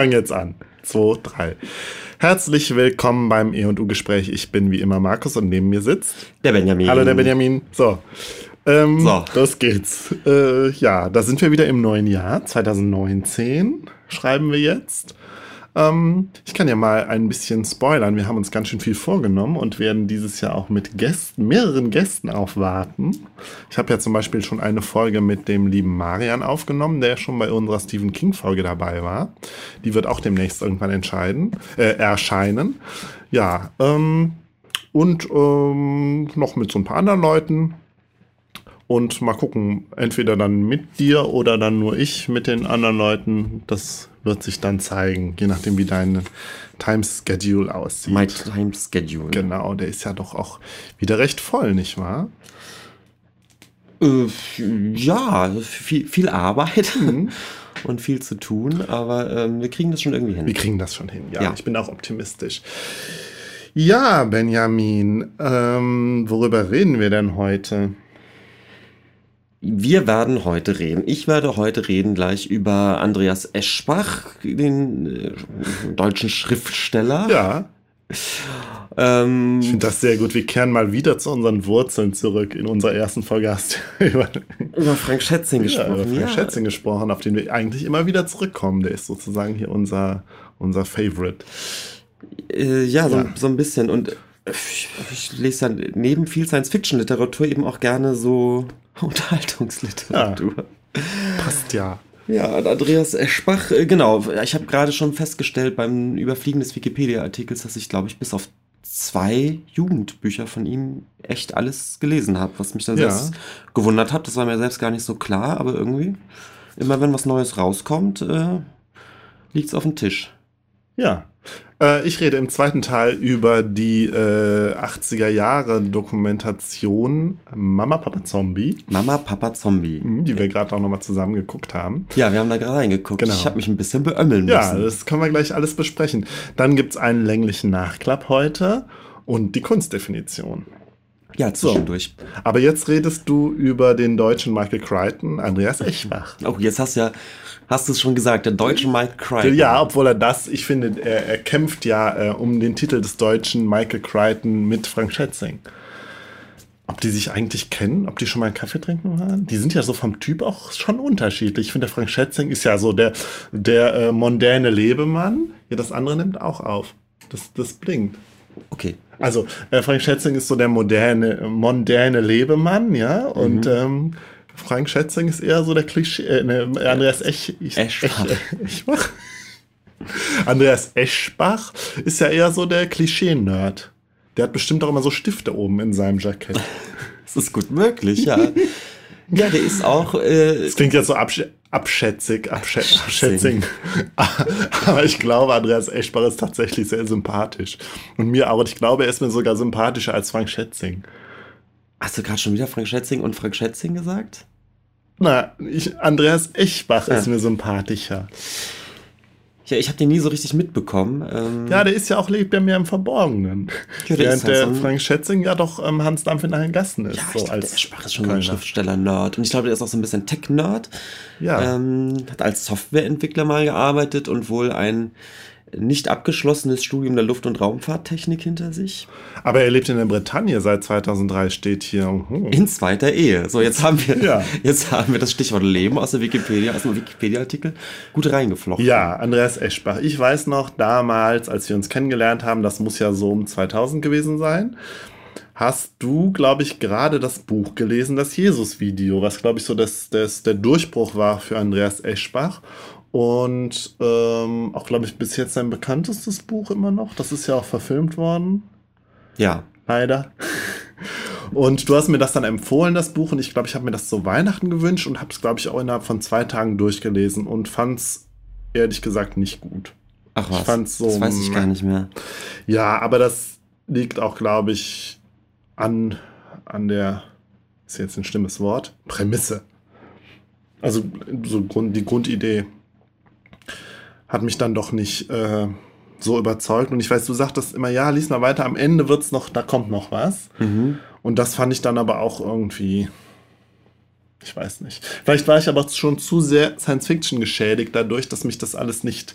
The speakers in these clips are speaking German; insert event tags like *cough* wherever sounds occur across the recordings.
Fange jetzt an. Zwei, drei. Herzlich willkommen beim E&U-Gespräch. Ich bin wie immer Markus und neben mir sitzt... Der Benjamin. Hallo, der Benjamin. So. Ähm, So. Los geht's. Äh, ja, da sind wir wieder im neuen Jahr. 2019 schreiben wir jetzt. Ähm, ich kann ja mal ein bisschen spoilern. Wir haben uns ganz schön viel vorgenommen und werden dieses Jahr auch mit Gästen, mehreren Gästen aufwarten. Ich habe ja zum Beispiel schon eine Folge mit dem lieben Marian aufgenommen, der schon bei unserer Stephen King-Folge dabei war. Die wird auch demnächst irgendwann entscheiden, äh, erscheinen. Ja, ähm, und ähm, noch mit so ein paar anderen Leuten. Und mal gucken, entweder dann mit dir oder dann nur ich mit den anderen Leuten. Das wird sich dann zeigen, je nachdem, wie dein Time-Schedule aussieht. My Time Schedule. Genau, der ist ja doch auch wieder recht voll, nicht wahr? Äh, ja, viel, viel Arbeit *laughs* Mhm. und viel zu tun, aber ähm, wir kriegen das schon irgendwie hin. Wir kriegen das schon hin, ja. Ja. Ich bin auch optimistisch. Ja, Benjamin, ähm, worüber reden wir denn heute? Wir werden heute reden. Ich werde heute reden gleich über Andreas Eschbach, den äh, deutschen Schriftsteller. Ja, Ähm, ich finde das sehr gut. Wir kehren mal wieder zu unseren Wurzeln zurück. In unserer ersten Folge hast du über, über Frank Schätzing ja, über gesprochen. Frank Schätzing gesprochen, auf den wir eigentlich immer wieder zurückkommen. Der ist sozusagen hier unser, unser Favorite. Äh, ja, so, Ja. so ein bisschen. Und ich, ich lese dann neben viel Science-Fiction-Literatur eben auch gerne so *laughs* Unterhaltungsliteratur. Passt ja. Ja, und Andreas Eschbach, äh, genau. Ich habe gerade schon festgestellt beim Überfliegen des Wikipedia-Artikels, dass ich, glaube ich, bis auf zwei Jugendbücher von ihm echt alles gelesen habe, was mich dann Ja. selbst gewundert hat. Das war mir selbst gar nicht so klar, aber irgendwie, immer wenn was Neues rauskommt, äh, liegt es auf dem Tisch. Ja. Äh, ich rede im zweiten Teil über die äh, 80er Jahre Dokumentation Mama Papa Zombie, Mama, Papa, Zombie. mhm, die wir gerade auch nochmal zusammen geguckt haben. Ja, wir haben da gerade reingeguckt. Genau. Ich habe mich ein bisschen beömmeln Ja, müssen. das können wir gleich alles besprechen. Dann gibt es einen länglichen Nachklapp heute und die Kunstdefinition. Ja, zwischendurch. Aber jetzt redest du über den deutschen Michael Crichton, Andreas Echbach. Oh, jetzt hast ja, hast du es schon gesagt, der deutsche Mike Crichton. Ja, obwohl er das, ich finde, er, er kämpft ja äh, um den Titel des deutschen Michael Crichton mit Frank Schätzing. Ob die sich eigentlich kennen, ob die schon mal einen Kaffee trinken waren? Die sind ja so vom Typ auch schon unterschiedlich. Ich finde, der Frank Schätzing ist ja so der, der äh, mondäne Lebemann. Ja, das andere nimmt auch auf. Das, das blinkt. Okay. Also, äh, Frank Schätzing ist so der moderne, mondäne Lebemann, ja, und ähm, Frank Schätzing ist eher so der Klischee, äh, ne, Andreas Ech, ich, Eschbach. Ech, Eschbach? Andreas Eschbach ist ja eher so der Klischee-Nerd. Der hat bestimmt auch immer so Stifte oben in seinem Jackett. *laughs* Das ist gut möglich, ja. *laughs* ja, der ist auch, äh, Das klingt jetzt so absch abschätzig, abschä abschätzig. *laughs* Aber ich glaube, Andreas Eschbach ist tatsächlich sehr sympathisch. Und mir auch. Ich glaube, er ist mir sogar sympathischer als Frank Schätzing. Hast du gerade schon wieder Frank Schätzing und Frank Schätzing gesagt? Na, ich, Andreas Echbach ist Ja. mir sympathischer. Ja, ich habe den nie so richtig mitbekommen. Ähm, Ja, der ist ja auch, lebt ja mehr im Verborgenen. Ja, der Während halt der so Frank Schätzing ja doch ähm, Hans Dampf in allen Gassen ist. ja so ich glaube, als der Eschbach ist schon so ein. Schriftsteller-Nerd. Und ich glaube, der ist auch so ein bisschen Tech-Nerd. Ja. Ähm, hat als Softwareentwickler mal gearbeitet und wohl ein nicht abgeschlossenes Studium der Luft- und Raumfahrttechnik hinter sich. Aber er lebt in der Bretagne seit 2003, steht hier. Hm. In zweiter Ehe. So, jetzt haben wir, Ja. jetzt haben wir das Stichwort Leben aus der Wikipedia, aus dem Wikipedia-Artikel gut reingeflochten. Ja, Andreas Eschbach. Ich weiß noch, damals, als wir uns kennengelernt haben, das muss ja so um 2000 gewesen sein, hast du, glaube ich, gerade das Buch gelesen, das Jesus-Video, was, glaube ich, so das, das, der Durchbruch war für Andreas Eschbach. Und ähm, auch, glaube ich, bis jetzt sein bekanntestes Buch immer noch. Das ist ja auch verfilmt worden. Ja. leider. Und du hast mir das dann empfohlen, das Buch, und ich glaube, ich habe mir das zu Weihnachten gewünscht und habe es, glaube ich, auch innerhalb von zwei Tagen durchgelesen und fand es ehrlich gesagt nicht gut. Ach was. fand's so, das weiß ich gar nicht mehr. Ja, aber das liegt auch, glaube ich, an, an der, ist jetzt ein schlimmes Wort, Prämisse. Also so Grund, die Grundidee hat mich dann doch nicht äh, so überzeugt. Und ich weiß, du sagtest immer, ja, lies mal weiter, am Ende wird's noch, da kommt noch was. Mhm. Und das fand ich dann aber auch irgendwie, ich weiß nicht. Vielleicht war ich aber schon zu sehr Science Fiction geschädigt dadurch, dass mich das alles nicht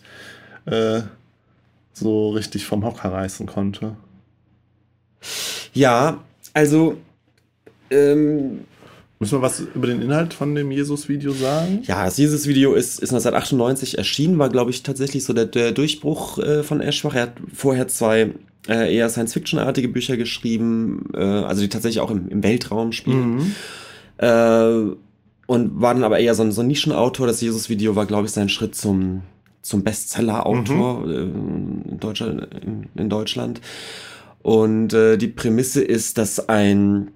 äh, so richtig vom Hocker reißen konnte. Ja, also ähm, Müssen wir was über den Inhalt von dem Jesus-Video sagen? Ja, das Jesus-Video ist, ist 1998 erschienen, war, glaube ich, tatsächlich so der, der Durchbruch äh, von Eschbach. Er hat vorher zwei äh, eher Science-Fiction-artige Bücher geschrieben, äh, also die tatsächlich auch im, im Weltraum spielen. Mhm. Äh, und war dann aber eher so ein, so ein Nischenautor. Das Jesus-Video war, glaube ich, sein Schritt zum, zum Bestseller-Autor mhm. Äh, in, Deutschland, in, in Deutschland. Und äh, die Prämisse ist, dass ein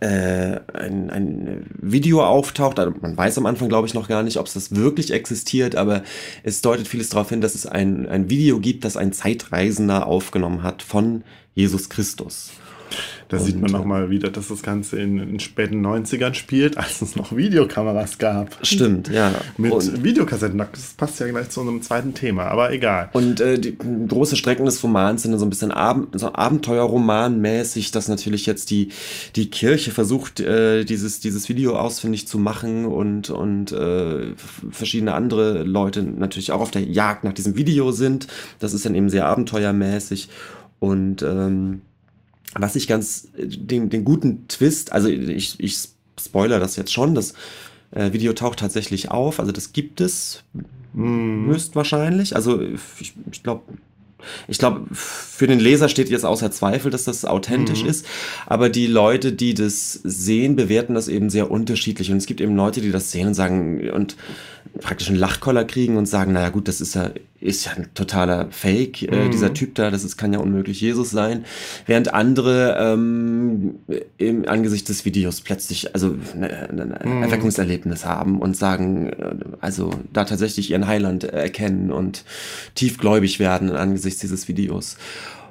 äh, ein, ein Video auftaucht. Also man weiß am Anfang, glaube ich, noch gar nicht, ob es das wirklich existiert, aber es deutet vieles darauf hin, dass es ein, ein Video gibt, das ein Zeitreisender aufgenommen hat von Jesus Christus. Da und, sieht man nochmal wieder, dass das Ganze in den späten 90ern spielt, *laughs* als es noch Videokameras gab. Stimmt, ja. Mit und, Videokassetten, das passt ja gleich zu unserem zweiten Thema, aber egal. Und äh, die große Strecken des Romans sind so ein bisschen Ab so Abenteuerromanmäßig, dass natürlich jetzt die, die Kirche versucht, äh, dieses, dieses Video ausfindig zu machen und, und äh, verschiedene andere Leute natürlich auch auf der Jagd nach diesem Video sind. Das ist dann eben sehr abenteuermäßig. Und ähm, was ich ganz, den, den guten Twist, also ich, ich spoiler das jetzt schon, das äh, Video taucht tatsächlich auf, also das gibt es mm. höchstwahrscheinlich. Also ich, ich glaube, ich glaube, für den Leser steht jetzt außer Zweifel, dass das authentisch mhm. ist. Aber die Leute, die das sehen, bewerten das eben sehr unterschiedlich. Und es gibt eben Leute, die das sehen und sagen und praktisch einen Lachkoller kriegen und sagen, naja gut, das ist ja, ist ja ein totaler Fake, äh, mhm. dieser Typ da, das ist, kann ja unmöglich Jesus sein. Während andere ähm, im Angesicht des Videos plötzlich also ein ne, mhm. Erweckungserlebnis haben und sagen, äh, also da tatsächlich ihren Heiland erkennen und tiefgläubig werden angesichts dieses Videos.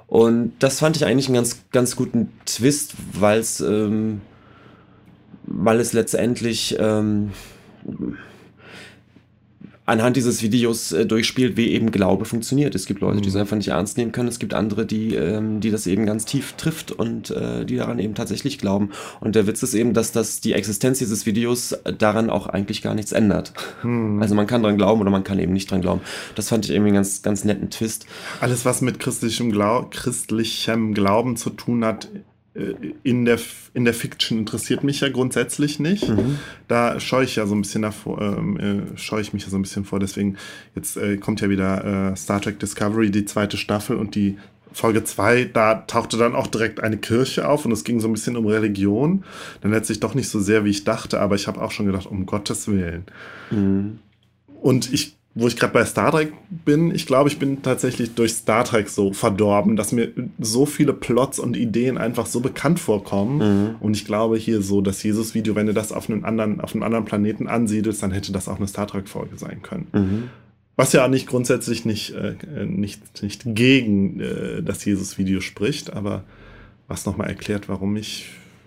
Und das fand ich eigentlich einen ganz, ganz guten Twist, weil es, ähm, weil es letztendlich ähm, anhand dieses Videos äh, durchspielt, wie eben Glaube funktioniert. Es gibt Leute, die es mhm. einfach nicht ernst nehmen können. Es gibt andere, die, ähm, die das eben ganz tief trifft und äh, die daran eben tatsächlich glauben. Und der Witz ist eben, dass das die Existenz dieses Videos daran auch eigentlich gar nichts ändert. Hm. Also man kann dran glauben oder man kann eben nicht dran glauben. Das fand ich irgendwie einen ganz, ganz netten Twist. Alles, was mit christlichem, Glau christlichem Glauben zu tun hat, äh, in der, in der Fiction interessiert mich ja grundsätzlich nicht. Mhm. Da scheue ich ja so ein bisschen davor, ähm, äh, scheue ich mich ja so ein bisschen vor. Deswegen, jetzt äh, kommt ja wieder äh, Star Trek Discovery, die zweite Staffel und die Folge 2, da tauchte dann auch direkt eine Kirche auf und es ging so ein bisschen um Religion. Dann letztlich doch nicht so sehr, wie ich dachte, aber ich habe auch schon gedacht, um Gottes Willen. Mhm. Und ich wo ich gerade bei Star Trek bin, ich glaube, ich bin tatsächlich durch Star Trek so verdorben, dass mir so viele Plots und Ideen einfach so bekannt vorkommen. Mhm. Und ich glaube hier so, dass Jesus-Video, wenn du das auf einem anderen, auf einem anderen Planeten ansiedelst, dann hätte das auch eine Star Trek-Folge sein können. Mhm. Was ja nicht grundsätzlich nicht, äh, nicht, nicht gegen äh, das Jesus-Video spricht, aber was nochmal erklärt, warum mich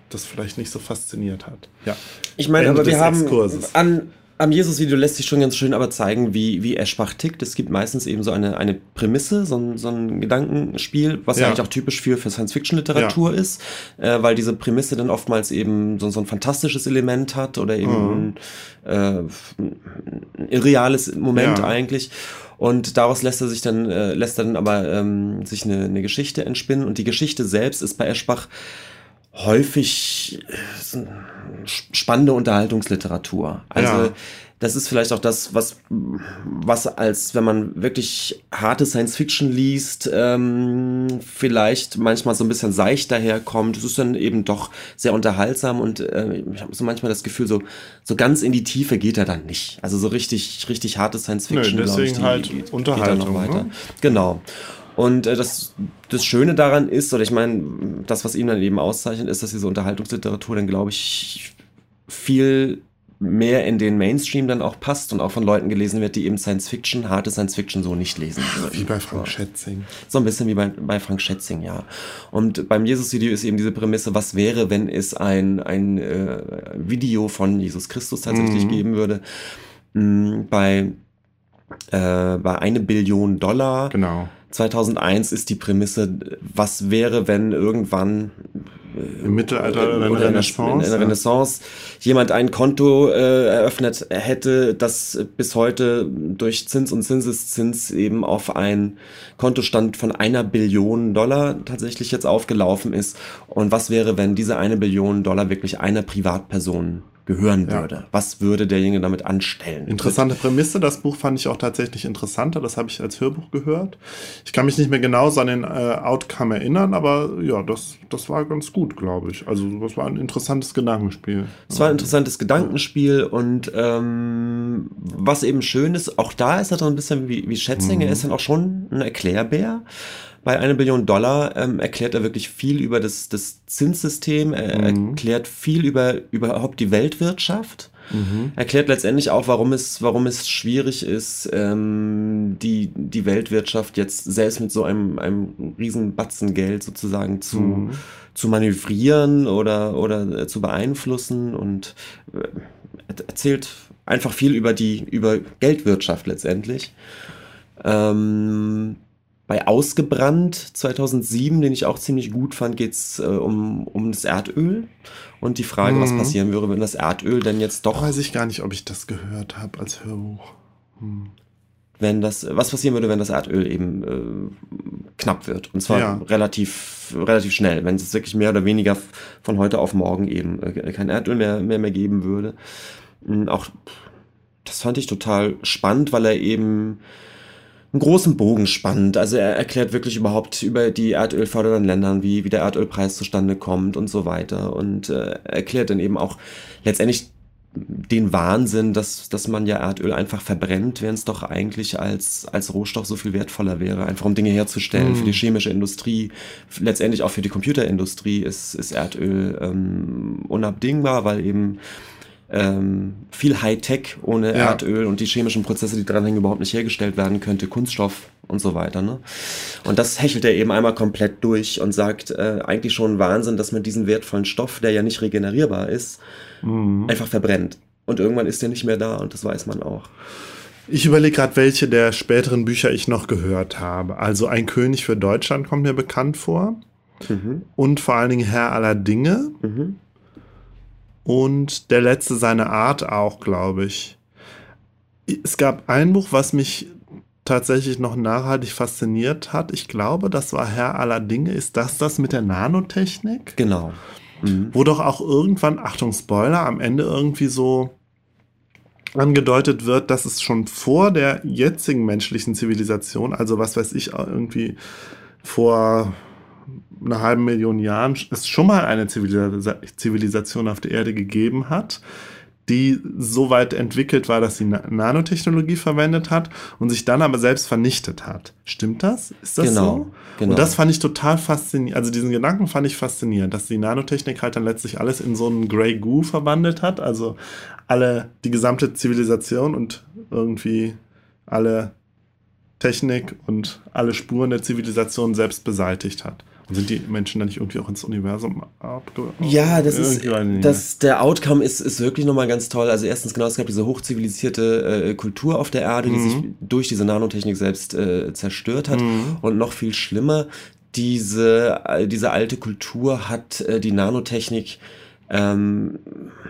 das vielleicht nicht so fasziniert hat. Ja. Ich meine, aber wir haben an am Jesus-Video lässt sich schon ganz schön aber zeigen, wie, wie Eschbach tickt. Es gibt meistens eben so eine, eine Prämisse, so ein, so ein Gedankenspiel, was ja. eigentlich auch typisch für, für Science-Fiction-Literatur ja. ist, äh, weil diese Prämisse dann oftmals eben so, so ein fantastisches Element hat oder eben mhm. äh, ein irreales Moment ja. eigentlich. Und daraus lässt er sich dann, äh, lässt dann aber ähm, sich eine, eine Geschichte entspinnen. Und die Geschichte selbst ist bei Eschbach häufig äh, spannende Unterhaltungsliteratur. Also ja. das ist vielleicht auch das, was, was als wenn man wirklich harte Science Fiction liest, ähm, vielleicht manchmal so ein bisschen seicht daherkommt. Es ist dann eben doch sehr unterhaltsam und äh, ich habe so manchmal das Gefühl, so, so ganz in die Tiefe geht er dann nicht. Also so richtig, richtig harte Science Fiction, glaube ich, die, halt geht, Unterhaltung, geht. Ne? Genau. Und äh, das, das Schöne daran ist, oder ich meine, das, was ihn dann eben auszeichnet, ist, dass diese Unterhaltungsliteratur dann, glaube ich, viel mehr in den Mainstream dann auch passt und auch von Leuten gelesen wird, die eben Science Fiction, harte Science Fiction so nicht lesen. Wie bei Frank Schätzing. So ein bisschen wie bei, bei Frank Schätzing, ja. Und beim Jesus-Video ist eben diese Prämisse, was wäre, wenn es ein, ein äh, Video von Jesus Christus tatsächlich mhm. geben würde. Mhm, bei, äh, bei eine Billion Dollar. Genau 2001 ist die Prämisse, was wäre, wenn irgendwann im Mittelalter oder in der Renaissance, in der Renaissance jemand ein Konto äh, eröffnet hätte, das bis heute durch Zins und Zinseszins eben auf ein Kontostand von einer Billion Dollar tatsächlich jetzt aufgelaufen ist. Und was wäre, wenn diese eine Billion Dollar wirklich einer Privatperson gehören würde. Ja. Was würde derjenige damit anstellen? Interessante Prämisse. Das Buch fand ich auch tatsächlich interessanter. Das habe ich als Hörbuch gehört. Ich kann mich nicht mehr genau so an den äh, Outcome erinnern, aber ja, das, das war ganz gut, glaube ich. Also das war ein interessantes Gedankenspiel. Es war ein interessantes Gedankenspiel und ähm, was eben schön ist, auch da ist er so ein bisschen wie, wie Schätzinger, mhm. ist dann auch schon ein Erklärbär bei einer Billion Dollar ähm, erklärt er wirklich viel über das, das Zinssystem, er mhm. erklärt viel über überhaupt die Weltwirtschaft. Mhm. Erklärt letztendlich auch, warum es, warum es schwierig ist, ähm, die, die Weltwirtschaft jetzt selbst mit so einem, einem riesen Batzen Geld sozusagen zu, mhm. zu manövrieren oder, oder äh, zu beeinflussen und äh, erzählt einfach viel über die, über Geldwirtschaft letztendlich. Ähm, bei Ausgebrannt 2007, den ich auch ziemlich gut fand, geht es äh, um, um das Erdöl und die Frage, mhm. was passieren würde, wenn das Erdöl denn jetzt doch. Weiß ich gar nicht, ob ich das gehört habe als Hörbuch. Hm. Wenn das, was passieren würde, wenn das Erdöl eben äh, knapp wird. Und zwar ja. relativ, relativ schnell, wenn es wirklich mehr oder weniger von heute auf morgen eben äh, kein Erdöl mehr, mehr, mehr geben würde. Und auch das fand ich total spannend, weil er eben einen großen Bogen spannend. Also er erklärt wirklich überhaupt über die erdölfördernden Ländern, wie, wie der Erdölpreis zustande kommt und so weiter. Und äh, erklärt dann eben auch letztendlich den Wahnsinn, dass, dass man ja Erdöl einfach verbrennt, während es doch eigentlich als, als Rohstoff so viel wertvoller wäre, einfach um Dinge herzustellen. Mhm. Für die chemische Industrie, letztendlich auch für die Computerindustrie ist, ist Erdöl ähm, unabdingbar, weil eben ähm, viel Hightech ohne ja. Erdöl und die chemischen Prozesse, die dranhängen, überhaupt nicht hergestellt werden könnte, Kunststoff und so weiter. Ne? Und das hechelt er eben einmal komplett durch und sagt, äh, eigentlich schon Wahnsinn, dass man diesen wertvollen Stoff, der ja nicht regenerierbar ist, mhm. einfach verbrennt. Und irgendwann ist er nicht mehr da und das weiß man auch. Ich überlege gerade, welche der späteren Bücher ich noch gehört habe. Also Ein König für Deutschland kommt mir bekannt vor. Mhm. Und vor allen Dingen Herr aller Dinge. Mhm und der letzte seiner Art auch, glaube ich. Es gab ein Buch, was mich tatsächlich noch nachhaltig fasziniert hat. Ich glaube, das war Herr aller Dinge. Ist das das mit der Nanotechnik? Genau. Mhm. Wo doch auch irgendwann, Achtung, Spoiler, am Ende irgendwie so angedeutet wird, dass es schon vor der jetzigen menschlichen Zivilisation, also was weiß ich, irgendwie vor einer halben Million Jahren es schon mal eine Zivilisation auf der Erde gegeben hat, die so weit entwickelt war, dass sie Nanotechnologie verwendet hat und sich dann aber selbst vernichtet hat. Stimmt das? Ist das genau, so? Genau. Und das fand ich total faszinierend. Also diesen Gedanken fand ich faszinierend, dass die Nanotechnik halt dann letztlich alles in so einen Grey Goo verwandelt hat. Also alle, die gesamte Zivilisation und irgendwie alle Technik und alle Spuren der Zivilisation selbst beseitigt hat. Und sind die Menschen dann nicht irgendwie auch ins Universum abgeworfen? Ja, das ist, das, der Outcome ist, ist wirklich nochmal ganz toll. Also erstens genau, es gab diese hochzivilisierte äh, Kultur auf der Erde, die mhm. sich durch diese Nanotechnik selbst äh, zerstört hat. Mhm. Und noch viel schlimmer, diese, äh, diese alte Kultur hat äh, die Nanotechnik ähm,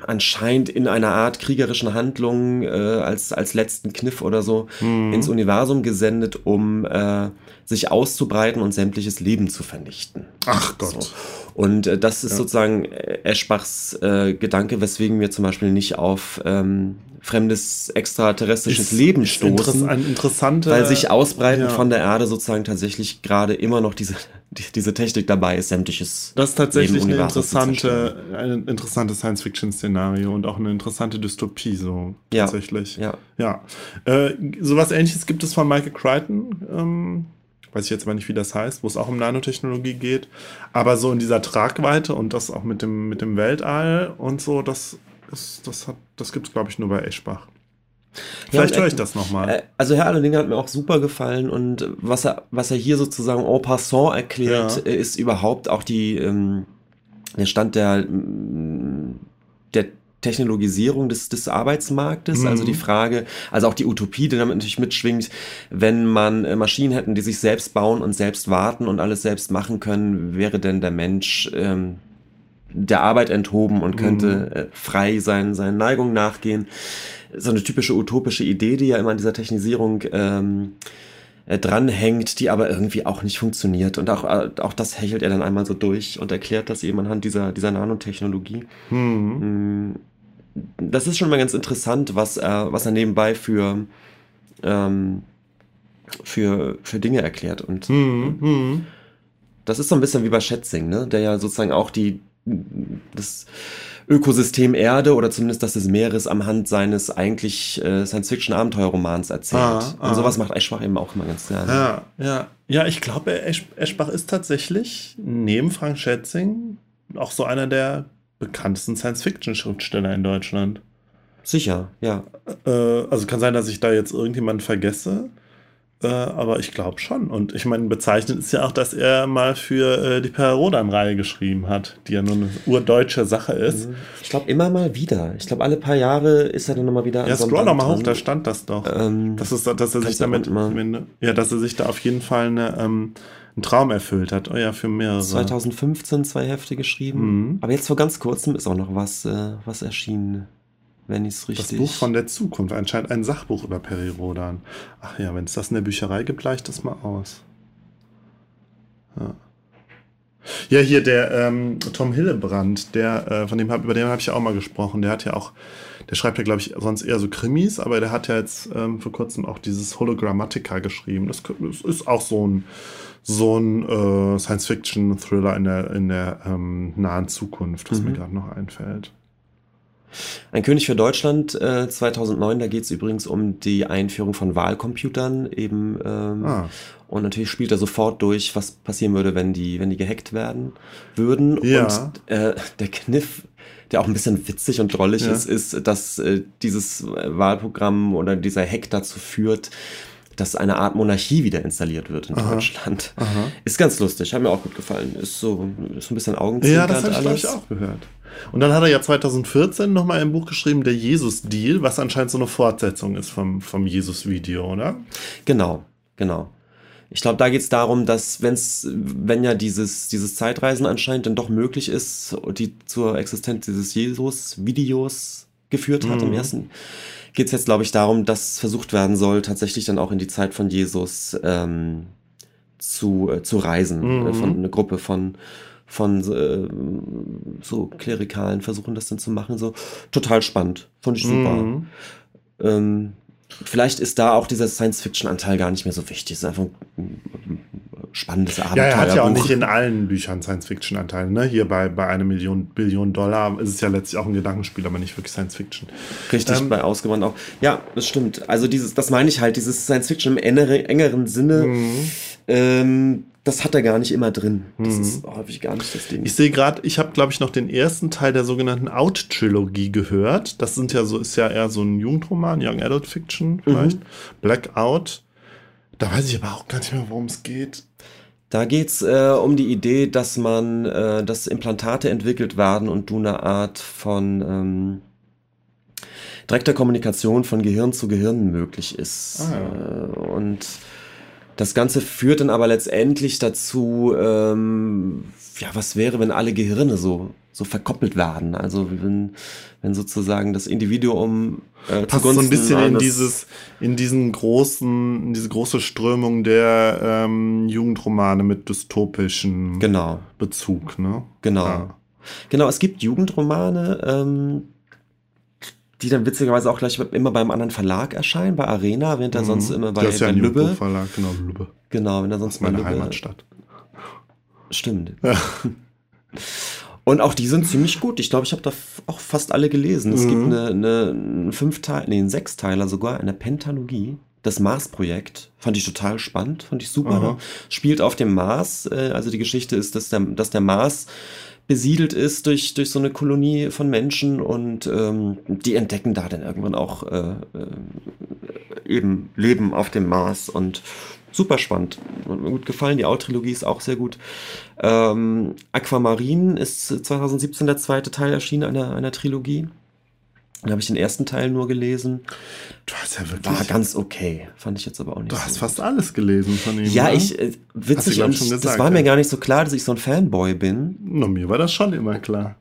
anscheinend in einer Art kriegerischen Handlung äh, als, als letzten Kniff oder so mhm. ins Universum gesendet, um äh, sich auszubreiten und sämtliches Leben zu vernichten. Ach Gott. So. Und äh, das ist ja. sozusagen äh, Eschbachs äh, Gedanke, weswegen wir zum Beispiel nicht auf ähm, fremdes extraterrestrisches ist, Leben stoßen. Interessante, weil sich ausbreiten ja. von der Erde sozusagen tatsächlich gerade immer noch diese, die, diese Technik dabei ist, sämtliches. Das ist tatsächlich eine interessante, ein interessantes Science-Fiction-Szenario und auch eine interessante Dystopie, so ja. tatsächlich. Ja. Ja. Äh, sowas ähnliches gibt es von Michael Crichton. Ähm, weiß ich jetzt aber nicht, wie das heißt, wo es auch um Nanotechnologie geht. Aber so in dieser Tragweite und das auch mit dem, mit dem Weltall und so, das, ist, das, das gibt es, glaube ich, nur bei Eschbach. Vielleicht ja, höre ich das nochmal. Äh, also Herr Allerdings hat mir auch super gefallen und was er, was er hier sozusagen en passant erklärt, ja. ist überhaupt auch die, ähm, der Stand der, der Technologisierung des, des Arbeitsmarktes, mhm. also die Frage, also auch die Utopie, die damit natürlich mitschwingt, wenn man äh, Maschinen hätten, die sich selbst bauen und selbst warten und alles selbst machen können, wäre denn der Mensch ähm, der Arbeit enthoben und könnte äh, frei sein, seinen Neigungen nachgehen. So eine typische utopische Idee, die ja immer an dieser Technisierung ähm, äh, dranhängt, die aber irgendwie auch nicht funktioniert. Und auch, äh, auch das hechelt er dann einmal so durch und erklärt das eben anhand dieser, dieser Nanotechnologie. Mhm. Das ist schon mal ganz interessant, was er, was er nebenbei für, ähm, für, für Dinge erklärt. Und Mhm. Mhm. das ist so ein bisschen wie bei Schätzing, ne? der ja sozusagen auch die, das Ökosystem Erde oder zumindest das des Meeres am Hand seines eigentlich äh, Science-Fiction-Abenteuerromans erzählt. Ah, ah. Und sowas macht Eschbach eben auch immer ganz gerne. Ja, ja. Ja, ich glaube, Esch Eschbach ist tatsächlich neben Frank Schätzing auch so einer der bekanntesten Science-Fiction-Schriftsteller in Deutschland. Sicher, ja. Äh, also kann sein, dass ich da jetzt irgendjemanden vergesse. Äh, aber ich glaube schon. Und ich meine, bezeichnend ist ja auch, dass er mal für äh, die Perrodan-Reihe geschrieben hat, die ja nur eine urdeutsche Sache ist. Ich glaube immer mal wieder. Ich glaube, alle paar Jahre ist er dann nochmal wieder Ja, scroll doch mal hoch, da stand das doch. Ähm, Das ist, dass er sich damit, ja, dass er sich da auf jeden Fall eine, ähm, einen Traum erfüllt hat. Oh ja, für mehrere. 2015 zwei Hefte geschrieben. Mhm. Aber jetzt vor ganz kurzem ist auch noch was, äh, was erschienen. Wenn ich es Das richtig. Buch von der Zukunft, anscheinend ein Sachbuch über Perirodan. Ach ja, wenn es das in der Bücherei gibt, leicht das mal aus. Ja, ja hier der ähm, Tom Hillebrand, der, äh, von dem hab, über den habe ich ja auch mal gesprochen. Der hat ja auch, der schreibt ja, glaube ich, sonst eher so Krimis, aber der hat ja jetzt ähm, vor kurzem auch dieses Hologrammatica geschrieben. Das, das ist auch so ein, so ein äh, Science-Fiction-Thriller in der, in der ähm, nahen Zukunft, was mir Mhm. gerade noch einfällt. Ein König für Deutschland äh, 2009, da geht es übrigens um die Einführung von Wahlcomputern eben. Ähm, Ah. Und natürlich spielt er sofort durch, was passieren würde, wenn die, wenn die gehackt werden würden. Ja. Und äh, der Kniff, der auch ein bisschen witzig und drollig Ja. ist, ist, dass äh, dieses Wahlprogramm oder dieser Hack dazu führt, dass eine Art Monarchie wieder installiert wird in Aha. Deutschland. Aha. Ist ganz lustig, hat mir auch gut gefallen. Ist so, ist so ein bisschen Ja, Augenzwinkernd das habe ich, ich, auch gehört. Und dann hat er ja 2014 nochmal ein Buch geschrieben, der Jesus-Deal, was anscheinend so eine Fortsetzung ist vom, vom Jesus-Video, oder? Genau, genau. Ich glaube, da geht es darum, dass wenn's, wenn ja dieses, dieses Zeitreisen anscheinend dann doch möglich ist, die zur Existenz dieses Jesus-Videos geführt hat im Mhm. ersten, geht es jetzt, glaube ich, darum, dass versucht werden soll, tatsächlich dann auch in die Zeit von Jesus ähm, zu, äh, zu reisen. Mhm. Äh, von einer Gruppe von von äh, so Klerikalen versuchen das dann zu machen. So total spannend. Fand ich super. Mhm. Ähm, vielleicht ist da auch dieser Science-Fiction-Anteil gar nicht mehr so wichtig. Es ist einfach ein spannendes Ja, Abenteuerbuch. er hat ja auch nicht in allen Büchern Science-Fiction-Anteile. Ne? Hier bei, bei einer Million Billion Dollar ist es ja letztlich auch ein Gedankenspiel, aber nicht wirklich Science-Fiction. Richtig, Ähm, bei Ausgewandt auch. Ja, das stimmt. Also dieses, das meine ich halt, dieses Science-Fiction im engere, engeren Sinne, Mhm. ähm, das hat er gar nicht immer drin. Das Mhm. ist häufig gar nicht das Ding. Ich sehe gerade, ich habe, glaube ich, noch den ersten Teil der sogenannten Out-Trilogie gehört. Das sind ja so, ist ja eher so ein Jugendroman, Young Adult Fiction vielleicht. Blackout. Da weiß ich aber auch gar nicht mehr, worum es geht. Da geht's äh, um die Idee, dass man, äh, dass Implantate entwickelt werden und du eine Art von ähm, direkter Kommunikation von Gehirn zu Gehirn möglich ist. Ah, äh, und das Ganze führt dann aber letztendlich dazu, ähm, ja, was wäre, wenn alle Gehirne so, so verkoppelt werden? Also wenn, wenn sozusagen das Individuum äh, Passt so ein bisschen in dieses, in diesen großen, in diese große Strömung der ähm, Jugendromane mit dystopischem Genau, Bezug, ne? genau. Ja. Genau, es gibt Jugendromane, ähm, die dann witzigerweise auch gleich immer beim anderen Verlag erscheinen, bei Arena, während er Mhm. sonst immer bei, das ist ja bei ein Lübbe. Jugendbuchverlag, genau, Lübbe. Genau, wenn er Das sonst ist bei meine Lübbe. Heimatstadt. Stimmt. Ja. *laughs* Und auch die sind ziemlich gut. Ich glaube, ich habe da auch fast alle gelesen. Es Mhm. gibt eine, eine einen Fünfteil, nee, einen Sechsteiler sogar, eine Pentalogie. Das Mars-Projekt fand ich total spannend, fand ich super. Ne? Spielt auf dem Mars. Äh, also die Geschichte ist, dass der, dass der Mars besiedelt ist durch, durch so eine Kolonie von Menschen und ähm, die entdecken da dann irgendwann auch äh, äh, eben Leben auf dem Mars und super spannend. Hat mir gut gefallen. Die Out-Trilogie ist auch sehr gut. Ähm, Aquamarin ist 2017 der zweite Teil erschienen einer, einer Trilogie. Da habe ich den ersten Teil nur gelesen. Du hast ja wirklich. War ganz okay. Fand ich jetzt aber auch nicht du so. hast fast alles gelesen von ihm. ja, ne? ich, äh, witzig, ich, das gesagt, war mir ja. gar nicht so klar, dass ich so ein Fanboy bin. Na, mir war das schon immer klar.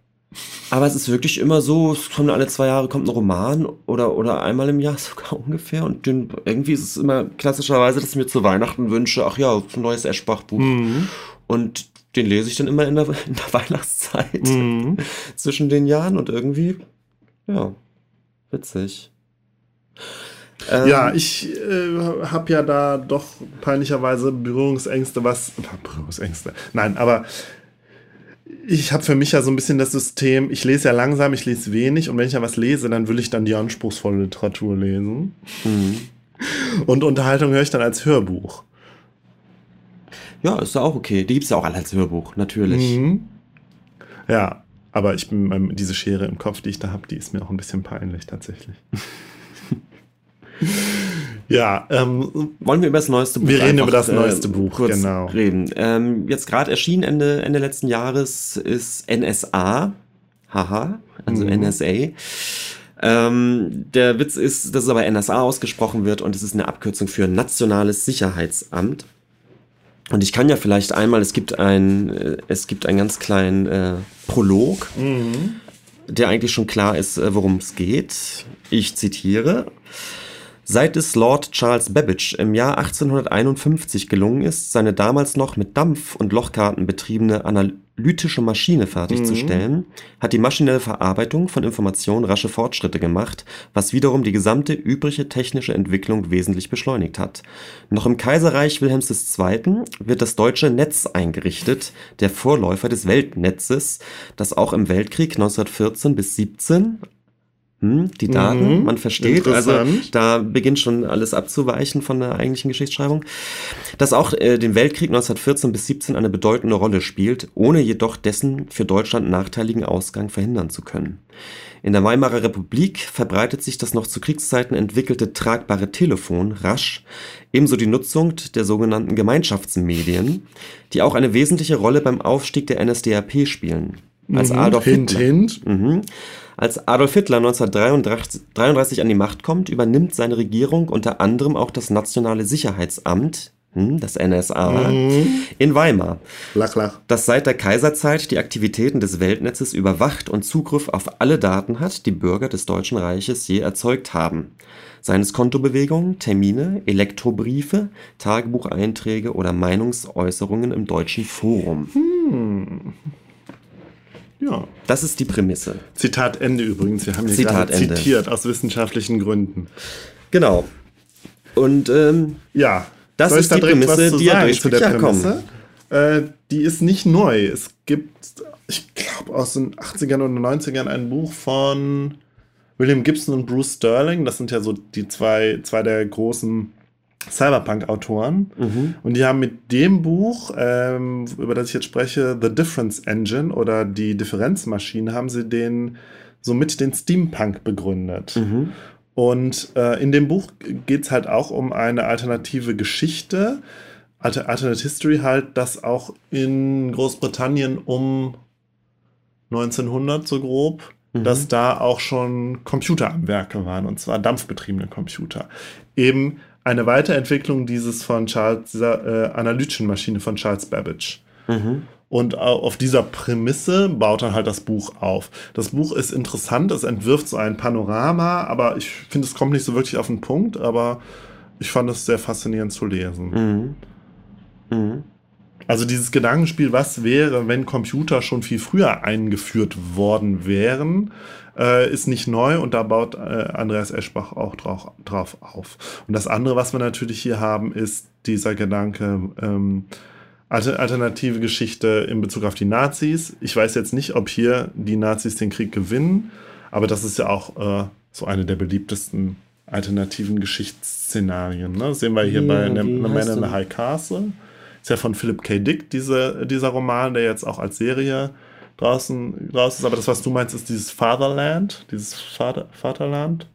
Aber es ist wirklich immer so, es kommt alle zwei Jahre kommt ein Roman oder, oder einmal im Jahr *laughs* sogar ungefähr. Und den, irgendwie ist es immer klassischerweise, dass ich mir zu Weihnachten wünsche, ach ja, ein neues Eschbach-Buch. Mhm. Und den lese ich dann immer in der, *laughs* in der Weihnachtszeit Mhm. *laughs* zwischen den Jahren und irgendwie, ja, witzig. Ähm, Ja, ich äh, habe ja da doch peinlicherweise Berührungsängste, was. Berührungsängste. Nein, aber ich habe für mich ja so ein bisschen das System, ich lese ja langsam, ich lese wenig und wenn ich ja was lese, dann will ich dann die anspruchsvolle Literatur lesen. Mhm. Und Unterhaltung höre ich dann als Hörbuch. Ja, ist ja auch okay. Die gibt's ja auch alle als Hörbuch, natürlich. Mhm. Ja, aber ich bin, ähm, diese Schere im Kopf, die ich da habe, die ist mir auch ein bisschen peinlich tatsächlich. *laughs* ja, ähm, Wollen wir über das neueste Buch Wir reden einfach, über das neueste Buch, kurz genau. reden. Ähm, jetzt gerade erschienen Ende, Ende letzten Jahres ist NSA, haha, also Mhm. NSA. Ähm, der Witz ist, dass es aber NSA ausgesprochen wird und es ist eine Abkürzung für Nationales Sicherheitsamt. Und ich kann ja vielleicht einmal, es gibt ein, äh, es gibt einen ganz kleinen äh, Prolog, mhm. der eigentlich schon klar ist, äh, worum es geht. Ich zitiere. Seit es Lord Charles Babbage im Jahr 1851 gelungen ist, seine damals noch mit Dampf- und Lochkarten betriebene analytische Maschine fertigzustellen, hat die maschinelle Verarbeitung von Informationen rasche Fortschritte gemacht, was wiederum die gesamte übrige technische Entwicklung wesentlich beschleunigt hat. Noch im Kaiserreich Wilhelms II. wird das deutsche Netz eingerichtet, der Vorläufer des Weltnetzes, das auch im Weltkrieg 1914 bis 17 hm, die Daten, Mhm, man versteht, also da beginnt schon alles abzuweichen von der eigentlichen Geschichtsschreibung, das auch äh, den Weltkrieg 1914 bis 17 eine bedeutende Rolle spielt, ohne jedoch dessen für Deutschland nachteiligen Ausgang verhindern zu können. In der Weimarer Republik verbreitet sich das noch zu Kriegszeiten entwickelte tragbare Telefon rasch, ebenso die Nutzung der sogenannten Gemeinschaftsmedien, die auch eine wesentliche Rolle beim Aufstieg der NSDAP spielen. Als Mhm. Adolf Hint, Hitler, hint. Mhm. Als Adolf Hitler 1933 an die Macht kommt, übernimmt seine Regierung unter anderem auch das Nationale Sicherheitsamt, hm, das NSA, Mhm. in Weimar, Lach, lach. das seit der Kaiserzeit die Aktivitäten des Weltnetzes überwacht und Zugriff auf alle Daten hat, die Bürger des Deutschen Reiches je erzeugt haben. Seien es Kontobewegungen, Termine, Elektrobriefe, Tagebucheinträge oder Meinungsäußerungen im Deutschen Forum. Ja. Das ist die Prämisse. Zitat Ende übrigens. Wir haben hier Zitat gerade Ende. zitiert aus wissenschaftlichen Gründen. Genau. Und ähm, Ja. Das Soll ist da die Prämisse, die er zu der. Prämisse? Äh, die ist nicht neu. Es gibt, ich glaube, aus den 80ern oder 90ern ein Buch von William Gibson und Bruce Sterling. Das sind ja so die zwei, zwei der großen Cyberpunk-Autoren. mhm. Und die haben mit dem Buch, ähm, über das ich jetzt spreche, The Difference Engine oder die Differenzmaschine, haben sie den somit den Steampunk begründet. Mhm. Und äh, in dem Buch geht es halt auch um eine alternative Geschichte, Alter, Alternate History halt, das auch in Großbritannien um 1900 so grob, Mhm. dass da auch schon Computer am Werke waren, und zwar dampfbetriebene Computer. Eben eine Weiterentwicklung dieses von Charles, dieser äh, analytischen Maschine von Charles Babbage. Mhm. Und au- auf dieser Prämisse baut dann halt das Buch auf. Das Buch ist interessant, es entwirft so ein Panorama, aber ich finde, es kommt nicht so wirklich auf den Punkt, aber ich fand es sehr faszinierend zu lesen. Mhm. Mhm. Also dieses Gedankenspiel, was wäre, wenn Computer schon viel früher eingeführt worden wären, äh, ist nicht neu und da baut äh, Andreas Eschbach auch drauf, drauf auf. Und das andere, was wir natürlich hier haben, ist dieser Gedanke, ähm, Alter- alternative Geschichte in Bezug auf die Nazis. Ich weiß jetzt nicht, ob hier die Nazis den Krieg gewinnen, aber das ist ja auch äh, so eine der beliebtesten alternativen Geschichtsszenarien. Ne? Das sehen wir hier Ja, bei The Man in the? High Castle. Ist ja von Philip K. Dick, diese, dieser Roman, der jetzt auch als Serie draußen, draußen ist. Aber das, was du meinst, ist dieses Fatherland, dieses Vater, Vaterland.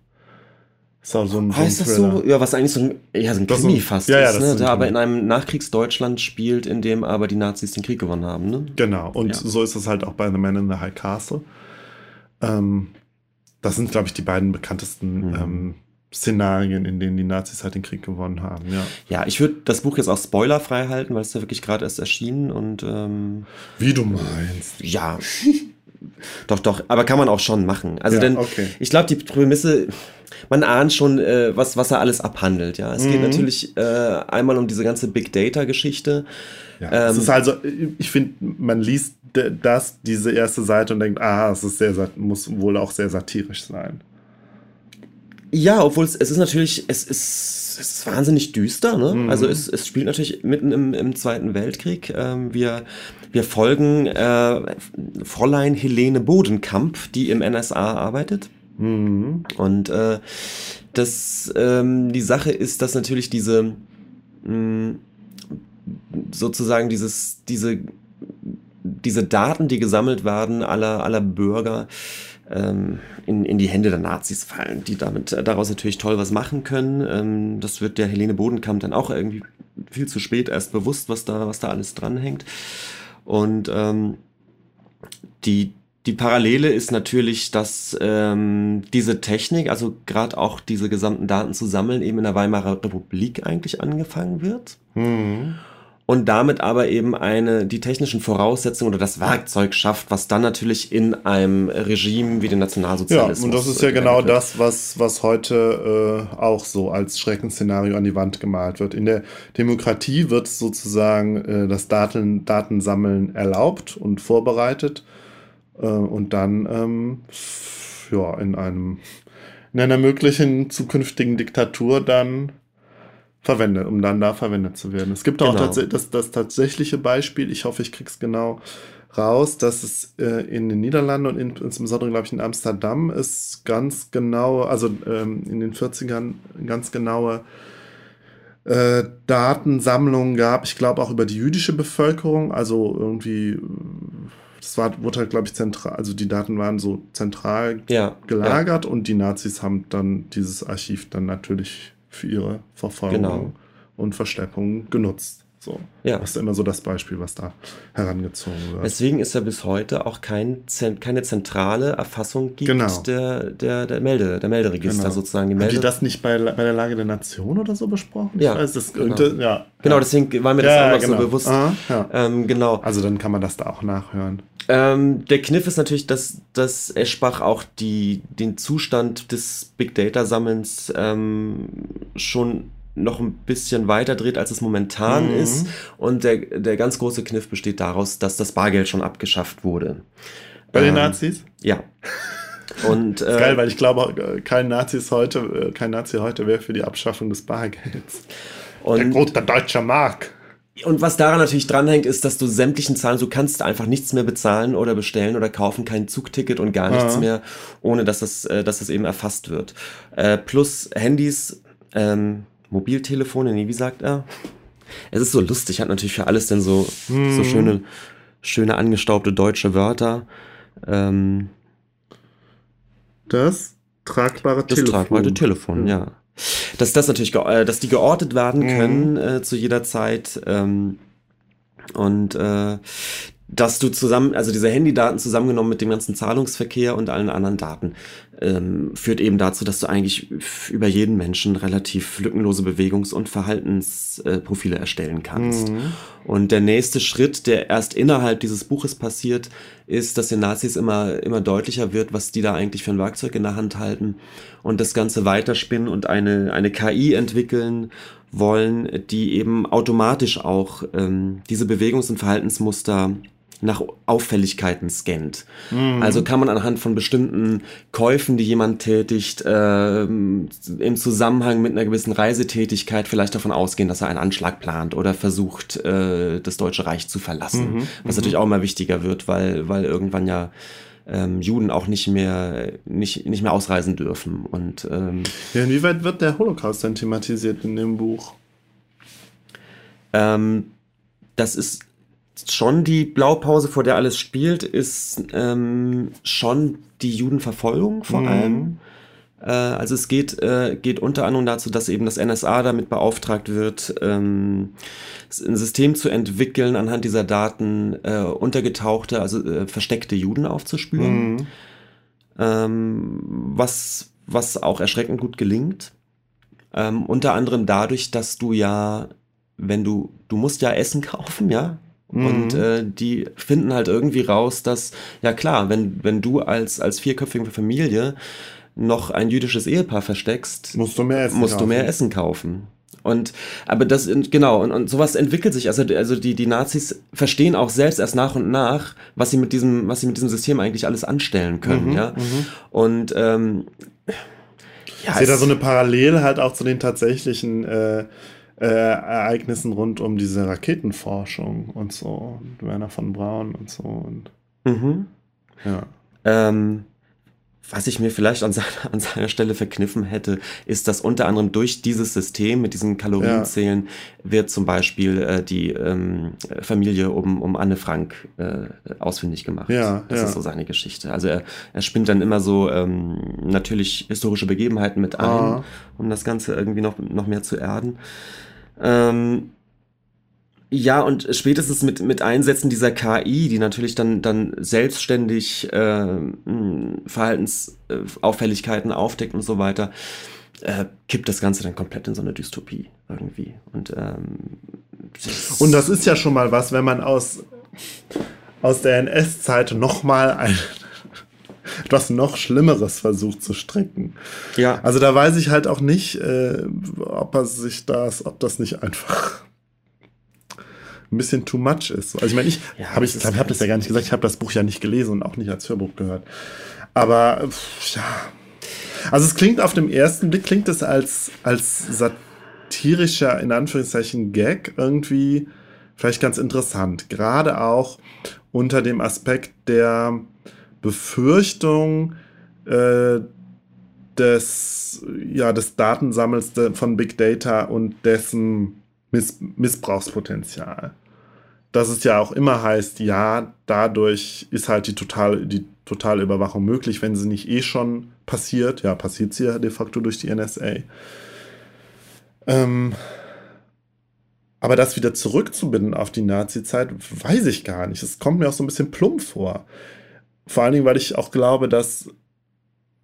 Ist auch so ein, so ein Heißt das so? Ja, was eigentlich so ein, ja, so ein Das ist Krimi ein- fast ja, ja, ist, das ne? ist der aber in einem Nachkriegsdeutschland spielt, in dem aber die Nazis den Krieg gewonnen haben. Ne? Genau, und Ja. so ist es halt auch bei The Man in the High Castle. Ähm, das sind, glaube ich, die beiden bekanntesten Mhm. ähm, Szenarien, in denen die Nazis halt den Krieg gewonnen haben. Ja. Ja, ich würde das Buch jetzt auch spoilerfrei halten, weil es ja wirklich gerade erst erschienen und ähm, Wie du meinst. ja, *laughs* Doch, doch, aber kann man auch schon machen. Also Ja, denn okay. ich glaube, die Prämisse, man ahnt schon, äh, was, was er alles abhandelt. Ja, es Mhm. geht natürlich äh, einmal um diese ganze Big Data-Geschichte. Ja, es Ähm, ist also, ich finde, man liest das, diese erste Seite und denkt, ah, es ist sehr, muss wohl auch sehr satirisch sein. Ja, obwohl es, es ist natürlich, es ist, es ist wahnsinnig düster. Ne? Mhm. Also es, es spielt natürlich mitten im, im Zweiten Weltkrieg. Ähm, wir, wir folgen äh, Fräulein Helene Bodenkamp, die im NSA arbeitet. Mhm. Und äh, das, ähm, die Sache ist, dass natürlich diese mh, sozusagen dieses, diese, diese Daten, die gesammelt werden, aller, aller Bürger, ähm, in, in die Hände der Nazis fallen, die damit äh, daraus natürlich toll was machen können. Ähm, das wird der Helene Bodenkamp dann auch irgendwie viel zu spät erst bewusst, was da, was da alles dranhängt. Und ähm, die, die Parallele ist natürlich, dass ähm, diese Technik, also gerade auch diese gesamten Daten zu sammeln, eben in der Weimarer Republik eigentlich angefangen wird. Mhm. Und damit aber eben eine, die technischen Voraussetzungen oder das Werkzeug schafft, was dann natürlich in einem Regime wie den Ja, Nationalsozialismus. und das ist ja genau wird. das, was, was heute äh, auch so als Schreckensszenario an die Wand gemalt wird. In der Demokratie wird sozusagen äh, das Daten, Datensammeln erlaubt und vorbereitet äh, und dann ähm, ja, in einem in einer möglichen zukünftigen Diktatur dann verwendet, um dann da verwendet zu werden. Es gibt auch Genau. tats das, das tatsächliche Beispiel, ich hoffe, ich krieg's genau raus, dass es äh, in den Niederlanden und in, insbesondere, glaube ich, in Amsterdam ist ganz genau, also ähm, in den 40ern ganz genaue äh, Datensammlungen gab. Ich glaube auch über die jüdische Bevölkerung, also irgendwie, das war, wurde halt, glaube ich, zentral, also die Daten waren so zentral Ja, gelagert und die Nazis haben dann dieses Archiv dann natürlich für ihre Verfolgung Genau. und Versteckung genutzt. So. Ja. Das ist immer so das Beispiel, was da herangezogen wird. Deswegen ist ja bis heute auch kein, keine zentrale Erfassung gibt Genau. der, der, der, Melde, der Melderegister Genau. sozusagen. Die Haben die Melde das nicht bei, bei der Lage der Nation oder so besprochen? Ja, Ich weiß, das genau. ja. genau, deswegen war mir das ja, auch noch genau. so bewusst. Aha, ja. Ähm, genau. Also dann kann man das da auch nachhören. Ähm, der Kniff ist natürlich, dass, dass Eschbach auch die, den Zustand des Big Data Sammelns ähm, schon noch ein bisschen weiter dreht, als es momentan Mhm. ist. Und der, der ganz große Kniff besteht daraus, dass das Bargeld schon abgeschafft wurde. Bei den Ähm, Nazis? Ja. Und Das *laughs* äh, ist geil, weil ich glaube, äh, kein Nazis heute, äh, kein Nazi heute wäre für die Abschaffung des Bargelds. Der und, gute deutsche Mark. und was daran natürlich dranhängt, ist, dass du sämtlichen Zahlen, du kannst einfach nichts mehr bezahlen oder bestellen oder kaufen, kein Zugticket und gar nichts Ja. mehr, ohne dass das, äh, dass das eben erfasst wird. Äh, plus Handys, ähm, Mobiltelefone, nee, wie sagt er? Es ist so lustig, hat natürlich für alles denn so, Mhm. so schöne, schöne angestaubte deutsche Wörter. Ähm, Das tragbare Das Telefon. tragbare Telefon, ja. Dass das natürlich, äh, dass die geortet werden Mhm. können äh, zu jeder Zeit ähm, und äh, dass du zusammen, also diese Handydaten zusammengenommen mit dem ganzen Zahlungsverkehr und allen anderen Daten, ähm, führt eben dazu, dass du eigentlich über jeden Menschen relativ lückenlose Bewegungs- und Verhaltensprofile erstellen kannst. Mhm. Und der nächste Schritt, der erst innerhalb dieses Buches passiert, ist, dass den Nazis immer, immer deutlicher wird, was die da eigentlich für ein Werkzeug in der Hand halten und das Ganze weiterspinnen und eine, eine KI entwickeln wollen, die eben automatisch auch ähm, diese Bewegungs- und Verhaltensmuster nach Auffälligkeiten scannt. Also kann man anhand von bestimmten Käufen, die jemand tätigt, ähm, im Zusammenhang mit einer gewissen Reisetätigkeit vielleicht davon ausgehen, dass er einen Anschlag plant oder versucht, äh, das Deutsche Reich zu verlassen. Was natürlich auch immer wichtiger wird, weil, weil irgendwann ja ähm, Juden auch nicht mehr, nicht, nicht mehr ausreisen dürfen. Und ähm, Ja, inwieweit wird der Holocaust dann thematisiert in dem Buch? Ähm, das ist schon die Blaupause, vor der alles spielt, ist ähm, schon die Judenverfolgung vor Mhm. allem. Äh, also es geht, äh, geht unter anderem dazu, dass eben das NSA damit beauftragt wird, ähm, ein System zu entwickeln, anhand dieser Daten äh, untergetauchte, also äh, versteckte Juden aufzuspüren. Mhm. ähm, was, was auch erschreckend gut gelingt. Ähm, unter anderem dadurch, dass du ja, wenn du, du musst ja Essen *laughs* kaufen, ja, Mhm. Und äh, die finden halt irgendwie raus, dass, ja klar, wenn, wenn du als, als vierköpfige Familie noch ein jüdisches Ehepaar versteckst, musst du mehr Essen, musst kaufen. Du mehr Essen kaufen. Und aber das genau und, und sowas entwickelt sich. Also also die die Nazis verstehen auch selbst erst nach und nach, was sie mit diesem was sie mit diesem System eigentlich alles anstellen können, mhm, ja. Mhm. Und ähm, ja, ich sehe da so eine Parallele halt auch zu den tatsächlichen äh, äh, Ereignissen rund um diese Raketenforschung und so. Und Werner von Braun und so. Und, mhm. Ja. Ähm, was ich mir vielleicht an seiner, an seiner Stelle verkniffen hätte, ist, dass unter anderem durch dieses System mit diesen Kalorienzählen ja. wird zum Beispiel äh, die ähm, Familie um, um Anne Frank äh, ausfindig gemacht. Ja, das ja. ist so seine Geschichte. Also er, er spinnt dann immer so ähm, natürlich historische Begebenheiten mit ein, ah. um das Ganze irgendwie noch, noch mehr zu erden. Ähm, ja, und spätestens mit, mit Einsätzen dieser KI, die natürlich dann, dann selbstständig äh, Verhaltensauffälligkeiten aufdeckt und so weiter, äh, kippt das Ganze dann komplett in so eine Dystopie irgendwie. Und, ähm, und das ist ja schon mal was, wenn man aus, aus der NS-Zeit nochmal ein *laughs* etwas noch Schlimmeres versucht zu stricken. Ja. Also da weiß ich halt auch nicht, äh, ob er sich das, ob das nicht einfach ein bisschen too much ist. Also ich meine, ich ja, habe ich, ich habe das ja gar nicht gesagt, ich habe das Buch ja nicht gelesen und auch nicht als Hörbuch gehört. Aber ja. Also es klingt auf dem ersten Blick klingt es als als satirischer in Anführungszeichen Gag irgendwie vielleicht ganz interessant, gerade auch unter dem Aspekt der Befürchtung äh, des, ja, des Datensammels von Big Data und dessen Miss Missbrauchspotenzial. Dass es ja auch immer heißt, ja, dadurch ist halt die totale, die totale Überwachung möglich, wenn sie nicht eh schon passiert. Ja, passiert sie ja de facto durch die NSA. Ähm, aber das wieder zurückzubinden auf die Nazi-Zeit, weiß ich gar nicht. Es kommt mir auch so ein bisschen plump vor. Vor allen Dingen, weil ich auch glaube, dass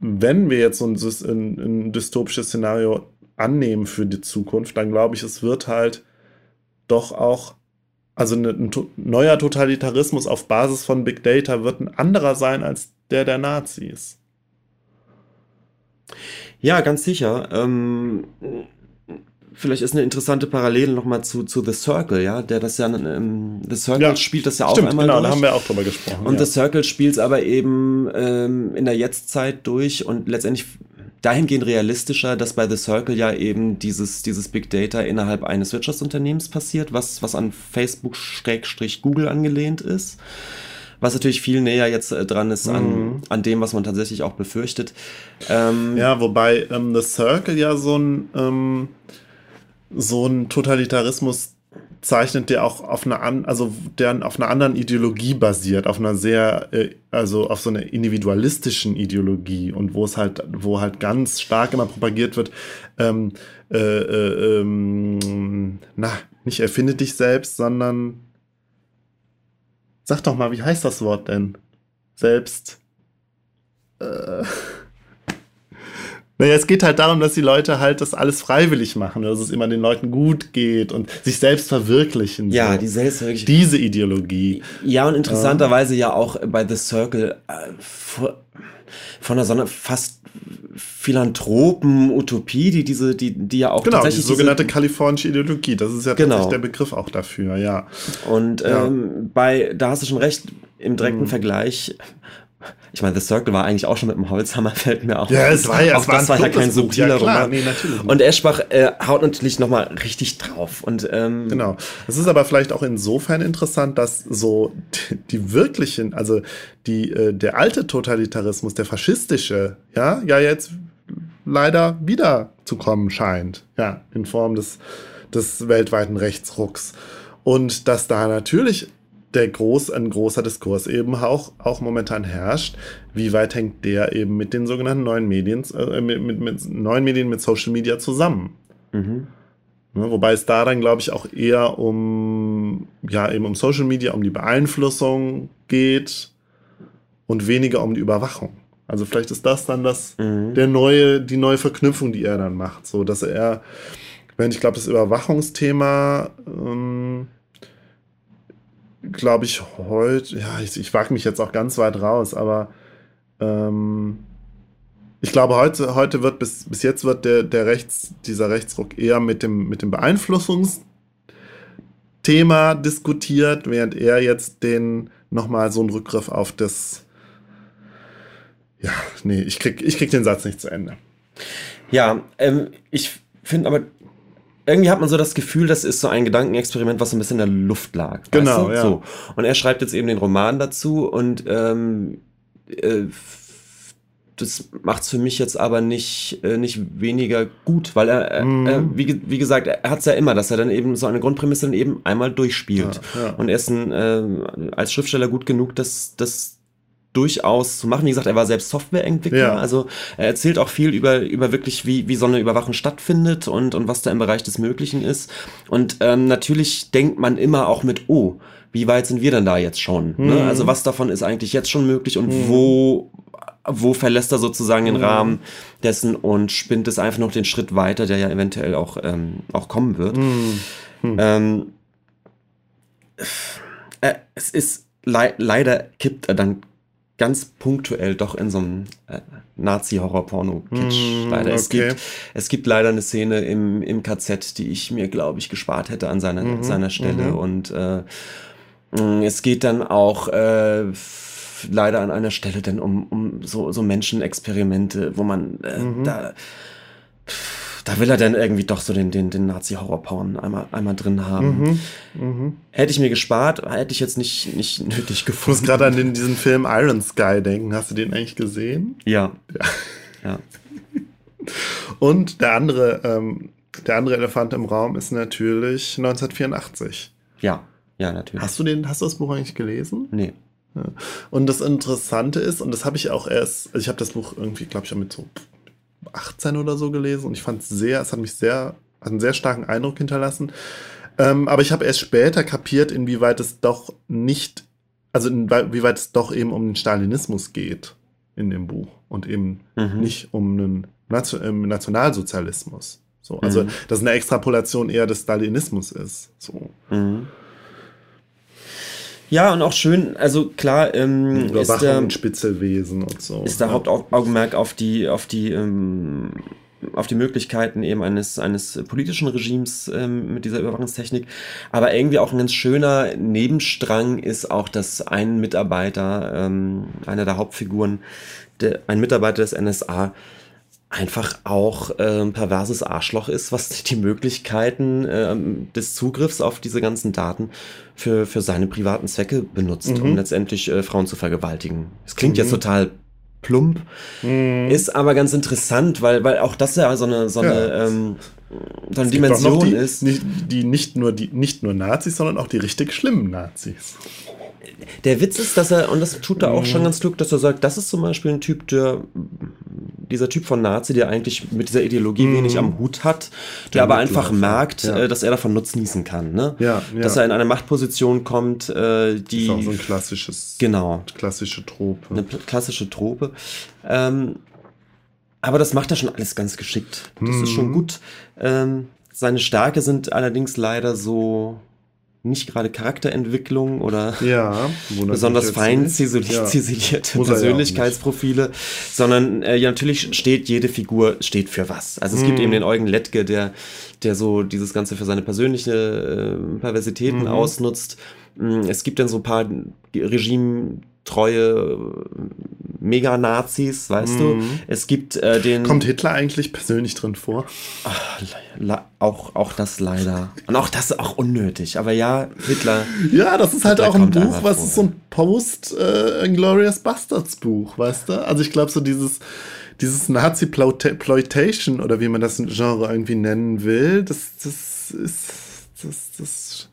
wenn wir jetzt so ein, ein, ein dystopisches Szenario annehmen für die Zukunft, dann glaube ich, es wird halt doch auch, also ne, ein, ein neuer Totalitarismus auf Basis von Big Data wird ein anderer sein als der der Nazis. Ja, ganz sicher. Ähm, vielleicht ist eine interessante Parallele nochmal zu, zu The Circle, ja, der das ja, ähm, The Circle ja, spielt das ja stimmt, auch einmal genau, durch. da haben wir auch drüber gesprochen. Und ja. The Circle spielt es aber eben ähm, in der Jetztzeit durch und letztendlich dahingehend realistischer, dass bei The Circle ja eben dieses, dieses Big Data innerhalb eines Wirtschaftsunternehmens passiert, was, was an Facebook-Google angelehnt ist. Was natürlich viel näher jetzt äh, dran ist an, mhm. an dem, was man tatsächlich auch befürchtet. Ähm, ja, wobei ähm, The Circle ja so ein, ähm, so ein Totalitarismus zeichnet, der auch auf einer an, also der auf einer anderen Ideologie basiert, auf einer sehr, äh, also auf so einer individualistischen Ideologie und wo es halt, wo halt ganz stark immer propagiert wird, ähm, äh, äh, ähm, na, nicht erfinde dich selbst, sondern sag doch mal, wie heißt das Wort denn? Selbst. Äh, naja, es geht halt darum, dass die Leute halt das alles freiwillig machen, dass es immer den Leuten gut geht und sich selbst verwirklichen. Ja, so. die Selbstverwirklichung. Diese Ideologie. Ja, und interessanterweise ja auch bei The Circle äh, von der Sonne fast Philanthropen, Utopie, die diese, die, die ja auch genau, tatsächlich. Die sogenannte kalifornische Ideologie, das ist ja genau. tatsächlich der Begriff auch dafür, ja. Und ja. Ähm, bei, da hast du schon recht, im direkten mhm. Vergleich ich meine, The Circle war eigentlich auch schon mit dem Holzhammer, *laughs* fällt mir auch. Ja, es war ja, auch es war das war ja kein subtiler ja, Roman. Nee, Und Eschbach äh, haut natürlich nochmal richtig drauf. Und, ähm, genau. Es ist aber vielleicht auch insofern interessant, dass so die, wirklichen, also die, äh, der alte Totalitarismus, der faschistische, ja, ja jetzt leider wieder zu kommen scheint. Ja, in Form des, des weltweiten Rechtsrucks. Und dass da natürlich der groß, ein großer Diskurs eben auch, auch momentan herrscht. Wie weit hängt der eben mit den sogenannten neuen Medien, äh, mit, mit, mit, neuen Medien, mit Social Media zusammen? Mhm. Ne, wobei es da dann, glaube ich, auch eher um, ja, eben um Social Media, um die Beeinflussung geht und weniger um die Überwachung. Also vielleicht ist das dann das, mhm. der neue, die neue Verknüpfung, die er dann macht. So, dass er, wenn ich glaube, das Überwachungsthema, ähm, glaube ich, heute, ja, ich, ich wage mich jetzt auch ganz weit raus, aber ähm, ich glaube, heute, heute wird bis, bis jetzt wird der, der Rechts, dieser Rechtsruck eher mit dem, mit dem Beeinflussungsthema diskutiert, während er jetzt den nochmal so einen Rückgriff auf das. Ja, nee, ich krieg, ich krieg den Satz nicht zu Ende. Ja, ähm, ich finde aber, irgendwie hat man so das Gefühl, das ist so ein Gedankenexperiment, was so ein bisschen in der Luft lag. Genau, ja. So. Und er schreibt jetzt eben den Roman dazu und ähm, äh, das macht es für mich jetzt aber nicht, äh, nicht weniger gut, weil er, Mhm. äh, wie, wie gesagt, er hat es ja immer, dass er dann eben so eine Grundprämisse dann eben einmal durchspielt. Ja, ja. Und er ist ein, äh, als Schriftsteller gut genug, das, das durchaus zu machen. Wie gesagt, er war selbst Softwareentwickler, Ja. also er erzählt auch viel über, über wirklich, wie, wie so eine Überwachung stattfindet und, und was da im Bereich des Möglichen ist. Und ähm, natürlich denkt man immer auch mit, oh, wie weit sind wir denn da jetzt schon? Ne? Mhm. Also was davon ist eigentlich jetzt schon möglich und wo, wo verlässt er sozusagen den Mhm. Rahmen dessen und spinnt es einfach noch den Schritt weiter, der ja eventuell auch, ähm, auch kommen wird. Mhm. Ähm, äh, es ist lei leider kippt er dann ganz punktuell doch in so einem äh, Nazi-Horror-Porno-Kitsch. Mm, leider. Es, okay. gibt, es gibt leider eine Szene im, im KZ, die ich mir, glaube ich, gespart hätte an seiner, Mhm, seiner Stelle. mhm. Und äh, mh, es geht dann auch äh, leider an einer Stelle dann um, um so, so Menschenexperimente, wo man äh, Mhm. da da will er dann irgendwie doch so den, den, den Nazi-Horror-Porn einmal, einmal drin haben. Mhm. Mhm. Hätte ich mir gespart, hätte ich jetzt nicht, nicht nötig Ich muss gefunden. gerade an den, diesen Film Iron Sky denken. Hast du den eigentlich gesehen? Ja. Ja. *laughs* Und der andere, ähm, der andere Elefant im Raum ist natürlich 1984. Ja. Ja, natürlich. Hast du den, hast du das Buch eigentlich gelesen? nee. Und das Interessante ist, und das habe ich auch erst, also ich habe das Buch irgendwie, glaube ich, auch mit so 18 oder so gelesen und ich fand es sehr, es hat mich sehr, hat einen sehr starken Eindruck hinterlassen. Ähm, aber ich habe erst später kapiert, inwieweit es doch nicht, also inwieweit es doch eben um den Stalinismus geht in dem Buch und eben Mhm. nicht um einen Nation ähm, Nationalsozialismus. So, also, Mhm. dass eine Extrapolation eher des Stalinismus ist. So. Mhm. Ja, und auch schön, also klar, ähm, ist der, und Spitzelwesen und so. ist der Ja. Hauptaugenmerk auf die, auf die, ähm, auf die Möglichkeiten eben eines, eines politischen Regimes ähm, mit dieser Überwachungstechnik. Aber irgendwie auch ein ganz schöner Nebenstrang ist auch, dass ein Mitarbeiter, ähm, einer der Hauptfiguren, der, ein Mitarbeiter des NSA, einfach auch ähm, perverses Arschloch ist, was die Möglichkeiten ähm, des Zugriffs auf diese ganzen Daten für, für seine privaten Zwecke benutzt, um Mhm. letztendlich äh, Frauen zu vergewaltigen. Es klingt Mhm. jetzt total plump, Mhm. ist aber ganz interessant, weil, weil auch das ja so eine, so eine, Ja. ähm, so eine Dimension die, ist. Nicht, die nicht nur die nicht nur Nazis, sondern auch die richtig schlimmen Nazis. Der Witz ist, dass er, und das tut er auch Mhm. schon ganz klug, dass er sagt, das ist zum Beispiel ein Typ, der, dieser Typ von Nazi, der eigentlich mit dieser Ideologie Mhm. wenig am Hut hat, der, Der aber einfach merkt, ja. äh, dass er davon nutznießen kann, ne? Ja, ja. Dass er in eine Machtposition kommt, äh, die, ist auch so ein klassisches, genau, klassische Trope. eine klassische Trope. Ähm, aber das macht er schon alles ganz geschickt. Das ist schon Mhm. gut. Ähm, seine Stärke sind allerdings leider so nicht gerade Charakterentwicklung oder Ja, *laughs* besonders fein Ja. ziselierte er ja Persönlichkeitsprofile, sondern äh, ja, natürlich steht jede Figur steht für was. Also es gibt Mhm. eben den Eugen Lettke, der, der so dieses Ganze für seine persönliche äh, Perversitäten Mhm. ausnutzt. Mm, Es gibt dann so ein paar regimetreue Mega-Nazis, weißt du. Mhm. Es gibt äh, den Kommt Hitler eigentlich persönlich drin vor? La- auch, auch das leider. Und auch das auch unnötig. Aber ja, Hitler. Ja, das ist halt Hitler auch ein Buch, was vor. ist so ein Post-Inglorious Bastards Buch, weißt du? Also ich glaube so dieses, dieses Nazi-Ploitation oder wie man das Genre irgendwie nennen will, das, das ist, das, das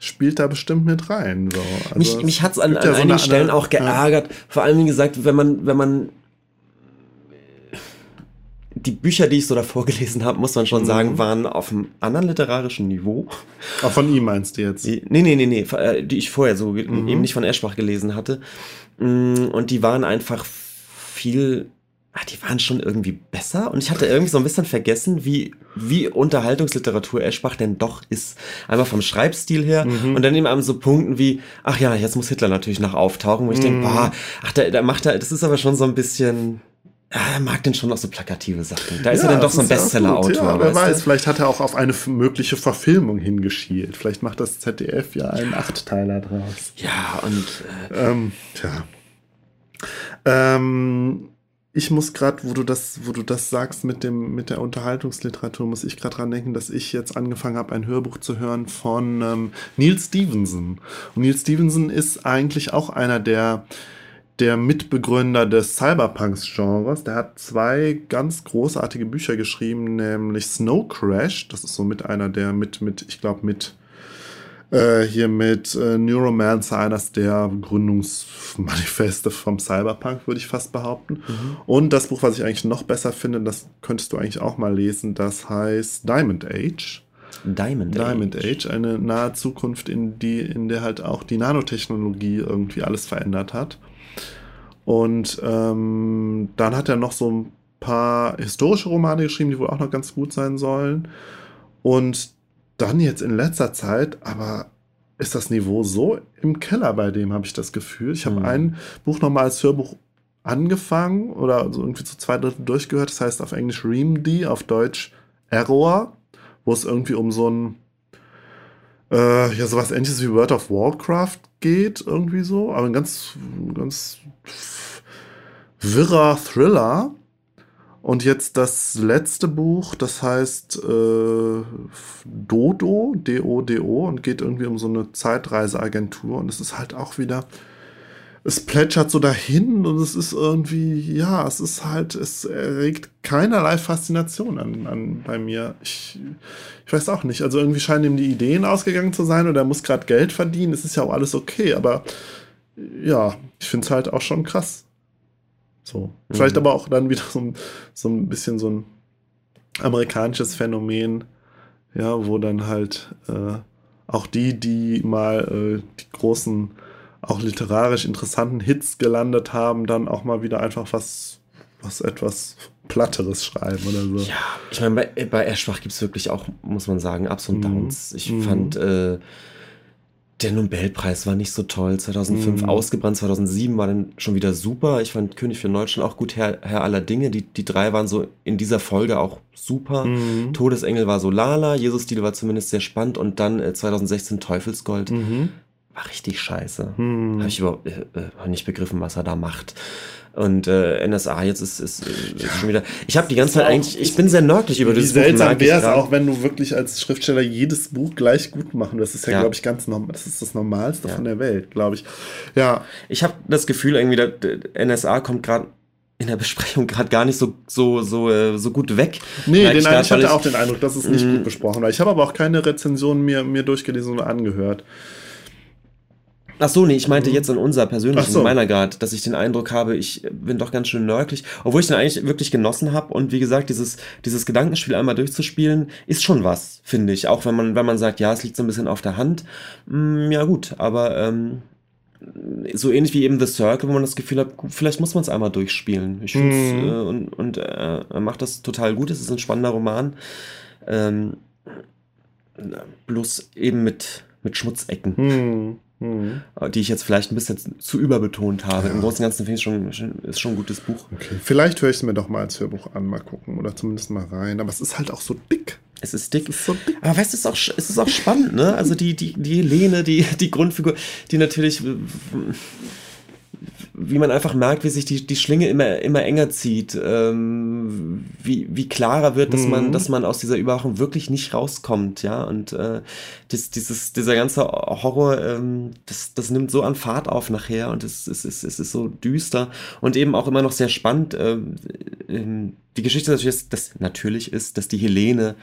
spielt da bestimmt mit rein. So. Also mich mich hat es an, an ja so einigen Stellen auch geärgert. Vor allem, wie gesagt, wenn man, wenn man die Bücher, die ich so davor gelesen habe, muss man schon Mhm. sagen, waren auf einem anderen literarischen Niveau. Auch von ihm meinst du jetzt? Die, nee, nee, nee, nee, äh, die ich vorher so Mhm. eben nicht von Eschbach gelesen hatte. Mm, Und die waren einfach viel ah, die waren schon irgendwie besser. Und ich hatte irgendwie so ein bisschen vergessen, wie, wie Unterhaltungsliteratur Eschbach denn doch ist. Einmal vom Schreibstil her mhm. und dann eben an so Punkten wie, ach ja, jetzt muss Hitler natürlich noch auftauchen, wo ich mhm. denke, boah, ach, da, da macht er, das ist aber schon so ein bisschen, er mag denn schon noch so plakative Sachen. Da ist ja, er dann doch so ein Bestseller-Autor. Ja, wer weiß, du? vielleicht hat er auch auf eine mögliche Verfilmung hingeschielt. Vielleicht macht das ZDF ja einen Achtteiler draus. Ja, und. Äh, ähm, tja. Ähm, ich muss gerade, wo du das, wo du das sagst mit dem, mit der Unterhaltungsliteratur, muss ich gerade dran denken, dass ich jetzt angefangen habe, ein Hörbuch zu hören von ähm, Neil Stevenson. Und Neil Stevenson ist eigentlich auch einer der der Mitbegründer des Cyberpunks-Genres. Der hat zwei ganz großartige Bücher geschrieben, nämlich Snow Crash. Das ist so mit einer der mit, mit ich glaube, mit äh, hier mit äh, Neuromancer, eines der Gründungsmanifeste vom Cyberpunk, würde ich fast behaupten. Mhm. Und das Buch, was ich eigentlich noch besser finde, das könntest du eigentlich auch mal lesen, das heißt Diamond Age. Diamond, Diamond Age. Age, eine nahe Zukunft, in, die, in der halt auch die Nanotechnologie irgendwie alles verändert hat. Und ähm, dann hat er noch so ein paar historische Romane geschrieben, die wohl auch noch ganz gut sein sollen. Und dann jetzt in letzter Zeit, aber ist das Niveau so im Keller bei dem, habe ich das Gefühl. Ich habe mhm. ein Buch nochmal als Hörbuch angefangen oder so irgendwie zu zwei Drittel durchgehört. Das heißt auf Englisch Reamd, auf Deutsch Error, wo es irgendwie um so ein äh, ja, sowas ähnliches wie World of Warcraft geht, irgendwie so, aber ein ganz, ganz wirrer Thriller. Und jetzt das letzte Buch, das heißt äh, Dodo, D-O-D-O, und geht irgendwie um so eine Zeitreiseagentur. Und es ist halt auch wieder, es plätschert so dahin und es ist irgendwie, ja, es ist halt, es erregt keinerlei Faszination an, an bei mir. Ich, ich weiß auch nicht. Also irgendwie scheinen ihm die Ideen ausgegangen zu sein oder er muss gerade Geld verdienen. Es ist ja auch alles okay, aber ja, ich finde es halt auch schon krass. So. Mhm. Vielleicht aber auch dann wieder *laughs* so, so ein bisschen so ein amerikanisches Phänomen, ja, wo dann halt äh, auch die, die mal äh, die großen, auch literarisch interessanten Hits gelandet haben, dann auch mal wieder einfach was, was etwas Platteres schreiben oder so. Ja, ich meine, bei, bei Eschbach gibt es wirklich auch, muss man sagen, Ups und mhm. Downs. Ich mhm. fand äh, der Nobelpreis war nicht so toll. 2005 mm. ausgebrannt, 2007 war dann schon wieder super. Ich fand König für Deutschland auch gut, Herr, Herr aller Dinge. Die, die drei waren so in dieser Folge auch super. Mm. Todesengel war so lala, Jesus-Stil war zumindest sehr spannend und dann äh, 2016 Teufelsgold. Mm War richtig scheiße. Mm. Habe ich überhaupt äh, äh, nicht begriffen, was er da macht. Und äh, NSA jetzt ist, ist, ist ja. schon wieder. Ich habe die ganze Zeit eigentlich, ich bin sehr nördlich über dieses Buch. Wie seltsam wäre es auch, wenn du wirklich als Schriftsteller jedes Buch gleich gut machen. Das ist ja, ja. glaube ich, ganz normal. Das ist das Normalste ja. von der Welt, glaube ich. Ja. Ich habe das Gefühl, irgendwie, der, der NSA kommt gerade in der Besprechung gerade gar nicht so, so, so, äh, so gut weg. Nee, den, ich, grad, ich hatte ich, auch den Eindruck, dass es nicht mm. gut besprochen war. Ich habe aber auch keine Rezension mir, mir durchgelesen oder angehört. Ach so, nee, ich meinte mhm. jetzt an unser persönlichen so. meiner Grad, dass ich den Eindruck habe, ich bin doch ganz schön nörglich, obwohl ich den eigentlich wirklich genossen habe und wie gesagt, dieses dieses Gedankenspiel einmal durchzuspielen ist schon was, finde ich, auch wenn man wenn man sagt, ja, es liegt so ein bisschen auf der Hand. Mm, ja gut, aber ähm, so ähnlich wie eben The Circle, wo man das Gefühl hat, vielleicht muss man es einmal durchspielen. Ich finde mhm. äh, und und äh, er macht das total gut. Es ist ein spannender Roman. Ähm, bloß eben mit mit Schmutzecken. Mhm. Mhm. Die ich jetzt vielleicht ein bisschen zu überbetont habe. Ja. Im Großen und Ganzen finde ich schon, ist schon ein gutes Buch. Okay. Vielleicht höre ich es mir doch mal als Hörbuch an, mal gucken oder zumindest mal rein. Aber es ist halt auch so dick. Es ist dick. Es ist so dick. Aber weißt du, es ist auch, es ist auch spannend, ne? Also die, die, die Helene, die, die Grundfigur, die natürlich wie man einfach merkt, wie sich die, die Schlinge immer, immer enger zieht, ähm, wie, wie klarer wird, dass mhm. man, dass man aus dieser Überwachung wirklich nicht rauskommt, ja, und äh, das, dieses, dieser ganze Horror, ähm, das, das nimmt so an Fahrt auf nachher und es, es, es, es ist so düster und eben auch immer noch sehr spannend. Äh, die Geschichte natürlich, dass natürlich ist, dass die Helene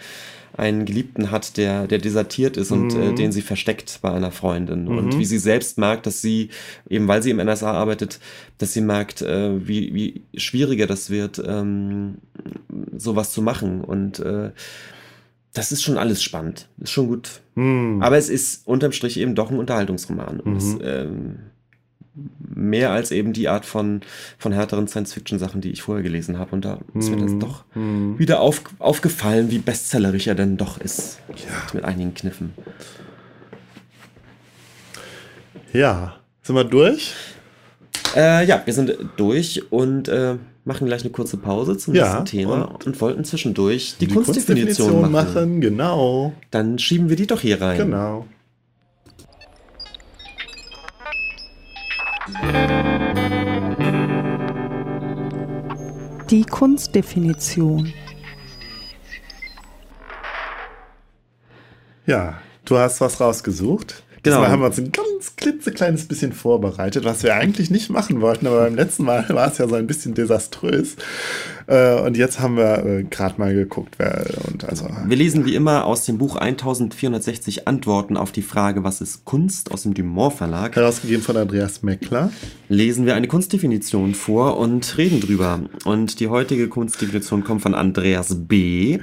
einen Geliebten hat, der, der desertiert ist und äh, mhm. den sie versteckt bei einer Freundin. Mhm. Und wie sie selbst merkt, dass sie, eben weil sie im NSA arbeitet, dass sie merkt, äh, wie, wie schwieriger das wird, ähm, sowas zu machen. Und äh, das ist schon alles spannend. Ist schon gut. Mhm. Aber es ist unterm Strich eben doch ein Unterhaltungsroman. Und es, mhm. ähm, mehr als eben die Art von, von härteren Science-Fiction-Sachen, die ich vorher gelesen habe. Und da ist mir das Mhm. doch wieder auf, aufgefallen, wie bestsellerig er denn doch ist. Ja. Mit einigen Kniffen. Ja. Sind wir durch? Äh, ja, wir sind durch und äh, machen gleich eine kurze Pause zum Ja, nächsten Thema und- und, wollten zwischendurch die, Kunstdefinition, Kunstdefinition machen. machen. Genau. Dann schieben wir die doch hier rein. Genau. Die Kunstdefinition. Ja, du hast was rausgesucht. Genau. Diesmal haben wir uns ein ganz klitzekleines bisschen vorbereitet, was wir eigentlich nicht machen wollten, aber beim letzten Mal *laughs* war es ja so ein bisschen desaströs. Äh, und jetzt haben wir äh, gerade mal geguckt, wer und also Wir lesen wie immer aus dem Buch 1460 Antworten auf die Frage, was ist Kunst aus dem Dumont Verlag. herausgegeben von Andreas Meckler. lesen wir eine Kunstdefinition vor und reden drüber. Und die heutige Kunstdefinition kommt von Andreas B.,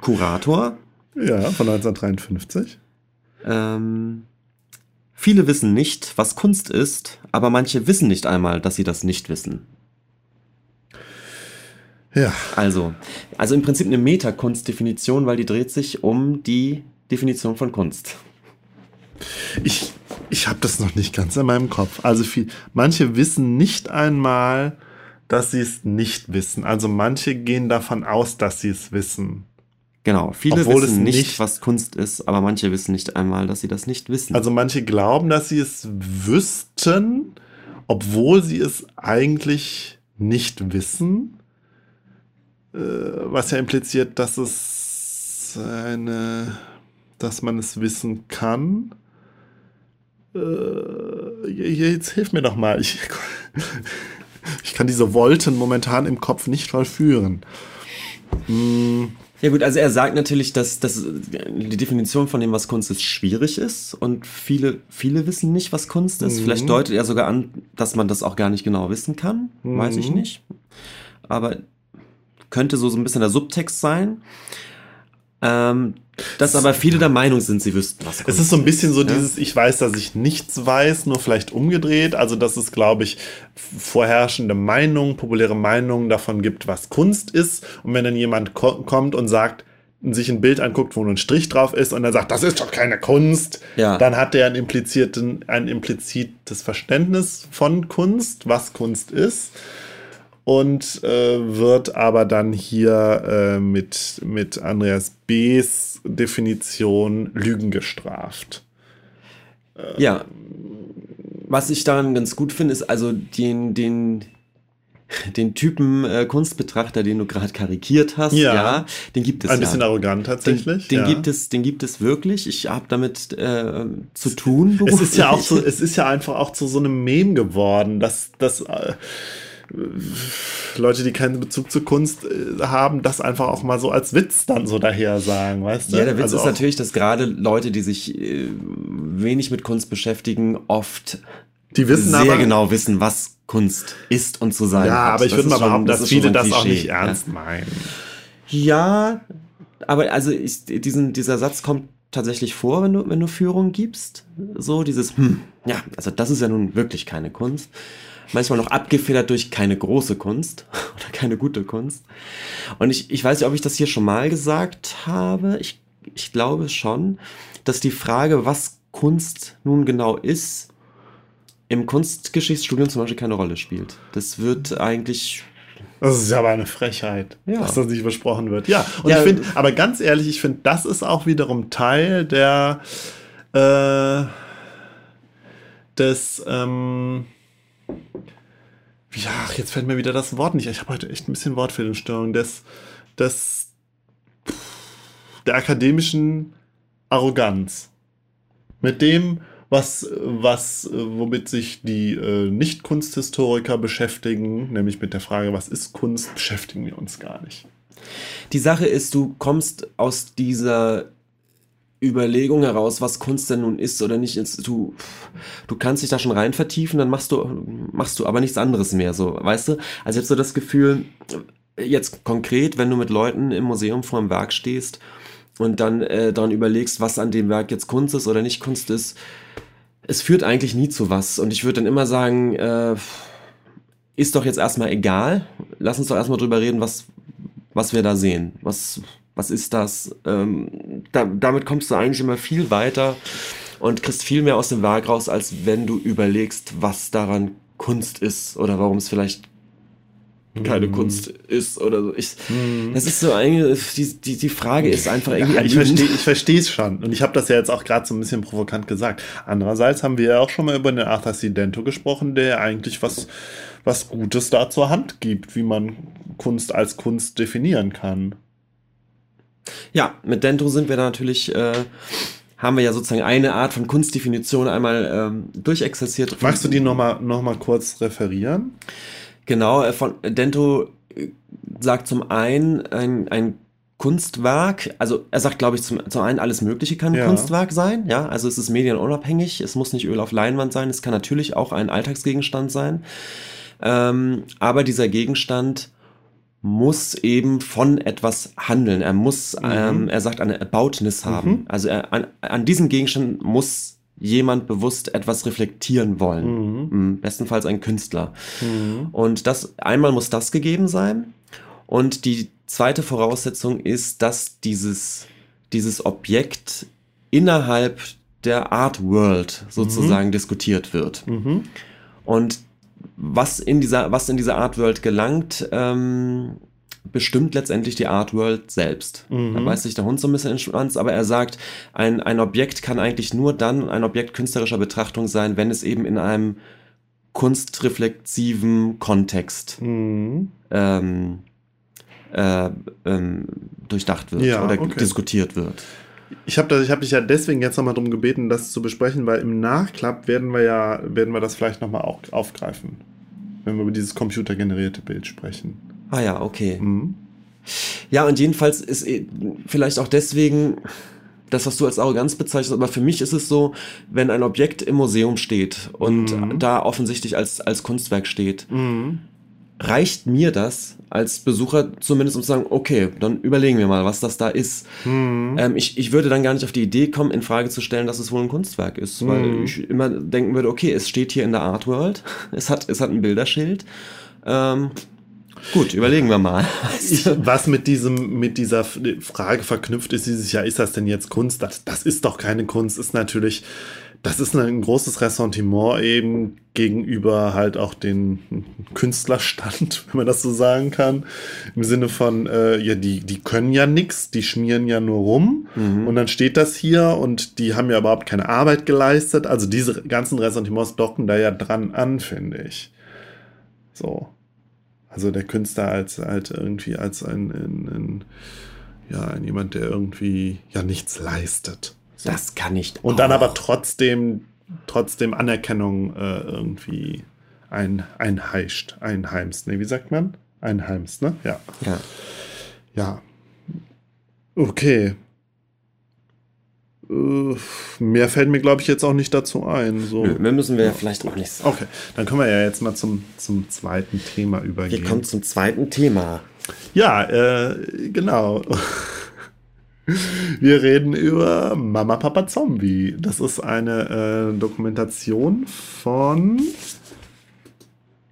Kurator. Ja, von 1953. Ähm, viele wissen nicht, was Kunst ist, aber manche wissen nicht einmal, dass sie das nicht wissen. Ja, Also, also im Prinzip eine Metakunstdefinition, weil die dreht sich um die Definition von Kunst. ich, ich habe das noch nicht ganz in meinem Kopf. Also viel, manche wissen nicht einmal, dass sie es nicht wissen. Also manche gehen davon aus, dass sie es wissen. Genau, viele Obwohl wissen nicht, nicht- was Kunst ist, aber manche wissen nicht einmal, dass sie das nicht wissen. Also manche glauben, dass sie es wüssten, obwohl sie es eigentlich nicht wissen. Äh, was ja impliziert, dass es eine, dass man es wissen kann. Äh, jetzt hilf mir doch mal. Ich, *laughs* ich kann diese Wolten momentan im Kopf nicht vollführen. Hm, Ja gut, also er sagt natürlich, dass, dass die Definition von dem, was Kunst ist, schwierig ist und viele, viele wissen nicht, was Kunst ist. Mhm. Vielleicht deutet er sogar an, dass man das auch gar nicht genau wissen kann. Weiß ich Mhm. nicht. Aber könnte so, so ein bisschen der Subtext sein. Ähm, dass aber viele der Meinung sind, sie wüssten, was Kunst Es ist so ein bisschen so Ja. dieses, ich weiß, dass ich nichts weiß, nur vielleicht umgedreht. Also, dass es, glaube ich, vorherrschende Meinungen, populäre Meinungen davon gibt, was Kunst ist. Und wenn dann jemand ko kommt und sagt, sich ein Bild anguckt, wo nur ein Strich drauf ist und er sagt, das ist doch keine Kunst, Ja. dann hat er ein, implizierten, ein implizites Verständnis von Kunst, was Kunst ist. Und äh, wird aber dann hier äh, mit, mit Andreas B.'s Definition Lügen gestraft. Ja. Was ich daran ganz gut finde, ist also den, den, den Typen äh, Kunstbetrachter, den du gerade karikiert hast, Ja. ja, den gibt es Ein ja. bisschen arrogant tatsächlich. Den, den, ja. gibt es, den gibt es wirklich. Ich habe damit äh, zu tun. Es ist ja auch so, es ist ja einfach auch zu so einem Mem geworden, dass, dass äh, Leute, die keinen Bezug zur Kunst äh, haben, das einfach auch mal so als Witz dann so daher sagen, weißt du? Ja, der Witz Also ist natürlich, dass gerade Leute, die sich äh, wenig mit Kunst beschäftigen, oft die wissen sehr aber, genau wissen, was Kunst ist und zu sein Ja, hat. aber ich Das würde mal behaupten, dass schon viele das auch nicht ja. ernst meinen. Ja, aber also ich, diesen, dieser Satz kommt tatsächlich vor, wenn du, wenn du Führung gibst. So dieses, hm, ja, also das ist ja nun wirklich keine Kunst. Manchmal noch abgefedert durch keine große Kunst *laughs* oder keine gute Kunst. Und ich, ich weiß nicht, ob ich das hier schon mal gesagt habe. Ich, ich glaube schon, dass die Frage, was Kunst nun genau ist, im Kunstgeschichtsstudium zum Beispiel keine Rolle spielt. Das wird eigentlich Das ist ja aber eine Frechheit, Ja. dass das nicht besprochen wird. Ja, und Ja. ich finde, aber ganz ehrlich, ich finde, das ist auch wiederum Teil der äh, des ähm, ja, jetzt fällt mir wieder das Wort nicht. Ich habe heute echt ein bisschen Wortfindungsstörung. Des, des der akademischen Arroganz. Mit dem, was, was, womit sich die äh, Nicht-Kunsthistoriker beschäftigen, nämlich mit der Frage, was ist Kunst, beschäftigen wir uns gar nicht. Die Sache ist, du kommst aus dieser Überlegung heraus, was Kunst denn nun ist oder nicht. Du, du kannst dich da schon rein vertiefen, dann machst du, machst du aber nichts anderes mehr, so, weißt du? Also ich habe so das Gefühl, jetzt konkret, wenn du mit Leuten im Museum vor einem Werk stehst und dann äh, daran überlegst, was an dem Werk jetzt Kunst ist oder nicht Kunst ist, es führt eigentlich nie zu was. Und ich würde dann immer sagen, äh, ist doch jetzt erstmal egal. Lass uns doch erstmal drüber reden, was, was wir da sehen. Was, was ist das? Ähm, da, damit kommst du eigentlich immer viel weiter und kriegst viel mehr aus dem Werk raus, als wenn du überlegst, was daran Kunst ist oder warum es vielleicht keine mm. Kunst ist oder so. Ich, mm. Das ist so eigentlich, die, die, die Frage ist einfach irgendwie. Ja, ich verstehe ich verstehe es schon. Und ich habe das ja jetzt auch gerade so ein bisschen provokant gesagt. Andererseits haben wir ja auch schon mal über den Arthur C. Dento gesprochen, der eigentlich was, was Gutes da zur Hand gibt, wie man Kunst als Kunst definieren kann. Ja, mit Dento sind wir da natürlich. Äh, haben wir ja sozusagen eine Art von Kunstdefinition einmal ähm, durchexerziert. Magst du die nochmal noch mal kurz referieren? Genau, äh, von Dento äh, sagt zum einen ein, ein Kunstwerk, also er sagt, glaube ich, zum, zum einen, alles Mögliche kann ein ja. Kunstwerk sein, ja, also es ist medienunabhängig, es muss nicht Öl auf Leinwand sein, es kann natürlich auch ein Alltagsgegenstand sein, ähm, aber dieser Gegenstand muss eben von etwas handeln. Er muss, mhm. ähm, er sagt, eine Erbautnis haben. Mhm. Also er, an, an diesem Gegenstand muss jemand bewusst etwas reflektieren wollen. Mhm. mhm. Bestenfalls ein Künstler. Mhm. Und das, einmal muss das gegeben sein. Und die zweite Voraussetzung ist, dass dieses, dieses Objekt innerhalb der Art World sozusagen mhm. diskutiert wird. Und was in dieser, was in dieser Art World gelangt, ähm, bestimmt letztendlich die Art World selbst. Mhm. Da beißt sich der Hund so ein bisschen in Schwanz, aber er sagt, ein, ein Objekt kann eigentlich nur dann ein Objekt künstlerischer Betrachtung sein, wenn es eben in einem kunstreflexiven Kontext mhm. ähm, äh, ähm, durchdacht wird ja, oder okay. diskutiert wird. Ich habe hab dich ja deswegen jetzt nochmal darum gebeten, das zu besprechen, weil im Nachklapp werden wir ja, werden wir das vielleicht nochmal aufgreifen, wenn wir über dieses computergenerierte Bild sprechen. Ah ja, okay. Mhm. Ja, und jedenfalls ist eh vielleicht auch deswegen das, was du als Arroganz bezeichnest, aber für mich ist es so, wenn ein Objekt im Museum steht und mhm. da offensichtlich als, als Kunstwerk steht, mhm reicht mir das als Besucher zumindest um zu sagen, okay, dann überlegen wir mal, was das da ist. Mhm. Ähm, ich, ich würde dann gar nicht auf die Idee kommen, in Frage zu stellen, dass es wohl ein Kunstwerk ist, mhm. weil ich immer denken würde, okay, es steht hier in der Art World, *laughs* es hat, es hat ein Bilderschild. Ähm, Gut, überlegen wir mal. *laughs* Ich, was mit diesem, mit dieser Frage verknüpft ist dieses Jahr, ist das denn jetzt Kunst? Das, das ist doch keine Kunst, ist natürlich das ist ein großes Ressentiment eben gegenüber halt auch den Künstlerstand, *laughs* wenn man das so sagen kann. Im Sinne von, äh, ja, die, die können ja nichts, die schmieren ja nur rum. Mhm. Und dann steht das hier und die haben ja überhaupt keine Arbeit geleistet. Also diese ganzen Ressentiments docken da ja dran an, finde ich. So. Also der Künstler als halt irgendwie als ein, ein, ein ja, ein jemand, der irgendwie ja nichts leistet. Das kann nicht. Und dann aber trotzdem, trotzdem Anerkennung äh, irgendwie ein, einheischt, einheimst. Ne, wie sagt man? Einheimst, ne? Ja. Ja. Ja. Okay. Uh, mehr fällt mir, glaube ich, jetzt auch nicht dazu ein. So. Nö, mehr müssen wir ja vielleicht auch nicht sagen. Okay, dann können wir ja jetzt mal zum, zum zweiten Thema übergehen. Wir kommen zum zweiten Thema. Ja, äh, genau. Wir reden über Mama Papa Zombie. Das ist eine äh, Dokumentation von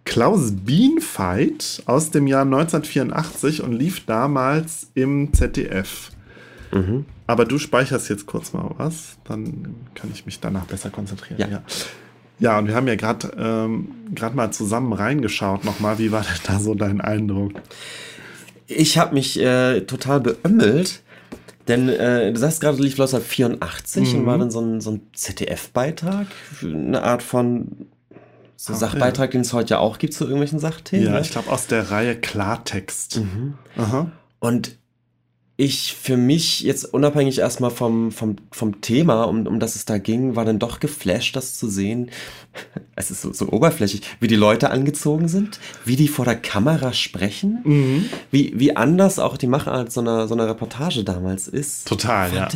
Klaus Bienfeit aus dem Jahr 1984 und lief damals im ZDF. Mhm. Aber du speicherst jetzt kurz mal was, dann kann ich mich danach besser konzentrieren. Ja, ja. ja und wir haben ja gerade ähm, mal zusammen reingeschaut nochmal. Wie war denn da so dein Eindruck? Ich habe mich äh, total beömmelt, denn äh, du sagst gerade, lief 1984 mhm. und war dann so ein, so ein ZDF-Beitrag, eine Art von so Ach, Sachbeitrag, ja. den es heute ja auch gibt zu irgendwelchen Sachthemen. Ja, ne? ich glaube aus der Reihe Klartext. Mhm. Und ich für mich jetzt unabhängig erstmal vom, vom, vom Thema, um, um das es da ging, war dann doch geflasht, das zu sehen. *laughs* Es ist so, so oberflächlich, wie die Leute angezogen sind, wie die vor der Kamera sprechen, mhm. wie, wie anders auch die Machart so einer, so einer Reportage damals ist. Total, ja.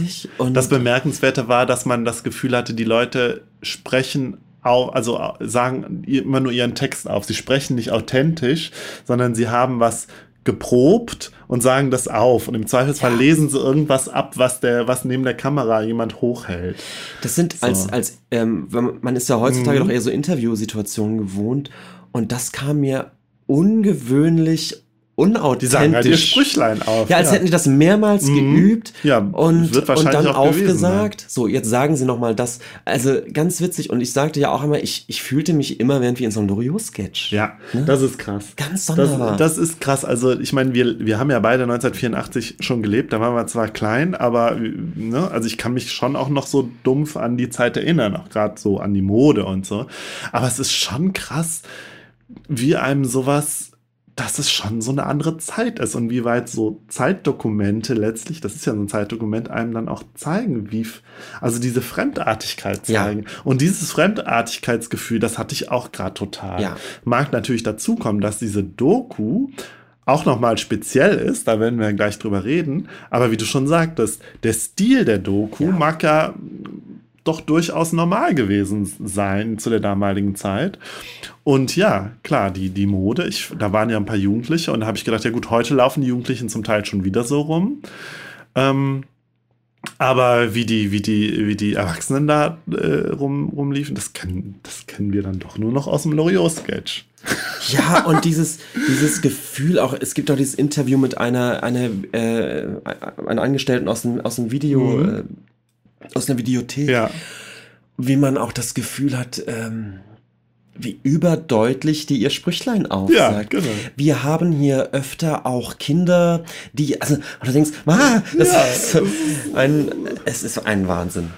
Das Bemerkenswerte war, dass man das Gefühl hatte, die Leute sprechen auch, also sagen immer nur ihren Text auf. Sie sprechen nicht authentisch, sondern sie haben was geprobt und sagen das auf. Und im Zweifelsfall Ja. lesen sie irgendwas ab, was der, was neben der Kamera jemand hochhält. Das sind So. als, als ähm, man ist ja heutzutage Mhm. doch eher so Interviewsituationen gewohnt und das kam mir ungewöhnlich unauthentisch. Die sagen halt ihr Sprüchlein auf. Ja, als hätten die das mehrmals Mhm. geübt Ja, und, wird wahrscheinlich und dann auch gewesen aufgesagt. So, jetzt sagen sie nochmal das. Also ganz witzig. Und ich sagte ja auch immer, ich, ich fühlte mich immer während wie in so einem Loriot-Sketch. Ja, Ne? das ist krass. Ganz Das, sonderbar. das ist krass. Also, ich meine, wir, wir haben ja beide 1984 schon gelebt. Da waren wir zwar klein, aber ne, also ich kann mich schon auch noch so dumpf an die Zeit erinnern, auch gerade so an die Mode und so. Aber es ist schon krass, wie einem sowas, dass es schon so eine andere Zeit ist und wie weit so Zeitdokumente letztlich, das ist ja so ein Zeitdokument, einem dann auch zeigen, wie, also diese Fremdartigkeit Ja. zeigen. Und dieses Fremdartigkeitsgefühl, das hatte ich auch gerade total Ja. mag natürlich dazu kommen, dass diese Doku auch nochmal speziell ist, da werden wir gleich drüber reden, aber wie du schon sagtest, der Stil der Doku Ja. mag ja doch durchaus normal gewesen sein zu der damaligen Zeit. Und ja, klar, die, die Mode, ich, da waren ja ein paar Jugendliche und da habe ich gedacht, ja gut, heute laufen die Jugendlichen zum Teil schon wieder so rum. Ähm, aber wie die, wie die, wie die Erwachsenen da äh, rum, rumliefen, das kennen, das kennen wir dann doch nur noch aus dem Loriot-Sketch. Ja, und dieses, dieses Gefühl auch, es gibt auch dieses Interview mit einer, einer, äh, einer Angestellten aus dem, aus dem Video, Mhm. äh, aus einer Videothek, Ja, wie man auch das Gefühl hat, ähm, wie überdeutlich die ihr Sprüchlein aufsagt. genau. Wir haben hier öfter auch Kinder, die, also, und du denkst, ah, das Ja. ist ein, es ist ein Wahnsinn.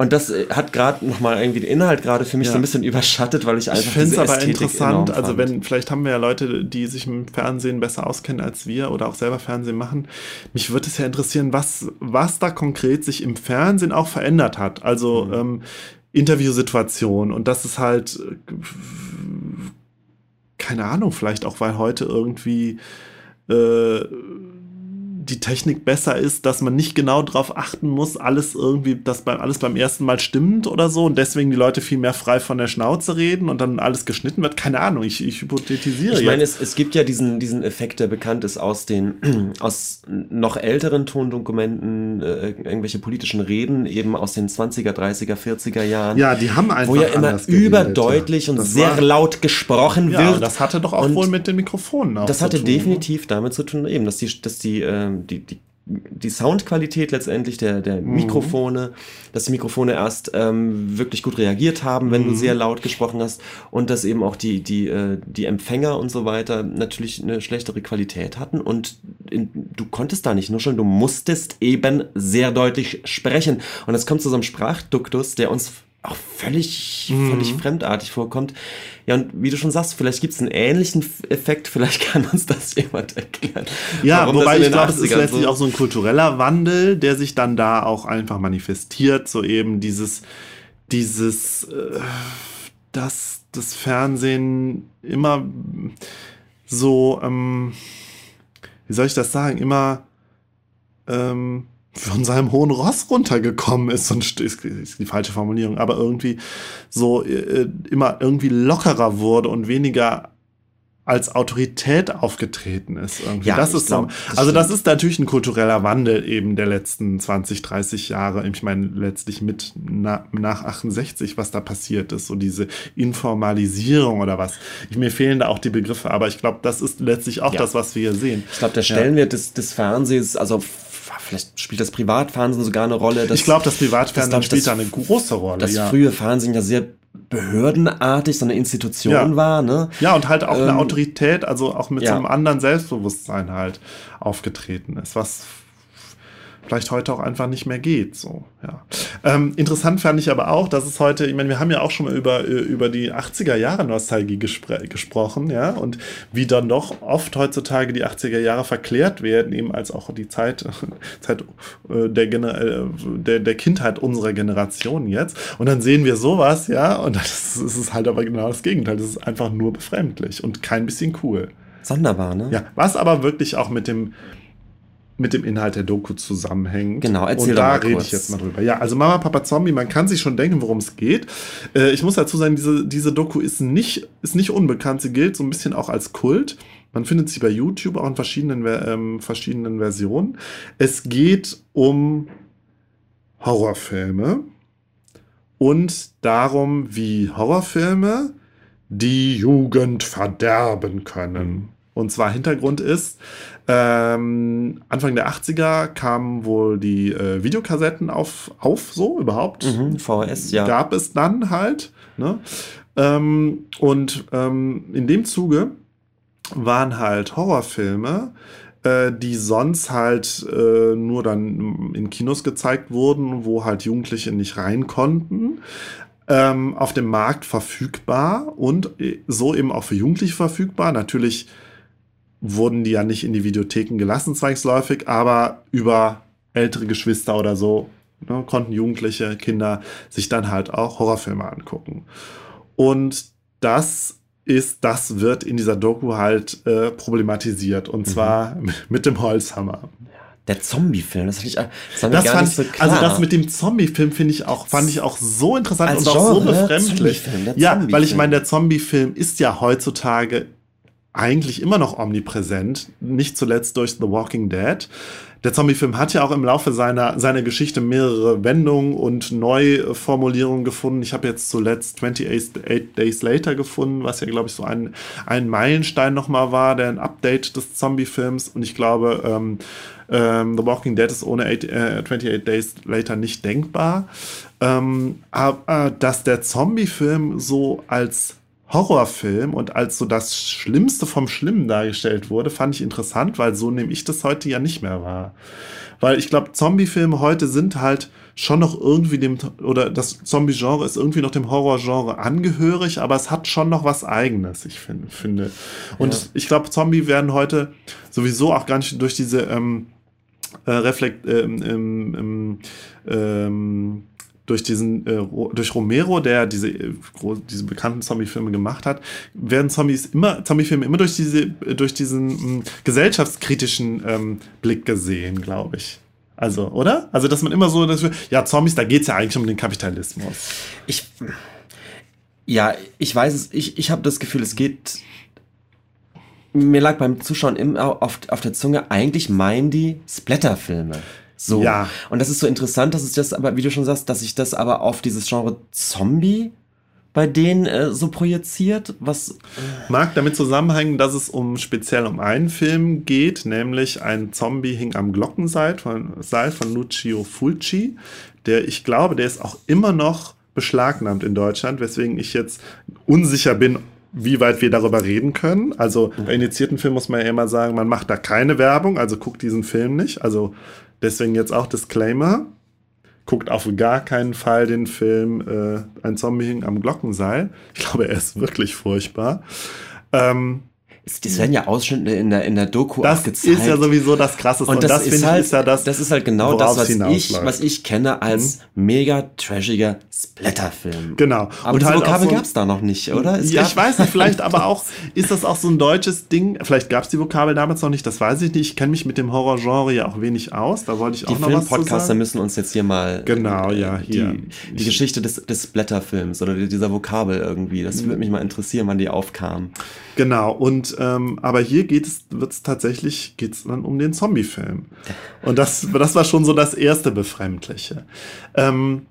Und das äh, hat gerade nochmal irgendwie den Inhalt gerade für mich Ja. so ein bisschen überschattet, weil ich einfach Ich fände es aber Ästhetik interessant, also wenn, vielleicht haben wir ja Leute, die sich im Fernsehen besser auskennen als wir oder auch selber Fernsehen machen. Mich würde es ja interessieren, was, was da konkret sich im Fernsehen auch verändert hat. Also Mhm. ähm, Interviewsituation und das ist halt, äh, keine Ahnung, vielleicht auch, weil heute irgendwie äh, die Technik besser ist, dass man nicht genau darauf achten muss, alles irgendwie, dass beim, alles beim ersten Mal stimmt oder so und deswegen die Leute viel mehr frei von der Schnauze reden und dann alles geschnitten wird. Keine Ahnung, ich, ich hypothetisiere Ich meine, es, es gibt ja diesen, diesen Effekt, der bekannt ist aus den *clears throat* aus noch älteren Tondokumenten, äh, irgendwelche politischen Reden, eben aus den 20er, 30er, 40er Jahren. Ja, die haben einfach wo ja immer überdeutlich ja. und Das sehr war- laut gesprochen Ja, wird. und das hatte doch auch Und wohl mit den Mikrofonen auch Das zu hatte tun, ne? definitiv damit zu tun, eben, dass die, dass die, ähm, die, die, die Soundqualität letztendlich der, der Mhm. Mikrofone, dass die Mikrofone erst ähm, wirklich gut reagiert haben, wenn du Mhm. sehr laut gesprochen hast und dass eben auch die, die, äh, die Empfänger und so weiter natürlich eine schlechtere Qualität hatten und in, du konntest da nicht nuscheln, du musstest eben sehr deutlich sprechen. Und es kommt zu so einem Sprachduktus, der uns auch völlig, Mhm. völlig fremdartig vorkommt. Ja, und wie du schon sagst, vielleicht gibt es einen ähnlichen Effekt, vielleicht *laughs* kann uns das jemand erklären. Ja, wobei ich glaube, es ist 80ern letztlich so- auch so ein kultureller Wandel, der sich dann da auch einfach manifestiert, so eben dieses, dieses, äh, dass das Fernsehen immer so, ähm, wie soll ich das sagen, immer ähm, von seinem hohen Ross runtergekommen ist, und ist, die falsche Formulierung, aber irgendwie so äh, immer irgendwie lockerer wurde und weniger als Autorität aufgetreten ist. Irgendwie. Ja, das ist glaub, das also das stimmt. ist natürlich ein kultureller Wandel eben der letzten 20, 30 Jahre. Ich meine letztlich mit na, nach 68, was da passiert ist, so diese Informalisierung oder was. Ich, mir fehlen da auch die Begriffe, aber ich glaube, das ist letztlich auch Ja. das, was wir hier sehen. Ich glaube, der Stellenwert des, des Fernsehens, also vielleicht spielt das Privatfernsehen sogar eine Rolle. Das, ich glaube, das Privatfernsehen spielt da eine große Rolle. das ja. frühe Fernsehen ja sehr behördenartig, so eine Institution Ja. war, ne? Ja, und halt auch eine Ähm, Autorität, also auch mit ja. so einem anderen Selbstbewusstsein halt aufgetreten ist, was vielleicht heute auch einfach nicht mehr geht. So, ja. Ähm, interessant fand ich aber auch, dass es heute, ich meine, wir haben ja auch schon mal über, über die 80er Jahre Nostalgie gespr gesprochen, ja, und wie dann doch oft heutzutage die 80er Jahre verklärt werden, eben als auch die Zeit, *laughs* Zeit äh, der, Gener äh, der, der Kindheit unserer Generation jetzt. Und dann sehen wir sowas, ja, und das *laughs* ist, es halt aber genau das Gegenteil. Das ist einfach nur befremdlich und kein bisschen cool. Sonderbar, ne? Ja, was aber wirklich auch mit dem mit dem Inhalt der Doku zusammenhängt. Genau, erzähl Und da rede kurz. ich jetzt mal drüber. Ja, also Mama, Papa, Zombie, man kann sich schon denken, worum es geht. Äh, ich muss dazu sagen, diese, diese Doku ist nicht, ist nicht unbekannt. Sie gilt so ein bisschen auch als Kult. Man findet sie bei YouTube auch in verschiedenen, Ver- ähm, verschiedenen Versionen. Es geht um Horrorfilme und darum, wie Horrorfilme die Jugend verderben können. Und zwar Hintergrund ist, ähm, Anfang der 80er kamen wohl die äh, Videokassetten auf, auf, so überhaupt. Mhm, VHS, ja. Gab es dann halt. Ne? Ähm, und ähm, in dem Zuge waren halt Horrorfilme, äh, die sonst halt äh, nur dann in Kinos gezeigt wurden, wo halt Jugendliche nicht rein konnten, ähm, auf dem Markt verfügbar und äh, so eben auch für Jugendliche verfügbar. Natürlich wurden die ja nicht in die Videotheken gelassen, zwangsläufig, aber über ältere Geschwister oder so ne, konnten Jugendliche, Kinder sich dann halt auch Horrorfilme angucken. Und das ist, das wird in dieser Doku halt äh, problematisiert und zwar mit dem Holzhammer. Der Zombie-Film, das, ich, das Das fand nicht so ich, klar. also das mit dem Zombie-Film finde ich auch, fand ich auch so interessant Als und auch so Genre, befremdlich. Zombie-Film, der Ja, weil ich meine, der Zombie-Film ist ja heutzutage eigentlich immer noch omnipräsent, nicht zuletzt durch The Walking Dead. Der Zombie-Film hat ja auch im Laufe seiner, seiner Geschichte mehrere Wendungen und Neuformulierungen gefunden. Ich habe jetzt zuletzt 28 Days Later gefunden, was ja, glaube ich, so ein, ein Meilenstein nochmal war, der ein Update des Zombie-Films. Und ich glaube, ähm, ähm, The Walking Dead ist ohne 8, äh, 28 Days Later nicht denkbar. Ähm, aber dass der Zombie-Film so als Horrorfilm und als so das Schlimmste vom Schlimmen dargestellt wurde, fand ich interessant, weil so nehme ich das heute ja nicht mehr wahr. Weil ich glaube, Zombie-Filme heute sind halt schon noch irgendwie dem, oder das Zombie-Genre ist irgendwie noch dem Horror-Genre angehörig, aber es hat schon noch was Eigenes, ich find, finde. Und Ja. ich glaube, Zombie werden heute sowieso auch gar nicht durch diese ähm, äh, Reflekt, ähm, ähm, ähm, ähm, durch diesen, äh, durch Romero, der diese, äh, diese bekannten Zombie-Filme gemacht hat, werden Zombies immer, Zombie-Filme immer durch diese, äh, durch diesen mh, gesellschaftskritischen ähm, Blick gesehen, glaube ich. Also, oder? Also, dass man immer so, dass wir, ja, Zombies, da geht es ja eigentlich um den Kapitalismus. Ich, ja, ich weiß es, ich, ich habe das Gefühl, es geht. Mir lag beim Zuschauen immer auf, auf der Zunge, eigentlich meinen die Splatterfilme. So. Ja. Und das ist so interessant, dass es das aber, wie du schon sagst, dass sich das aber auf dieses Genre Zombie bei denen äh, so projiziert, was. Mag damit zusammenhängen, dass es um speziell um einen Film geht, nämlich ein Zombie hing am Glockenseil von, Seil von Lucio Fulci, der ich glaube, der ist auch immer noch beschlagnahmt in Deutschland, weswegen ich jetzt unsicher bin, wie weit wir darüber reden können. Also bei indizierten Filmen muss man ja immer sagen, man macht da keine Werbung, also guckt diesen Film nicht. Also deswegen jetzt auch Disclaimer. Guckt auf gar keinen Fall den Film äh, Ein Zombie hing am Glockenseil. Ich glaube, er ist wirklich furchtbar. Ähm, Es werden ja Ausschnitte in der, in der Doku das gezeigt. ist ja sowieso das Krasseste. Und das, finde ist halt, ich, ist ja das, das ist halt genau das, was ich, was ich kenne als mega trashiger Splatterfilm. Genau. Aber Und die halt Vokabel so- gab es da noch nicht, oder? Es ja, ich weiß nicht, vielleicht *laughs* aber auch, ist das auch so ein deutsches Ding? Vielleicht gab es die Vokabel damals noch nicht, das weiß ich nicht. Ich kenne mich mit dem Horrorgenre ja auch wenig aus. Da wollte ich Die auch noch was zu Filmpodcaster sagen. müssen uns jetzt hier mal Genau, ja, äh, hier. die, die Ich- Geschichte des, des Splatterfilms oder dieser Vokabel irgendwie. Das würde mich mal interessieren, wann die aufkam. Genau, und ähm, aber hier geht es, wird es tatsächlich, geht es dann um den Zombie-Film. Und das, das war schon so das erste Befremdliche. Ähm,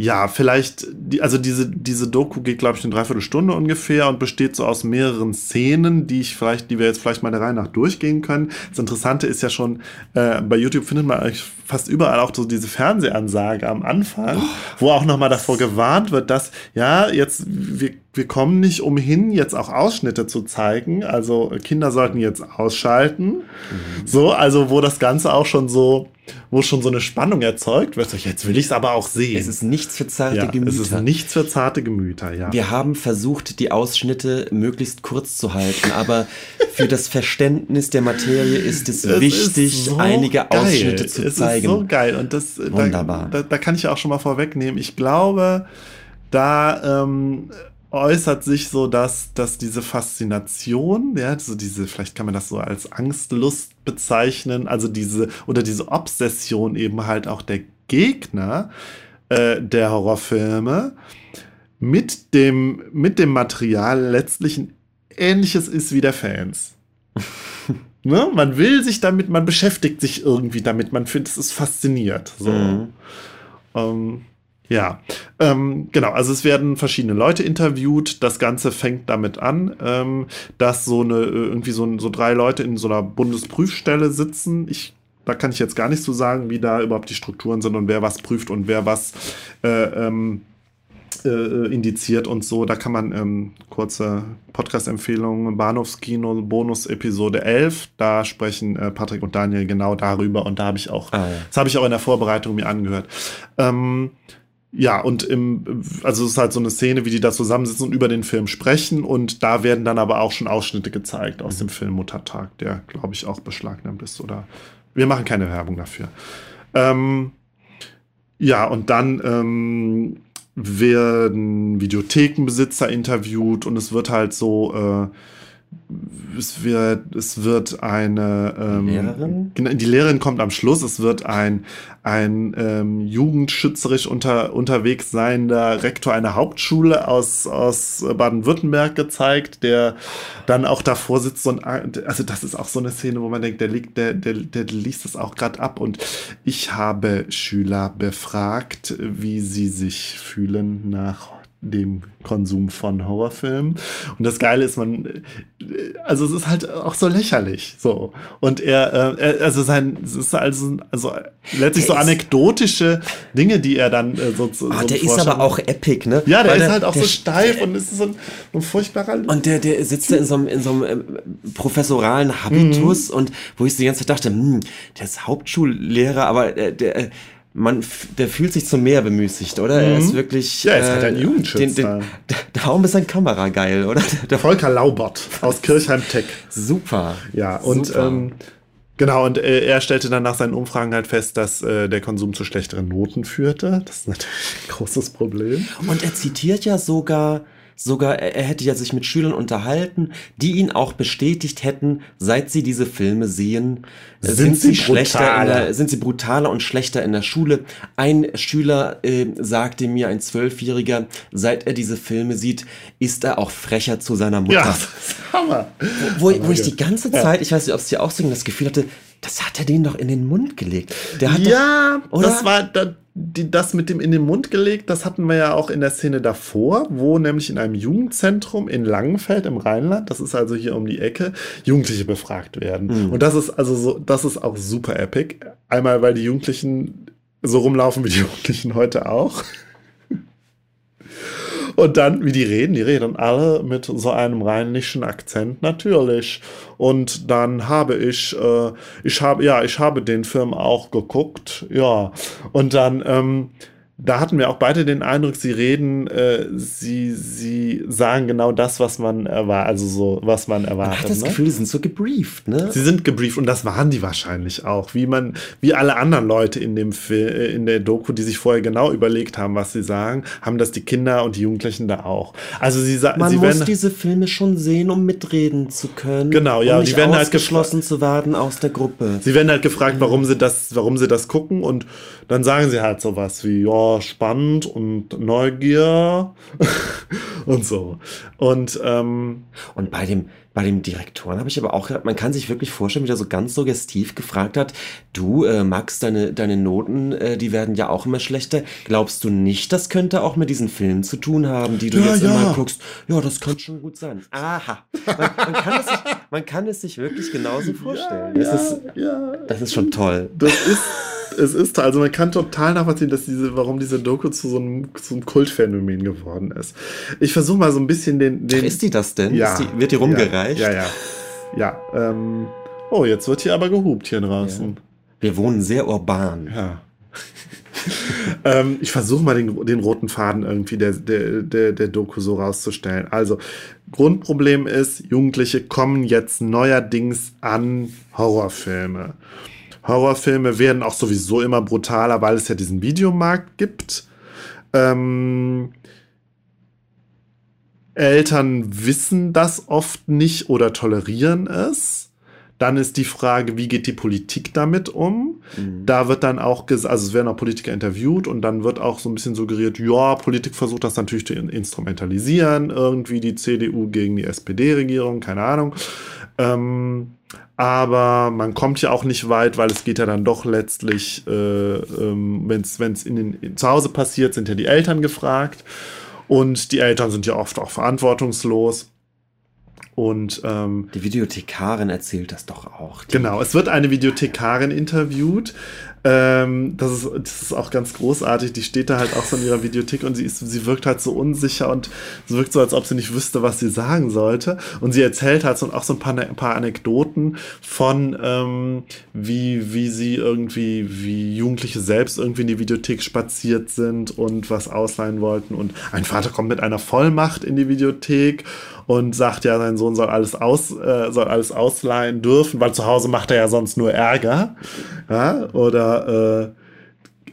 ja, vielleicht, die, also diese, diese Doku geht, glaube ich, eine Dreiviertelstunde ungefähr und besteht so aus mehreren Szenen, die ich vielleicht, die wir jetzt vielleicht mal der Reihe nach durchgehen können. Das Interessante ist ja schon, äh, bei YouTube findet man eigentlich fast überall auch so diese Fernsehansage am Anfang, wo auch nochmal davor gewarnt wird, dass, ja, jetzt, wir, wir kommen nicht umhin, jetzt auch Ausschnitte zu zeigen. Also Kinder sollten jetzt ausschalten. So, also wo das Ganze auch schon so, wo schon so eine Spannung erzeugt wird. Jetzt will ich es aber auch sehen. Es ist nichts für zarte ja, Gemüter. es ist nichts für zarte Gemüter, ja. Wir haben versucht, die Ausschnitte möglichst kurz zu halten, aber für das Verständnis der Materie ist es, *laughs* Es wichtig, ist so einige geil. Ausschnitte zu es zeigen. ist so geil. Und das, Wunderbar. Da, da, da kann ich ja auch schon mal vorwegnehmen. Ich glaube, da ähm, äußert sich so, dass, dass diese Faszination, ja, so diese, vielleicht kann man das so als Angstlust bezeichnen, also diese, oder diese Obsession eben halt auch der Gegner äh, der Horrorfilme mit dem, mit dem Material letztlich ein ähnliches ist wie der Fans. *laughs* ne? Man will sich damit, man beschäftigt sich irgendwie damit, man findet es ist fasziniert. So. Mhm. Ähm, ja, ähm, genau. Also es werden verschiedene Leute interviewt. Das Ganze fängt damit an, ähm, dass so eine irgendwie so, so drei Leute in so einer Bundesprüfstelle sitzen. Ich da kann ich jetzt gar nicht so sagen, wie da überhaupt die Strukturen sind und wer was prüft und wer was äh, ähm, äh, indiziert und so. Da kann man ähm, kurze Podcast-Empfehlungen, Bahnhofskino, Bonus-Episode 11. Da sprechen äh, Patrick und Daniel genau darüber und da habe ich auch, ah, ja. das habe ich auch in der Vorbereitung mir angehört. Ähm, ja, und im, also es ist halt so eine Szene, wie die da zusammensitzen und über den Film sprechen. Und da werden dann aber auch schon Ausschnitte gezeigt aus mhm. dem Film Muttertag, der, glaube ich, auch beschlagnahmt ist. Oder wir machen keine Werbung dafür. Ähm, ja, und dann ähm, werden Videothekenbesitzer interviewt und es wird halt so äh, es wird, es wird eine ähm, Lehrerin? Genau, die Lehrerin kommt am Schluss. Es wird ein, ein ähm, jugendschützerisch unter, unterwegs seiender Rektor einer Hauptschule aus, aus Baden-Württemberg gezeigt, der dann auch davor sitzt und also das ist auch so eine Szene, wo man denkt, der liegt, der, der, der liest es auch gerade ab. Und ich habe Schüler befragt, wie sie sich fühlen nach dem Konsum von Horrorfilmen. Und das Geile ist, man, also es ist halt auch so lächerlich, so. Und er, äh, also sein, es ist also, also letztlich der so anekdotische Dinge, die er dann äh, so, so oh, Der ist aber auch epic, ne? Ja, der Weil ist halt auch so steif der, und ist so ein, ein furchtbarer. Und der, der sitzt da in so einem, in so einem ähm, professoralen Habitus mhm. und wo ich die ganze Zeit dachte, hm, der ist Hauptschullehrer, aber äh, der, der man, der fühlt sich zum Meer bemüßigt, oder? Mhm. Er ist wirklich. Ja, er ist halt ein äh, Jugendschützer. Den, *laughs* der Raum ist ein Kamera geil, oder? Der Volker Laubert aus Kirchheim Tech. Super. Ja, und Super. Ähm, genau, und äh, er stellte dann nach seinen Umfragen halt fest, dass äh, der Konsum zu schlechteren Noten führte. Das ist natürlich ein großes Problem. Und er zitiert ja sogar Sogar er hätte ja sich mit Schülern unterhalten, die ihn auch bestätigt hätten, seit sie diese Filme sehen, sind, sind sie, schlechter der, sind sie brutaler und schlechter in der Schule. Ein Schüler äh, sagte mir, ein Zwölfjähriger, seit er diese Filme sieht, ist er auch frecher zu seiner Mutter. Ja, *laughs* Hammer. Wo, wo, wo ich die ganze Zeit, ich weiß nicht, ob es dir auch so ging, das Gefühl hatte, das hat er denen doch in den Mund gelegt. Der hat ja, doch, oder? das war da, die, das mit dem in den Mund gelegt, das hatten wir ja auch in der Szene davor, wo nämlich in einem Jugendzentrum in Langenfeld im Rheinland, das ist also hier um die Ecke, Jugendliche befragt werden. Mhm. Und das ist also so, das ist auch super epic. Einmal, weil die Jugendlichen so rumlaufen wie die *laughs* Jugendlichen heute auch. Und dann, wie die reden, die reden alle mit so einem rheinischen Akzent, natürlich. Und dann habe ich, äh, ich habe, ja, ich habe den Film auch geguckt, ja. Und dann, ähm, da hatten wir auch beide den Eindruck, sie reden, äh, sie, sie sagen genau das, was man erwartet, also so, was man erwartet. Man hat das ne? Gefühl, die sind so gebrieft, ne? Sie sind gebrieft und das waren die wahrscheinlich auch, wie man, wie alle anderen Leute in dem Film, äh, in der Doku, die sich vorher genau überlegt haben, was sie sagen, haben das die Kinder und die Jugendlichen da auch. Also sie sagen, man sie muss werden, diese Filme schon sehen, um mitreden zu können. Genau, ja, um die werden halt geschlossen zu werden aus der Gruppe. Sie werden halt gefragt, warum sie das, warum sie das gucken und dann sagen sie halt sowas wie, ja, spannend und Neugier *laughs* und so. Und, ähm, und bei dem, bei dem Direktoren habe ich aber auch gedacht, man kann sich wirklich vorstellen, wie der so ganz suggestiv gefragt hat, du, äh, Max, deine, deine Noten, äh, die werden ja auch immer schlechter. Glaubst du nicht, das könnte auch mit diesen Filmen zu tun haben, die du ja, jetzt ja. immer guckst? Ja, das könnte schon gut sein. Aha. Man, man, kann, es sich, man kann es sich wirklich genauso *laughs* vorstellen. Ja, das, ist, das ist schon toll. Das ist es ist, also man kann total nachvollziehen, dass diese, warum diese Doku zu so einem, zu einem Kultphänomen geworden ist. Ich versuche mal so ein bisschen den, den. Ach, ist die das denn? Ja. Die, wird die rumgereicht? Ja, ja. Ja. ja ähm, oh, jetzt wird hier aber gehupt hier draußen. Ja. Wir wohnen sehr urban. Ja. *laughs* ähm, ich versuche mal den, den, roten Faden irgendwie der, der, der, der Doku so rauszustellen. Also, Grundproblem ist, Jugendliche kommen jetzt neuerdings an Horrorfilme. Horrorfilme werden auch sowieso immer brutaler, weil es ja diesen Videomarkt gibt. Ähm, Eltern wissen das oft nicht oder tolerieren es. Dann ist die Frage, wie geht die Politik damit um? Mhm. Da wird dann auch, also es werden auch Politiker interviewt und dann wird auch so ein bisschen suggeriert, ja, Politik versucht das natürlich zu instrumentalisieren, irgendwie die CDU gegen die SPD-Regierung, keine Ahnung. Ähm, aber man kommt ja auch nicht weit, weil es geht ja dann doch letztlich, äh, ähm, wenn es zu Hause passiert, sind ja die Eltern gefragt. Und die Eltern sind ja oft auch verantwortungslos. Und ähm, die Videothekarin erzählt das doch auch. Genau, es wird eine Videothekarin interviewt, ähm, das, ist, das ist auch ganz großartig. Die steht da halt auch so in ihrer Videothek und sie, ist, sie wirkt halt so unsicher und sie wirkt so, als ob sie nicht wüsste, was sie sagen sollte. Und sie erzählt halt so, auch so ein paar, ein paar Anekdoten von, ähm, wie, wie sie irgendwie, wie Jugendliche selbst irgendwie in die Videothek spaziert sind und was ausleihen wollten. Und ein Vater kommt mit einer Vollmacht in die Videothek und sagt ja, sein Sohn soll alles aus, äh, soll alles ausleihen dürfen, weil zu Hause macht er ja sonst nur Ärger. Ja, oder äh,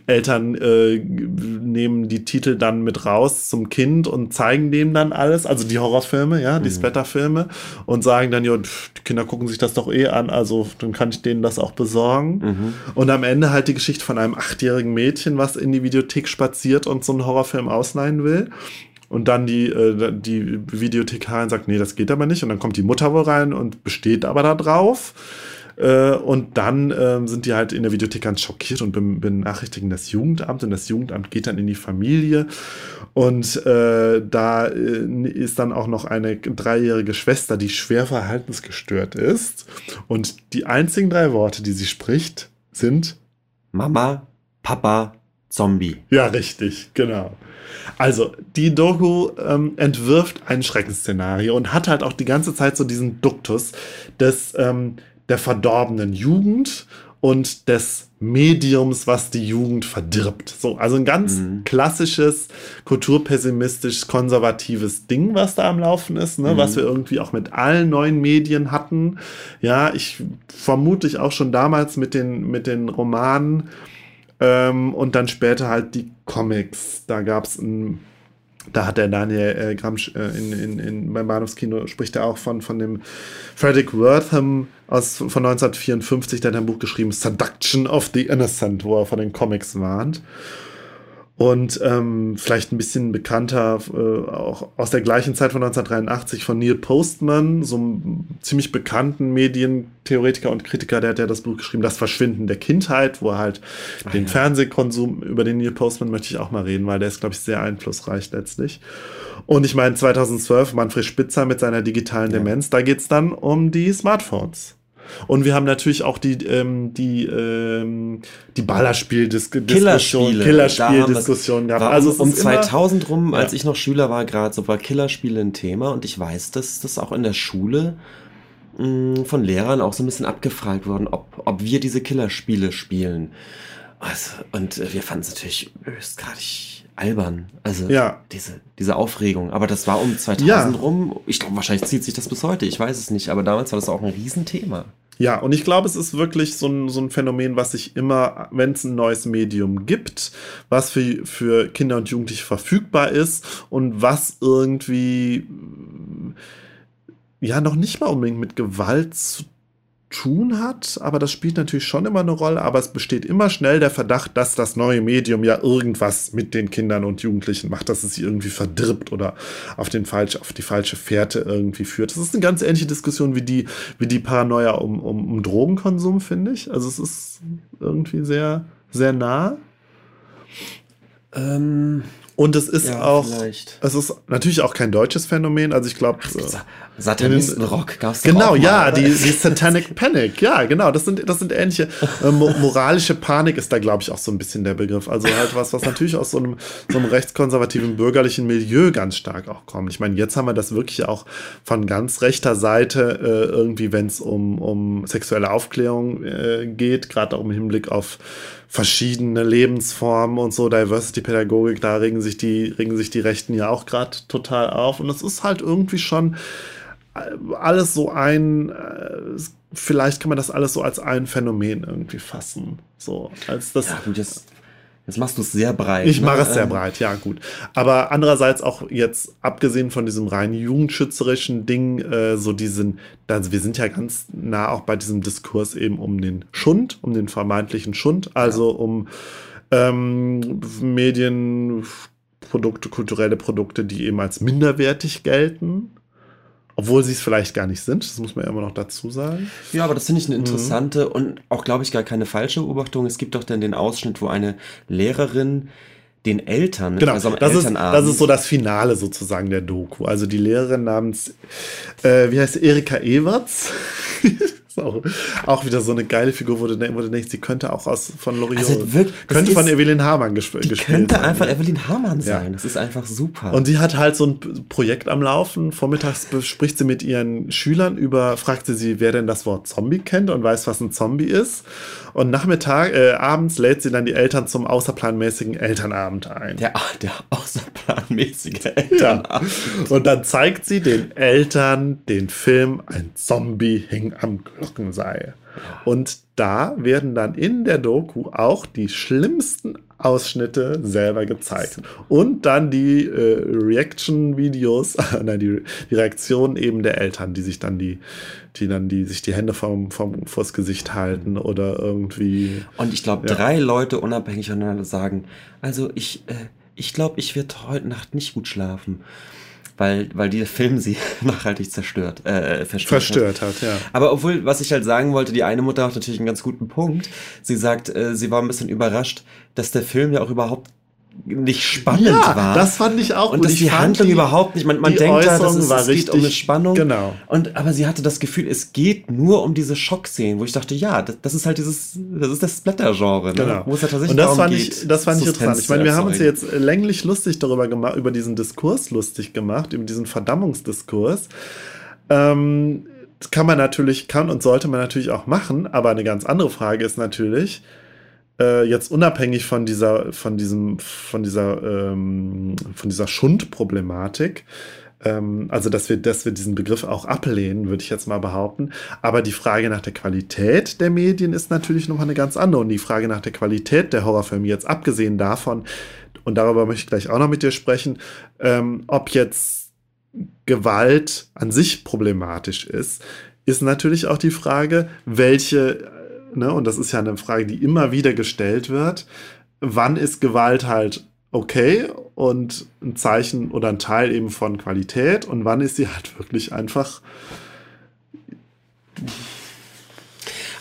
Eltern äh, nehmen die Titel dann mit raus zum Kind und zeigen dem dann alles, also die Horrorfilme, ja, die mhm. Splatterfilme und sagen dann, ja, die Kinder gucken sich das doch eh an, also dann kann ich denen das auch besorgen. Mhm. Und am Ende halt die Geschichte von einem achtjährigen Mädchen, was in die Videothek spaziert und so einen Horrorfilm ausleihen will. Und dann die, äh, die Videothekarin sagt, nee, das geht aber nicht. Und dann kommt die Mutter wohl rein und besteht aber da drauf. Äh, und dann äh, sind die halt in der Videothek ganz schockiert und benachrichtigen das Jugendamt. Und das Jugendamt geht dann in die Familie. Und äh, da äh, ist dann auch noch eine dreijährige Schwester, die schwer verhaltensgestört ist. Und die einzigen drei Worte, die sie spricht, sind Mama, Papa, Zombie. Ja, richtig, genau. Also, die Doku ähm, entwirft ein Schreckensszenario und hat halt auch die ganze Zeit so diesen Duktus des, ähm, der verdorbenen Jugend und des Mediums, was die Jugend verdirbt. So, also ein ganz mhm. klassisches, kulturpessimistisch konservatives Ding, was da am Laufen ist, ne? Mhm. was wir irgendwie auch mit allen neuen Medien hatten. Ja, ich vermutlich auch schon damals mit den, mit den Romanen ähm, und dann später halt die Comics. Da gab es ein da hat der Daniel äh, Gramsch äh, in, in, in, beim Bahnhofskino spricht er auch von, von dem Frederick Wortham aus, von 1954, der hat ein Buch geschrieben, Seduction of the Innocent, wo er von den Comics warnt. Und ähm, vielleicht ein bisschen bekannter, äh, auch aus der gleichen Zeit von 1983 von Neil Postman, so einem ziemlich bekannten Medientheoretiker und Kritiker, der hat ja das Buch geschrieben, Das Verschwinden der Kindheit, wo er halt Ach, den ja. Fernsehkonsum, über den Neil Postman möchte ich auch mal reden, weil der ist, glaube ich, sehr einflussreich letztlich. Und ich meine, 2012 Manfred Spitzer mit seiner digitalen ja. Demenz, da geht's dann um die Smartphones. Und wir haben natürlich auch die, ähm, die, ähm, die Ballerspiel-Diskussion, Killerspiel Killerspiel-Diskussion gehabt. Also um 2000 rum, ja. als ich noch Schüler war, gerade so war Killerspiele ein Thema und ich weiß, dass das auch in der Schule mh, mm, von Lehrern auch so ein bisschen abgefragt worden, ob, ob wir diese Killerspiele spielen. Also, und äh, wir fanden es natürlich höchstgradig albern. Also ja. diese, diese Aufregung. Aber das war um 2000 ja. rum. Ich glaube, wahrscheinlich zieht sich das bis heute. Ich weiß es nicht. Aber damals war das auch ein Riesenthema. Ja, und ich glaube, es ist wirklich so ein, so ein Phänomen, was sich immer, wenn es ein neues Medium gibt, was für, für Kinder und Jugendliche verfügbar ist und was irgendwie ja noch nicht mal unbedingt mit Gewalt zu tun hat, aber das spielt natürlich schon immer eine Rolle, aber es besteht immer schnell der Verdacht, dass das neue Medium ja irgendwas mit den Kindern und Jugendlichen macht, dass es sie irgendwie verdirbt oder auf, den falsch, auf die falsche Fährte irgendwie führt. Das ist eine ganz ähnliche Diskussion wie die, wie die Paranoia um, um, um Drogenkonsum, finde ich. Also es ist irgendwie sehr, sehr nah. Ähm, und es ist ja, auch, vielleicht. es ist natürlich auch kein deutsches Phänomen. Also ich glaube, Satanistenrock gab es Genau, auch ja, die, die Satanic Panic, ja, genau. Das sind, das sind ähnliche. Äh, moralische Panik ist da, glaube ich, auch so ein bisschen der Begriff. Also halt was, was natürlich aus so einem, so einem rechtskonservativen bürgerlichen Milieu ganz stark auch kommt. Ich meine, jetzt haben wir das wirklich auch von ganz rechter Seite äh, irgendwie, wenn es um, um sexuelle Aufklärung äh, geht, gerade auch im Hinblick auf verschiedene Lebensformen und so, Diversity-Pädagogik, da regen sich die, regen sich die Rechten ja auch gerade total auf. Und es ist halt irgendwie schon äh, alles so ein, äh, vielleicht kann man das alles so als ein Phänomen irgendwie fassen. So, als das. Ja, gut, jetzt Jetzt machst du es sehr breit. Ich ne? mache es sehr Ähm, breit, ja, gut. Aber andererseits auch jetzt, abgesehen von diesem rein jugendschützerischen Ding, äh, so diesen, also wir sind ja ganz nah auch bei diesem Diskurs eben um den Schund, um den vermeintlichen Schund, also um ähm, Medienprodukte, kulturelle Produkte, die eben als minderwertig gelten. Obwohl sie es vielleicht gar nicht sind, das muss man ja immer noch dazu sagen. Ja, aber das finde ich Mhm. eine interessante und auch, glaube ich, gar keine falsche Beobachtung. Es gibt doch dann den Ausschnitt, wo eine Lehrerin den Eltern, Genau, also das ist, das ist so das Finale sozusagen der Doku. Also die Lehrerin namens, äh, wie heißt Erika Everts. *laughs* *laughs* auch, auch wieder so eine geile Figur, wo du, wo du denkst, sie könnte auch aus von Loriot, Also wirklich, könnte von ist- Evelyn Hamann gesp gespielt könnte sein. einfach Evelyn Hamann Ja. sein. Das ist einfach super. Und sie hat halt so ein Projekt am Laufen. Vormittags bespricht sie mit ihren Schülern über, fragt sie sie, wer denn das Wort Zombie kennt und weiß, was ein Zombie ist. Und Nachmittag, äh, abends lädt sie dann die Eltern zum außerplanmäßigen Elternabend ein. der, *laughs* der außerplanmäßige Ja. Elternabend. Und dann zeigt sie den Eltern den Film Ein Zombie hing am Glockenseil. Und da werden dann in der Doku auch die schlimmsten Ausschnitte selber gezeigt. Und dann die äh, Reaction-Videos, *laughs* nein, die, die Reaktionen eben der Eltern, die sich dann die, die dann die sich die Hände vom, vom, vors Gesicht halten oder irgendwie. Und ich glaube, Ja. drei Leute unabhängig voneinander sagen, also ich, äh, ich glaube, ich werde heute Nacht nicht gut schlafen. Weil, weil dieser Film sie *laughs* nachhaltig zerstört, äh, verstört. Hat. Verstört hat, ja. Aber obwohl, was ich halt sagen wollte, die eine Mutter hat natürlich einen ganz guten Punkt. Sie sagt, äh, sie war ein bisschen überrascht, dass der Film ja auch überhaupt nicht spannend Ja, war. das fand ich auch und gut. dass die Handlung die- überhaupt nicht, man, man denkt ja, dass Äußerung es, war es geht um eine richtig- Spannung. genau. Und, aber sie hatte das Gefühl, es geht nur um diese Schockszenen, wo ich dachte, ja, das, das ist halt dieses, das ist das Splatter-Genre, ne? Genau. wo es ja tatsächlich und das darum fand geht, ich, das fand ich interessant. Ich meine, wir haben uns jetzt länglich lustig darüber gemacht, über diesen Diskurs lustig gemacht, über diesen Verdammungsdiskurs. Ähm, kann man natürlich, kann und sollte man natürlich auch machen, aber eine ganz andere Frage ist natürlich, äh, jetzt unabhängig von dieser, von diesem, von dieser, ähm, von dieser Schundproblematik, ähm, also dass wir, dass wir diesen Begriff auch ablehnen, würde ich jetzt mal behaupten. Aber die Frage nach der Qualität der Medien ist natürlich noch eine ganz andere. Und die Frage nach der Qualität der Horrorfilme, jetzt abgesehen davon, und darüber möchte ich gleich auch noch mit dir sprechen, ähm, ob jetzt Gewalt an sich problematisch ist, ist natürlich auch die Frage, welche, ne, und das ist ja eine Frage, die immer wieder gestellt wird, wann ist Gewalt halt okay und ein Zeichen oder ein Teil eben von Qualität? Und wann ist sie halt wirklich einfach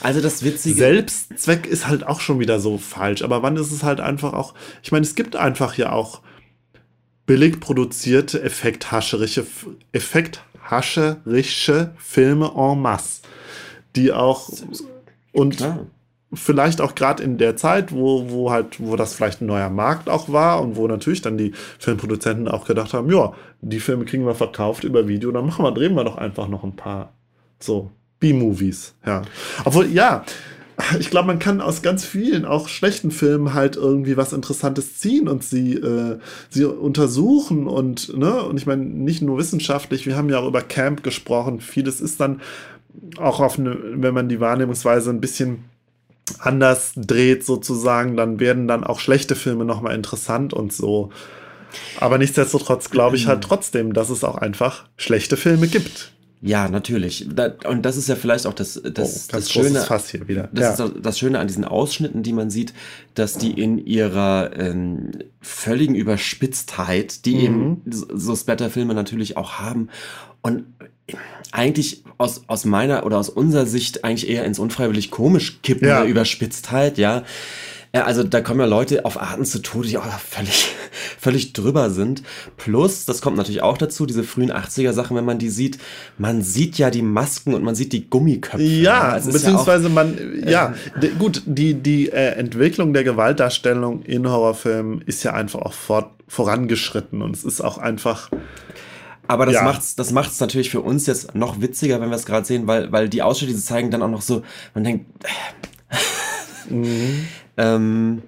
Also das Witzige, Selbstzweck ist halt auch schon wieder so falsch, aber wann ist es halt einfach auch, ich meine, es gibt einfach ja auch billig produzierte, effekthascherische, effekthascherische Filme en masse, die auch und klar. vielleicht auch gerade in der Zeit, wo, wo halt, wo das vielleicht ein neuer Markt auch war und wo natürlich dann die Filmproduzenten auch gedacht haben, ja, die Filme kriegen wir verkauft über Video, dann machen wir, drehen wir doch einfach noch ein paar so B-Movies, ja. Obwohl, ja, ich glaube, man kann aus ganz vielen, auch schlechten Filmen halt irgendwie was Interessantes ziehen und sie, äh, sie untersuchen und, ne, und ich meine, nicht nur wissenschaftlich, wir haben ja auch über Camp gesprochen, vieles ist dann auch auf eine, wenn man die Wahrnehmungsweise ein bisschen anders dreht sozusagen, dann werden dann auch schlechte Filme nochmal interessant und so. Aber nichtsdestotrotz glaube ich halt trotzdem, dass es auch einfach schlechte Filme gibt. Ja, natürlich. Und das ist ja vielleicht auch das, das, oh, das Schöne. Fass hier wieder. Das ja. ist das Schöne an diesen Ausschnitten, die man sieht, dass die in ihrer ähm, völligen Überspitztheit, die Mhm. eben so so Splatter-Filme natürlich auch haben und eigentlich aus, aus meiner oder aus unserer Sicht eigentlich eher ins unfreiwillig komisch kippen Ja. oder Überspitztheit, ja. Äh, Also da kommen ja Leute auf Arten zu Tode, die auch völlig, *laughs* völlig drüber sind. Plus, das kommt natürlich auch dazu, diese frühen 80er Sachen, wenn man die sieht, man sieht ja die Masken und man sieht die Gummiköpfe. Ja, es ist ja auch- beziehungsweise man, ja, d- gut, die, die äh, Entwicklung der Gewaltdarstellung in Horrorfilmen ist ja einfach auch fort, vorangeschritten und es ist auch einfach, Aber das Ja. macht's, das macht's natürlich für uns jetzt noch witziger, wenn wir es gerade sehen, weil, weil die Ausschnitte, die sie zeigen, dann auch noch so, man denkt, *laughs* ähm,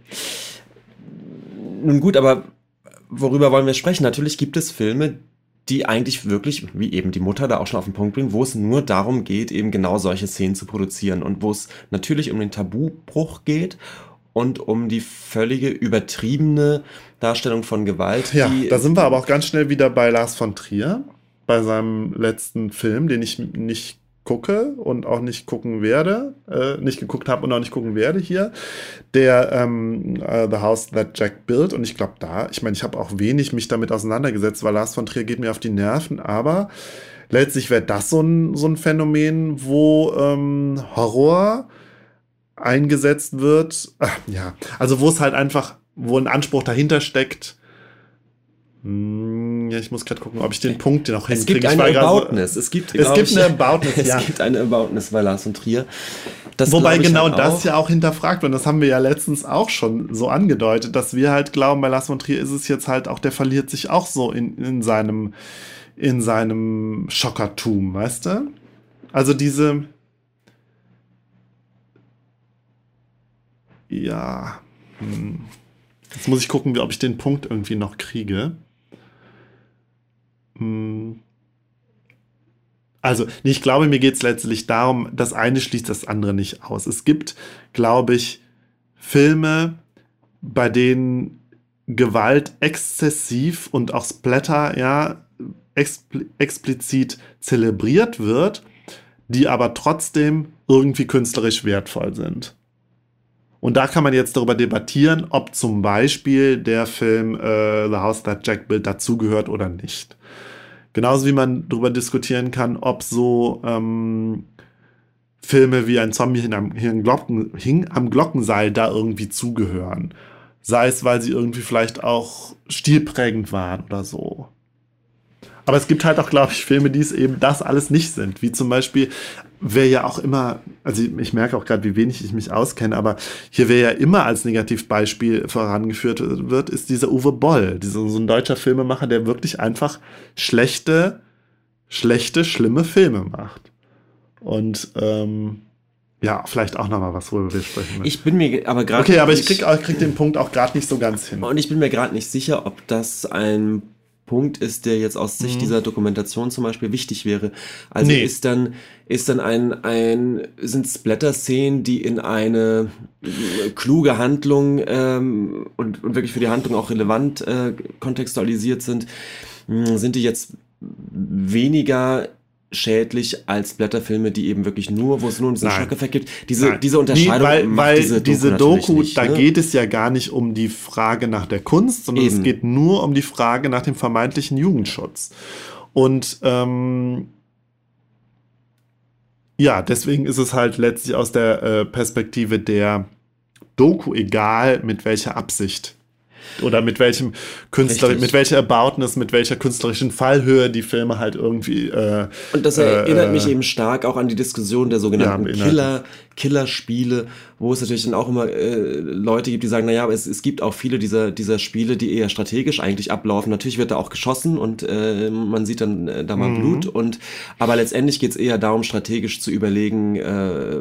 nun gut, aber worüber wollen wir sprechen? Natürlich gibt es Filme, die eigentlich wirklich, wie eben die Mutter da auch schon auf den Punkt bringen, wo es nur darum geht, eben genau solche Szenen zu produzieren und wo es natürlich um den Tabubruch geht und um die völlige übertriebene Darstellung von Gewalt. Ja, da sind wir aber auch ganz schnell wieder bei Lars von Trier, bei seinem letzten Film, den ich nicht gucke und auch nicht gucken werde, äh, nicht geguckt habe und auch nicht gucken werde hier, der ähm, uh, The House That Jack Built. Und ich glaube da, ich meine, ich habe auch wenig mich damit auseinandergesetzt, weil Lars von Trier geht mir auf die Nerven, aber letztlich wäre das so ein, so ein Phänomen, wo ähm, Horror eingesetzt wird, Ach, ja, also wo es halt einfach, wo ein Anspruch dahinter steckt, hm, ja, ich muss gerade gucken, ob ich den Punkt noch hinkriege. Es gibt eine Aboutness. So, es gibt, es gibt ich, eine Aboutness, *laughs* ja. Es gibt eine Aboutness bei Lars und Trier. Das Wobei genau halt das ja auch hinterfragt wird. Das haben wir ja letztens auch schon so angedeutet, dass wir halt glauben, bei Lars von Trier ist es jetzt halt auch, der verliert sich auch so in, in seinem, in seinem Schockertum, weißt du? Also diese, ja, hm. Jetzt muss ich gucken, ob ich den Punkt irgendwie noch kriege. Hm. Also, ich glaube, mir geht es letztlich darum, das eine schließt das andere nicht aus. Es gibt, glaube ich, Filme, bei denen Gewalt exzessiv und auch Splatter ja expl explizit zelebriert wird, die aber trotzdem irgendwie künstlerisch wertvoll sind. Und da kann man jetzt darüber debattieren, ob zum Beispiel der Film äh, The House That Jack Built dazugehört oder nicht. Genauso wie man darüber diskutieren kann, ob so ähm, Filme wie ein Zombie hin am, hin Glocken, hing am Glockenseil da irgendwie zugehören. Sei es, weil sie irgendwie vielleicht auch stilprägend waren oder so. Aber es gibt halt auch, glaube ich, Filme, die es eben das alles nicht sind. Wie zum Beispiel wäre ja auch immer, also ich merke auch gerade, wie wenig ich mich auskenne, aber hier wäre ja immer als Negativbeispiel vorangeführt wird, ist dieser Uwe Boll, dieser, so ein deutscher Filmemacher, der wirklich einfach schlechte, schlechte, schlimme Filme macht. Und ähm, ja, vielleicht auch nochmal was, worüber wir sprechen müssen. Ich bin mir aber gerade. Okay, aber ich krieg, ich krieg den Punkt auch gerade nicht so ganz hin. Und ich bin mir gerade nicht sicher, ob das ein Punkt ist, der jetzt aus Sicht mhm. dieser Dokumentation zum Beispiel wichtig wäre. Also nee. ist dann, ist dann ein, ein, sind Splatter-Szenen, die in eine äh, kluge Handlung ähm, und, und wirklich für die Handlung auch relevant äh, kontextualisiert sind, hm, sind die jetzt weniger schädlich als Blätterfilme, die eben wirklich nur, wo es nur diesen Schockeffekt gibt. Diese, Nein. diese Unterscheidung nee, weil, weil diese Doku, diese Doku nicht, da ne? geht es ja gar nicht um die Frage nach der Kunst, sondern eben. es geht nur um die Frage nach dem vermeintlichen Jugendschutz. Und ähm, ja, deswegen ist es halt letztlich aus der äh, Perspektive der Doku egal, mit welcher Absicht oder mit welchem Künstler, Richtig. mit welcher Aboutness, mit welcher künstlerischen Fallhöhe die Filme halt irgendwie. Äh, und das erinnert äh, mich eben stark auch an die Diskussion der sogenannten ja, Killer, Killerspiele, wo es natürlich dann auch immer äh, Leute gibt, die sagen, naja, aber es, es gibt auch viele dieser, dieser Spiele, die eher strategisch eigentlich ablaufen. Natürlich wird da auch geschossen und äh, man sieht dann äh, da mal mhm. Blut. Und aber letztendlich geht es eher darum, strategisch zu überlegen, äh,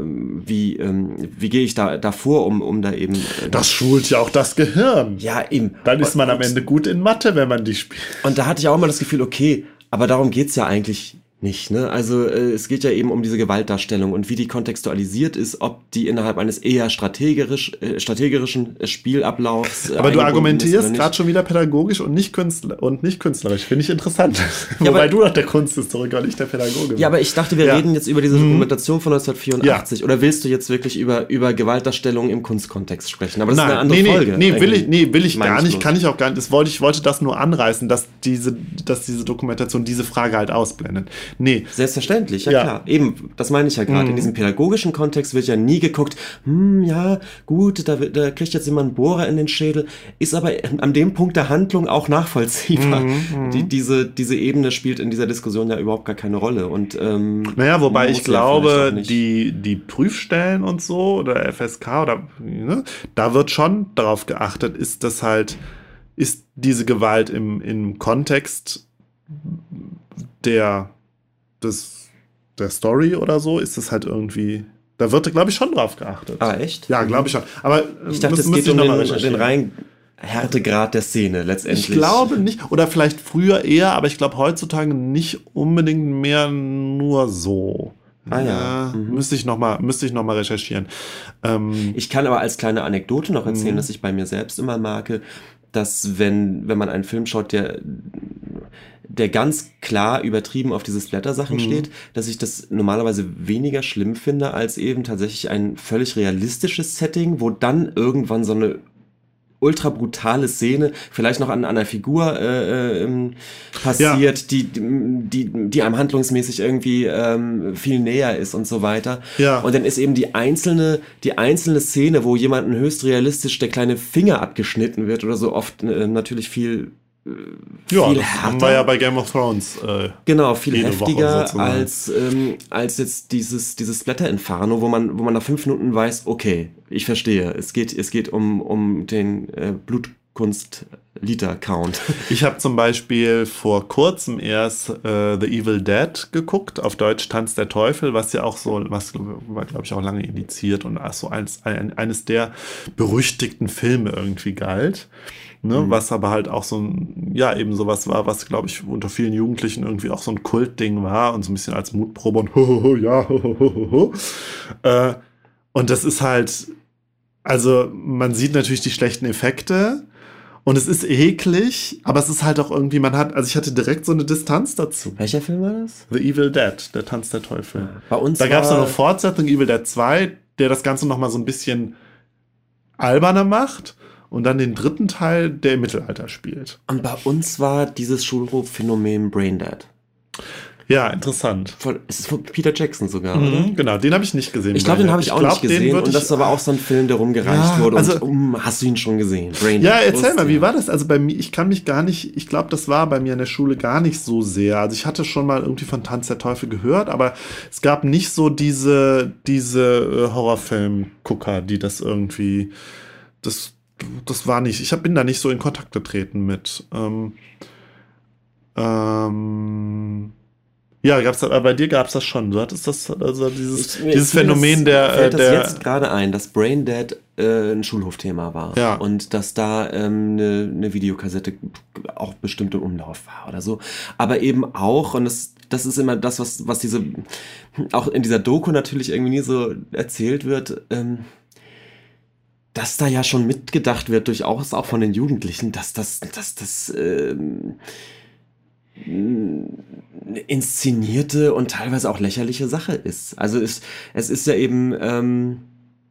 wie, ähm, wie gehe ich da davor, um, um da eben. Äh, das schult ja auch das Gehirn. Ja, eben. Dann ist man am Ende gut in Mathe, wenn man die spielt. Und da hatte ich auch immer das Gefühl, okay, aber darum geht's ja eigentlich nicht. Ne? Also äh, es geht ja eben um diese Gewaltdarstellung und wie die kontextualisiert ist, ob die innerhalb eines eher strategisch, äh, strategischen Spielablaufs. Äh, aber du argumentierst gerade schon wieder pädagogisch und nicht, Künstler und nicht künstlerisch. Finde ich interessant. *laughs* Ja, Wobei du doch der Kunsthistoriker und nicht der Pädagoge bist. Ja, aber ich dachte, wir ja. reden jetzt über diese mhm. Dokumentation von 1984. Ja. Oder willst du jetzt wirklich über, über Gewaltdarstellung im Kunstkontext sprechen? Aber das Nein, ist eine andere nee, Folge. Nee, will ich, nee, will ich gar nicht, kann ich auch gar nicht. Das wollte ich wollte das nur anreißen, dass diese, dass diese Dokumentation diese Frage halt ausblendet. Nee. Selbstverständlich, ja, ja. klar. Eben, das meine ich ja gerade. Mhm. In diesem pädagogischen Kontext wird ja nie geguckt, hm, ja, gut, da, da kriegt jetzt jemand einen Bohrer in den Schädel, ist aber an dem Punkt der Handlung auch nachvollziehbar. Mhm, mhm, die, diese, diese Ebene spielt in dieser Diskussion ja überhaupt gar keine Rolle. Und, ähm, naja, wobei ich glaube, die, die Prüfstellen und so oder FSK oder ne, da wird schon darauf geachtet, ist das halt, ist diese Gewalt im, im Kontext der des, der Story oder so ist es halt irgendwie. Da wird, glaube ich, schon drauf geachtet. Ah, echt? Ja, glaube ich schon. Aber ich dachte, es geht um den, den rein Härtegrad der Szene letztendlich. Ich glaube nicht, oder vielleicht früher eher, aber ich glaube heutzutage nicht unbedingt mehr nur so. Ah ja. Mhm. Müsste ich nochmal noch, recherchieren. Ähm, ich kann aber als kleine Anekdote noch erzählen, mhm. dass ich bei mir selbst immer merke, dass wenn, wenn man einen Film schaut, der, der ganz klar übertrieben auf diese Splatter-Sachen mhm. steht, dass ich das normalerweise weniger schlimm finde, als eben tatsächlich ein völlig realistisches Setting, wo dann irgendwann so eine ultra brutale Szene, vielleicht noch an, an einer Figur äh, äh, passiert, ja. die, die, die einem handlungsmäßig irgendwie ähm, viel näher ist und so weiter. Ja. Und dann ist eben die einzelne, die einzelne Szene, wo jemanden höchst realistisch der kleine Finger abgeschnitten wird oder so oft äh, natürlich viel ja, viel das härter. haben wir ja bei Game of Thrones. Äh, genau, viel heftiger als, ähm, als jetzt dieses, dieses Splatter-Inferno, wo man, wo man nach fünf Minuten weiß, okay, ich verstehe, es geht, es geht um, um den äh, Blutkunst. Liter-Count. *laughs* Ich habe zum Beispiel vor kurzem erst äh, The Evil Dead geguckt, auf Deutsch Tanz der Teufel, was ja auch so, was war, glaube ich, auch lange indiziert und so als, ein, eines der berüchtigten Filme irgendwie galt. Ne, mhm. Was aber halt auch so ein, ja, eben sowas war, was, glaube ich, unter vielen Jugendlichen irgendwie auch so ein Kultding war und so ein bisschen als Mutprobe und ho, ja, ho, ho, ho, ho. Äh, und das ist halt, also man sieht natürlich die schlechten Effekte und es ist eklig, aber es ist halt auch irgendwie, man hat, also ich hatte direkt so eine Distanz dazu. Welcher Film war das? The Evil Dead, der Tanz der Teufel. Bei uns Da gab es noch eine Fortsetzung, Evil Dead 2, der das Ganze noch mal so ein bisschen alberner macht und dann den dritten Teil, der im Mittelalter spielt. Und bei uns war dieses Schulrufphänomen Braindead. Ja, interessant. Von, es ist von Peter Jackson sogar, mhm, oder? Genau, den habe ich nicht gesehen. Ich glaube, den habe ich, ich, auch glaub, nicht gesehen. Und das ist aber auch so ein Film, der rumgereicht ja, wurde. Also, um, hast du ihn schon gesehen? Brain ja, erzähl mal, wie war das? Also bei mir, ich kann mich gar nicht, ich glaube, das war bei mir in der Schule gar nicht so sehr. Also ich hatte schon mal irgendwie von Tanz der Teufel gehört, aber es gab nicht so diese, diese äh, Horrorfilm-Gucker, die das irgendwie, das, das war nicht, ich hab, bin da nicht so in Kontakt getreten mit. Ähm, ähm, ja, gab's, aber bei dir gab es das schon. Du hattest das, also dieses, ich, dieses Phänomen der. Fällt das jetzt gerade ein, dass Brain Dead äh, ein Schulhofthema war. Ja. Und dass da ähm, eine, eine Videokassette auch bestimmt im Umlauf war oder so. Aber eben auch, und das, das ist immer das, was, was diese, auch in dieser Doku natürlich irgendwie nie so erzählt wird, ähm, dass da ja schon mitgedacht wird, durchaus auch von den Jugendlichen, dass das, dass das, ähm, inszenierte und teilweise auch lächerliche Sache ist. Also es, es ist ja eben. Ähm,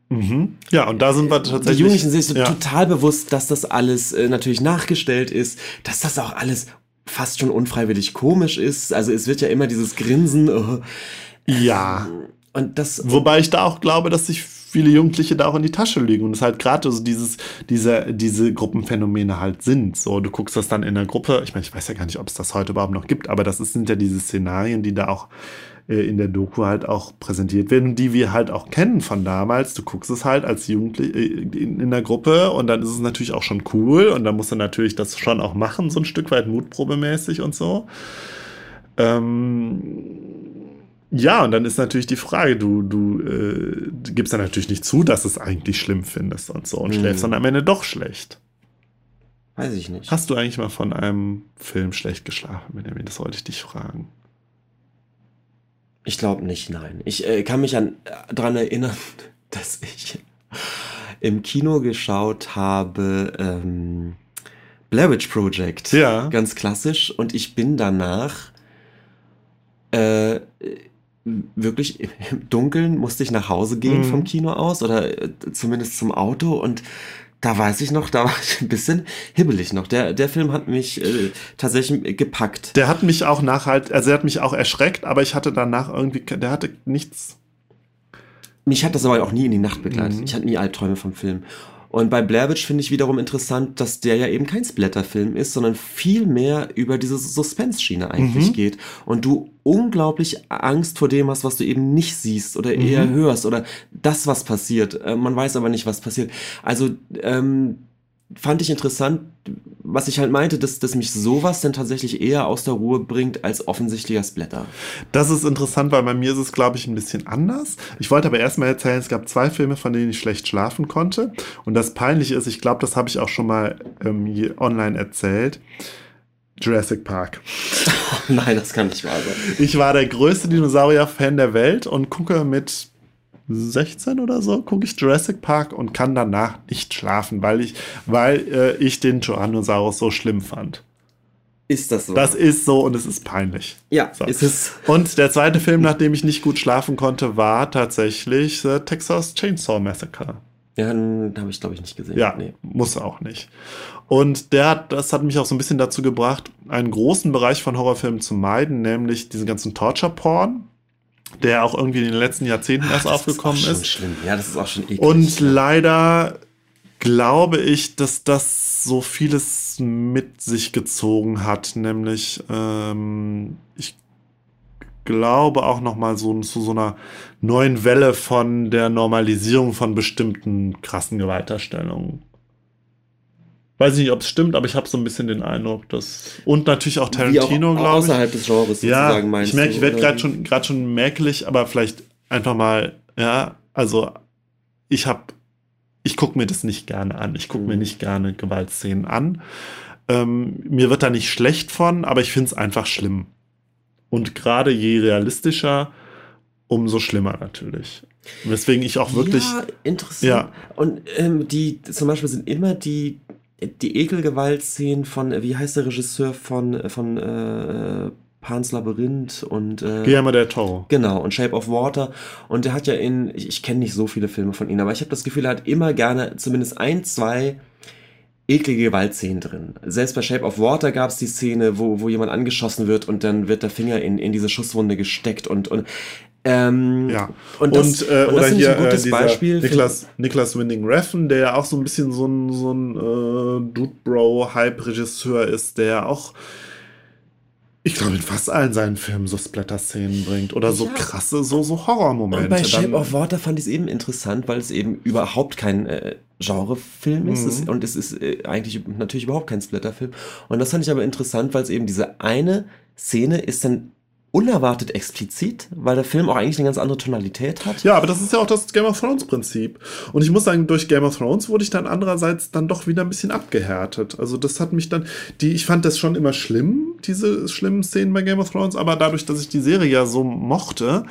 mhm. Ja, und da sind wir tatsächlich. Die Jugendlichen sind sich ja. total bewusst, dass das alles äh, natürlich nachgestellt ist, dass das auch alles fast schon unfreiwillig komisch ist. Also es wird ja immer dieses Grinsen. Oh. Ja. Und das. Wobei ich da auch glaube, dass sich viele Jugendliche da auch in die Tasche legen und es halt gerade so dieses, diese, diese Gruppenphänomene halt sind. So, du guckst das dann in der Gruppe, ich meine, ich weiß ja gar nicht, ob es das heute überhaupt noch gibt, aber das ist, sind ja diese Szenarien, die da auch äh, in der Doku halt auch präsentiert werden, die wir halt auch kennen von damals. Du guckst es halt als Jugendliche äh, in, in der Gruppe und dann ist es natürlich auch schon cool und dann musst du natürlich das schon auch machen, so ein Stück weit mutprobemäßig und so. Ähm, ja, und dann ist natürlich die Frage, du, du, äh, gibst dann natürlich nicht zu, dass du es eigentlich schlimm findest und so und mhm. schläfst dann am Ende doch schlecht. Weiß ich nicht. Hast du eigentlich mal von einem Film schlecht geschlafen, Benjamin? Das wollte ich dich fragen. Ich glaube nicht, nein. Ich äh, kann mich an äh, daran erinnern, *laughs* dass ich im Kino geschaut habe ähm, Blair Witch Project. Ja. Ganz klassisch. Und ich bin danach äh, wirklich im Dunkeln musste ich nach Hause gehen mhm. vom Kino aus oder äh, zumindest zum Auto und da weiß ich noch, *laughs* da war ich ein bisschen hibbelig noch. Der, der Film hat mich äh, tatsächlich gepackt. Der hat mich auch nachhalt, also er hat mich auch erschreckt, aber ich hatte danach irgendwie, der hatte nichts. Mich hat das aber auch nie in die Nacht begleitet. Mhm. Ich hatte nie Albträume vom Film. Und bei Blair Witch finde ich wiederum interessant, dass der ja eben kein Splatterfilm ist, sondern viel mehr über diese Suspense-Schiene eigentlich mhm. geht. Und du unglaublich Angst vor dem hast, was du eben nicht siehst oder eher mhm. hörst oder das, was passiert. Äh, man weiß aber nicht, was passiert. Also ähm, fand ich interessant, was ich halt meinte, dass, dass mich sowas dann tatsächlich eher aus der Ruhe bringt als offensichtlicher Splatter. Das ist interessant, weil bei mir ist es, glaube ich, ein bisschen anders. Ich wollte aber erstmal erzählen, es gab zwei Filme, von denen ich schlecht schlafen konnte. Und das Peinliche ist, ich glaube, das habe ich auch schon mal ähm, online erzählt. Jurassic Park. *laughs* Nein, das kann nicht wahr sein. Ich war der größte Dinosaurier-Fan der Welt und gucke mit 16 oder so, gucke ich Jurassic Park und kann danach nicht schlafen, weil ich, weil äh, ich den Tyrannosaurus so schlimm fand. Ist das so? Das ist so und es ist peinlich. ja, So. ist es. Und der zweite Film, nachdem ich nicht gut schlafen konnte, war tatsächlich The Texas Chainsaw Massacre. Ja, den habe ich, glaube ich, nicht gesehen. Ja, Nee. muss auch nicht. Und der hat, das hat mich auch so ein bisschen dazu gebracht, einen großen Bereich von Horrorfilmen zu meiden, nämlich diesen ganzen Torture-Porn, der auch irgendwie in den letzten Jahrzehnten erst Das aufgekommen ist. Schon ist. schlimm. Ja, das ist auch schon eklig. Und ja. leider glaube ich, dass das so vieles mit sich gezogen hat, nämlich ähm, ich glaube auch noch mal so zu so einer neuen Welle von der Normalisierung von bestimmten krassen Gewaltdarstellungen. Weiß nicht, ob es stimmt, aber ich habe so ein bisschen den Eindruck, dass und natürlich auch Tarantino, glaube ich. Außerhalb des Genres Ja, sozusagen meinst ich merke, ich werde gerade schon, schon merklich, aber vielleicht einfach mal, ja, also ich habe, ich gucke mir das nicht gerne an. Ich gucke mir Mhm. nicht gerne Gewaltszenen an. Ähm, mir wird da nicht schlecht von, aber ich finde es einfach schlimm. Und gerade je realistischer, umso schlimmer natürlich. Weswegen ich auch wirklich, Ja, interessant. Ja. Und ähm, die zum Beispiel sind immer die, die Ekelgewaltszenen von, äh, wie heißt der Regisseur von, von äh, Pan's Labyrinth und äh, Guillermo del Toro. Genau, und Shape of Water. Und der hat ja in, ich, ich kenne nicht so viele Filme von ihm, aber ich habe das Gefühl, er hat immer gerne zumindest ein, zwei eklige Gewaltszenen drin. Selbst bei Shape of Water gab es die Szene, wo, wo jemand angeschossen wird und dann wird der Finger in, in diese Schusswunde gesteckt und, und ähm, Ja. und das, äh, und das oder hier ein gutes äh, Beispiel. Niklas, Niklas Winding Refn, der ja auch so ein bisschen so ein, so ein äh, Dude-Bro-Hype-Regisseur ist, der auch, ich glaube, in fast allen seinen Filmen so Splatter-Szenen bringt oder so Ja. krasse, so, so Horrormomente. Und bei Shape Dann- of Water fand ich es eben interessant, weil es eben überhaupt kein äh, Genrefilm ist Mhm. es, und es ist äh, eigentlich natürlich überhaupt kein Splatterfilm. Und das fand ich aber interessant, weil es eben diese eine Szene ist dann unerwartet explizit, weil der Film auch eigentlich eine ganz andere Tonalität hat. Ja, aber das ist ja auch das Game of Thrones Prinzip. Und ich muss sagen, durch Game of Thrones wurde ich dann andererseits dann doch wieder ein bisschen abgehärtet. Also das hat mich dann, die, ich fand das schon immer schlimm, diese schlimmen Szenen bei Game of Thrones, aber dadurch, dass ich die Serie ja so mochte,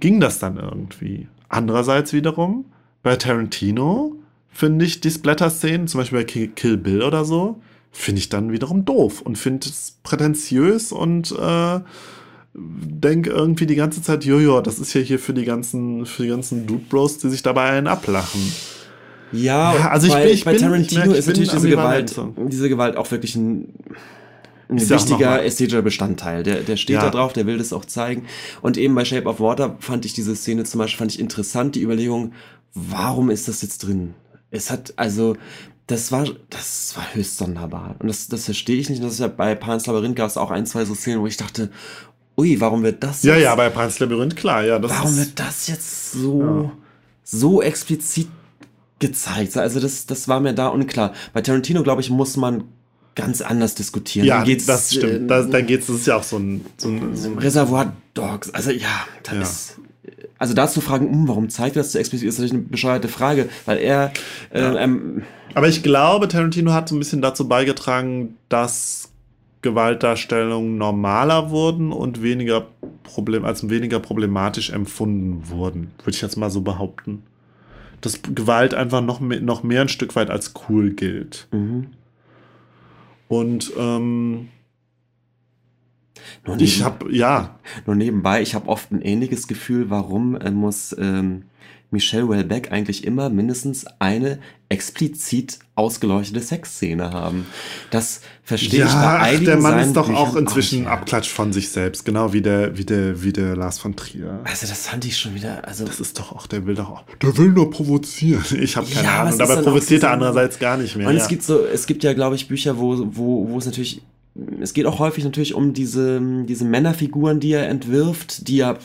ging das dann irgendwie. Andererseits wiederum, bei Tarantino finde ich die Splatter-Szenen, zum Beispiel bei Ki- Kill Bill oder so, finde ich dann wiederum doof und finde es prätentiös und äh, denke irgendwie die ganze Zeit, jojo, das ist ja hier für die ganzen, für die ganzen Dude Bros, die sich dabei einen ablachen. Ja, Ja, also ich bei, bin- ich bei bin- Tarantino merke, ist natürlich diese Gewalt, diese Gewalt auch wirklich ein, ein wichtiger ästhetischer Bestandteil. Der, der steht Ja. da drauf, der will das auch zeigen. Und eben bei Shape of Water fand ich diese Szene zum Beispiel fand ich interessant, die Überlegung, warum ist das jetzt drin? Es hat, also, das war, das war höchst sonderbar. Und das, das verstehe ich nicht. Und Das ist ja bei Pan's Labyrinth gab es auch ein, zwei so Szenen, wo ich dachte, ui, warum wird das Ja, jetzt- ja, bei Pan's Labyrinth, klar, ja. Das Warum ist, wird das jetzt so, Ja. so explizit gezeigt? Also das, das war mir da unklar. Bei Tarantino, glaube ich, muss man ganz anders diskutieren. ja, Dann geht's, das stimmt. äh, Da, da geht's, das ist ja auch so ein, so ein, so ein Reservoir Dogs. Also ja, das Ja. ist. Also da zu fragen, hm, warum zeigt er das so explizit, ist natürlich eine bescheuerte Frage, weil er äh, ähm, Aber ich glaube, Tarantino hat so ein bisschen dazu beigetragen, dass Gewaltdarstellungen normaler wurden und weniger Problem, als weniger problematisch empfunden wurden, würde ich jetzt mal so behaupten. Dass Gewalt einfach noch mehr, noch mehr ein Stück weit als cool gilt. mhm. Und ähm, nur, ich habe, ja, nur nebenbei, ich habe oft ein ähnliches Gefühl, warum äh, muss ähm, Michelle Welbeck eigentlich immer mindestens eine explizit ausgeleuchtete Sexszene haben. Das verstehe ich bei ja ach, einigen der Mann ist doch auch inzwischen nicht. Abklatsch von sich selbst, genau wie der, wie der, wie der Lars von Trier. Also das fand ich schon wieder, also Das ist doch auch, der will doch auch, der will nur provozieren. Ich habe keine Ja, Ahnung, dabei auch provoziert er andererseits gar nicht mehr. Und ja. es gibt so, es gibt ja, glaube ich, Bücher, wo, wo, wo es natürlich, es geht auch häufig natürlich um diese, diese Männerfiguren, die er entwirft, die ja,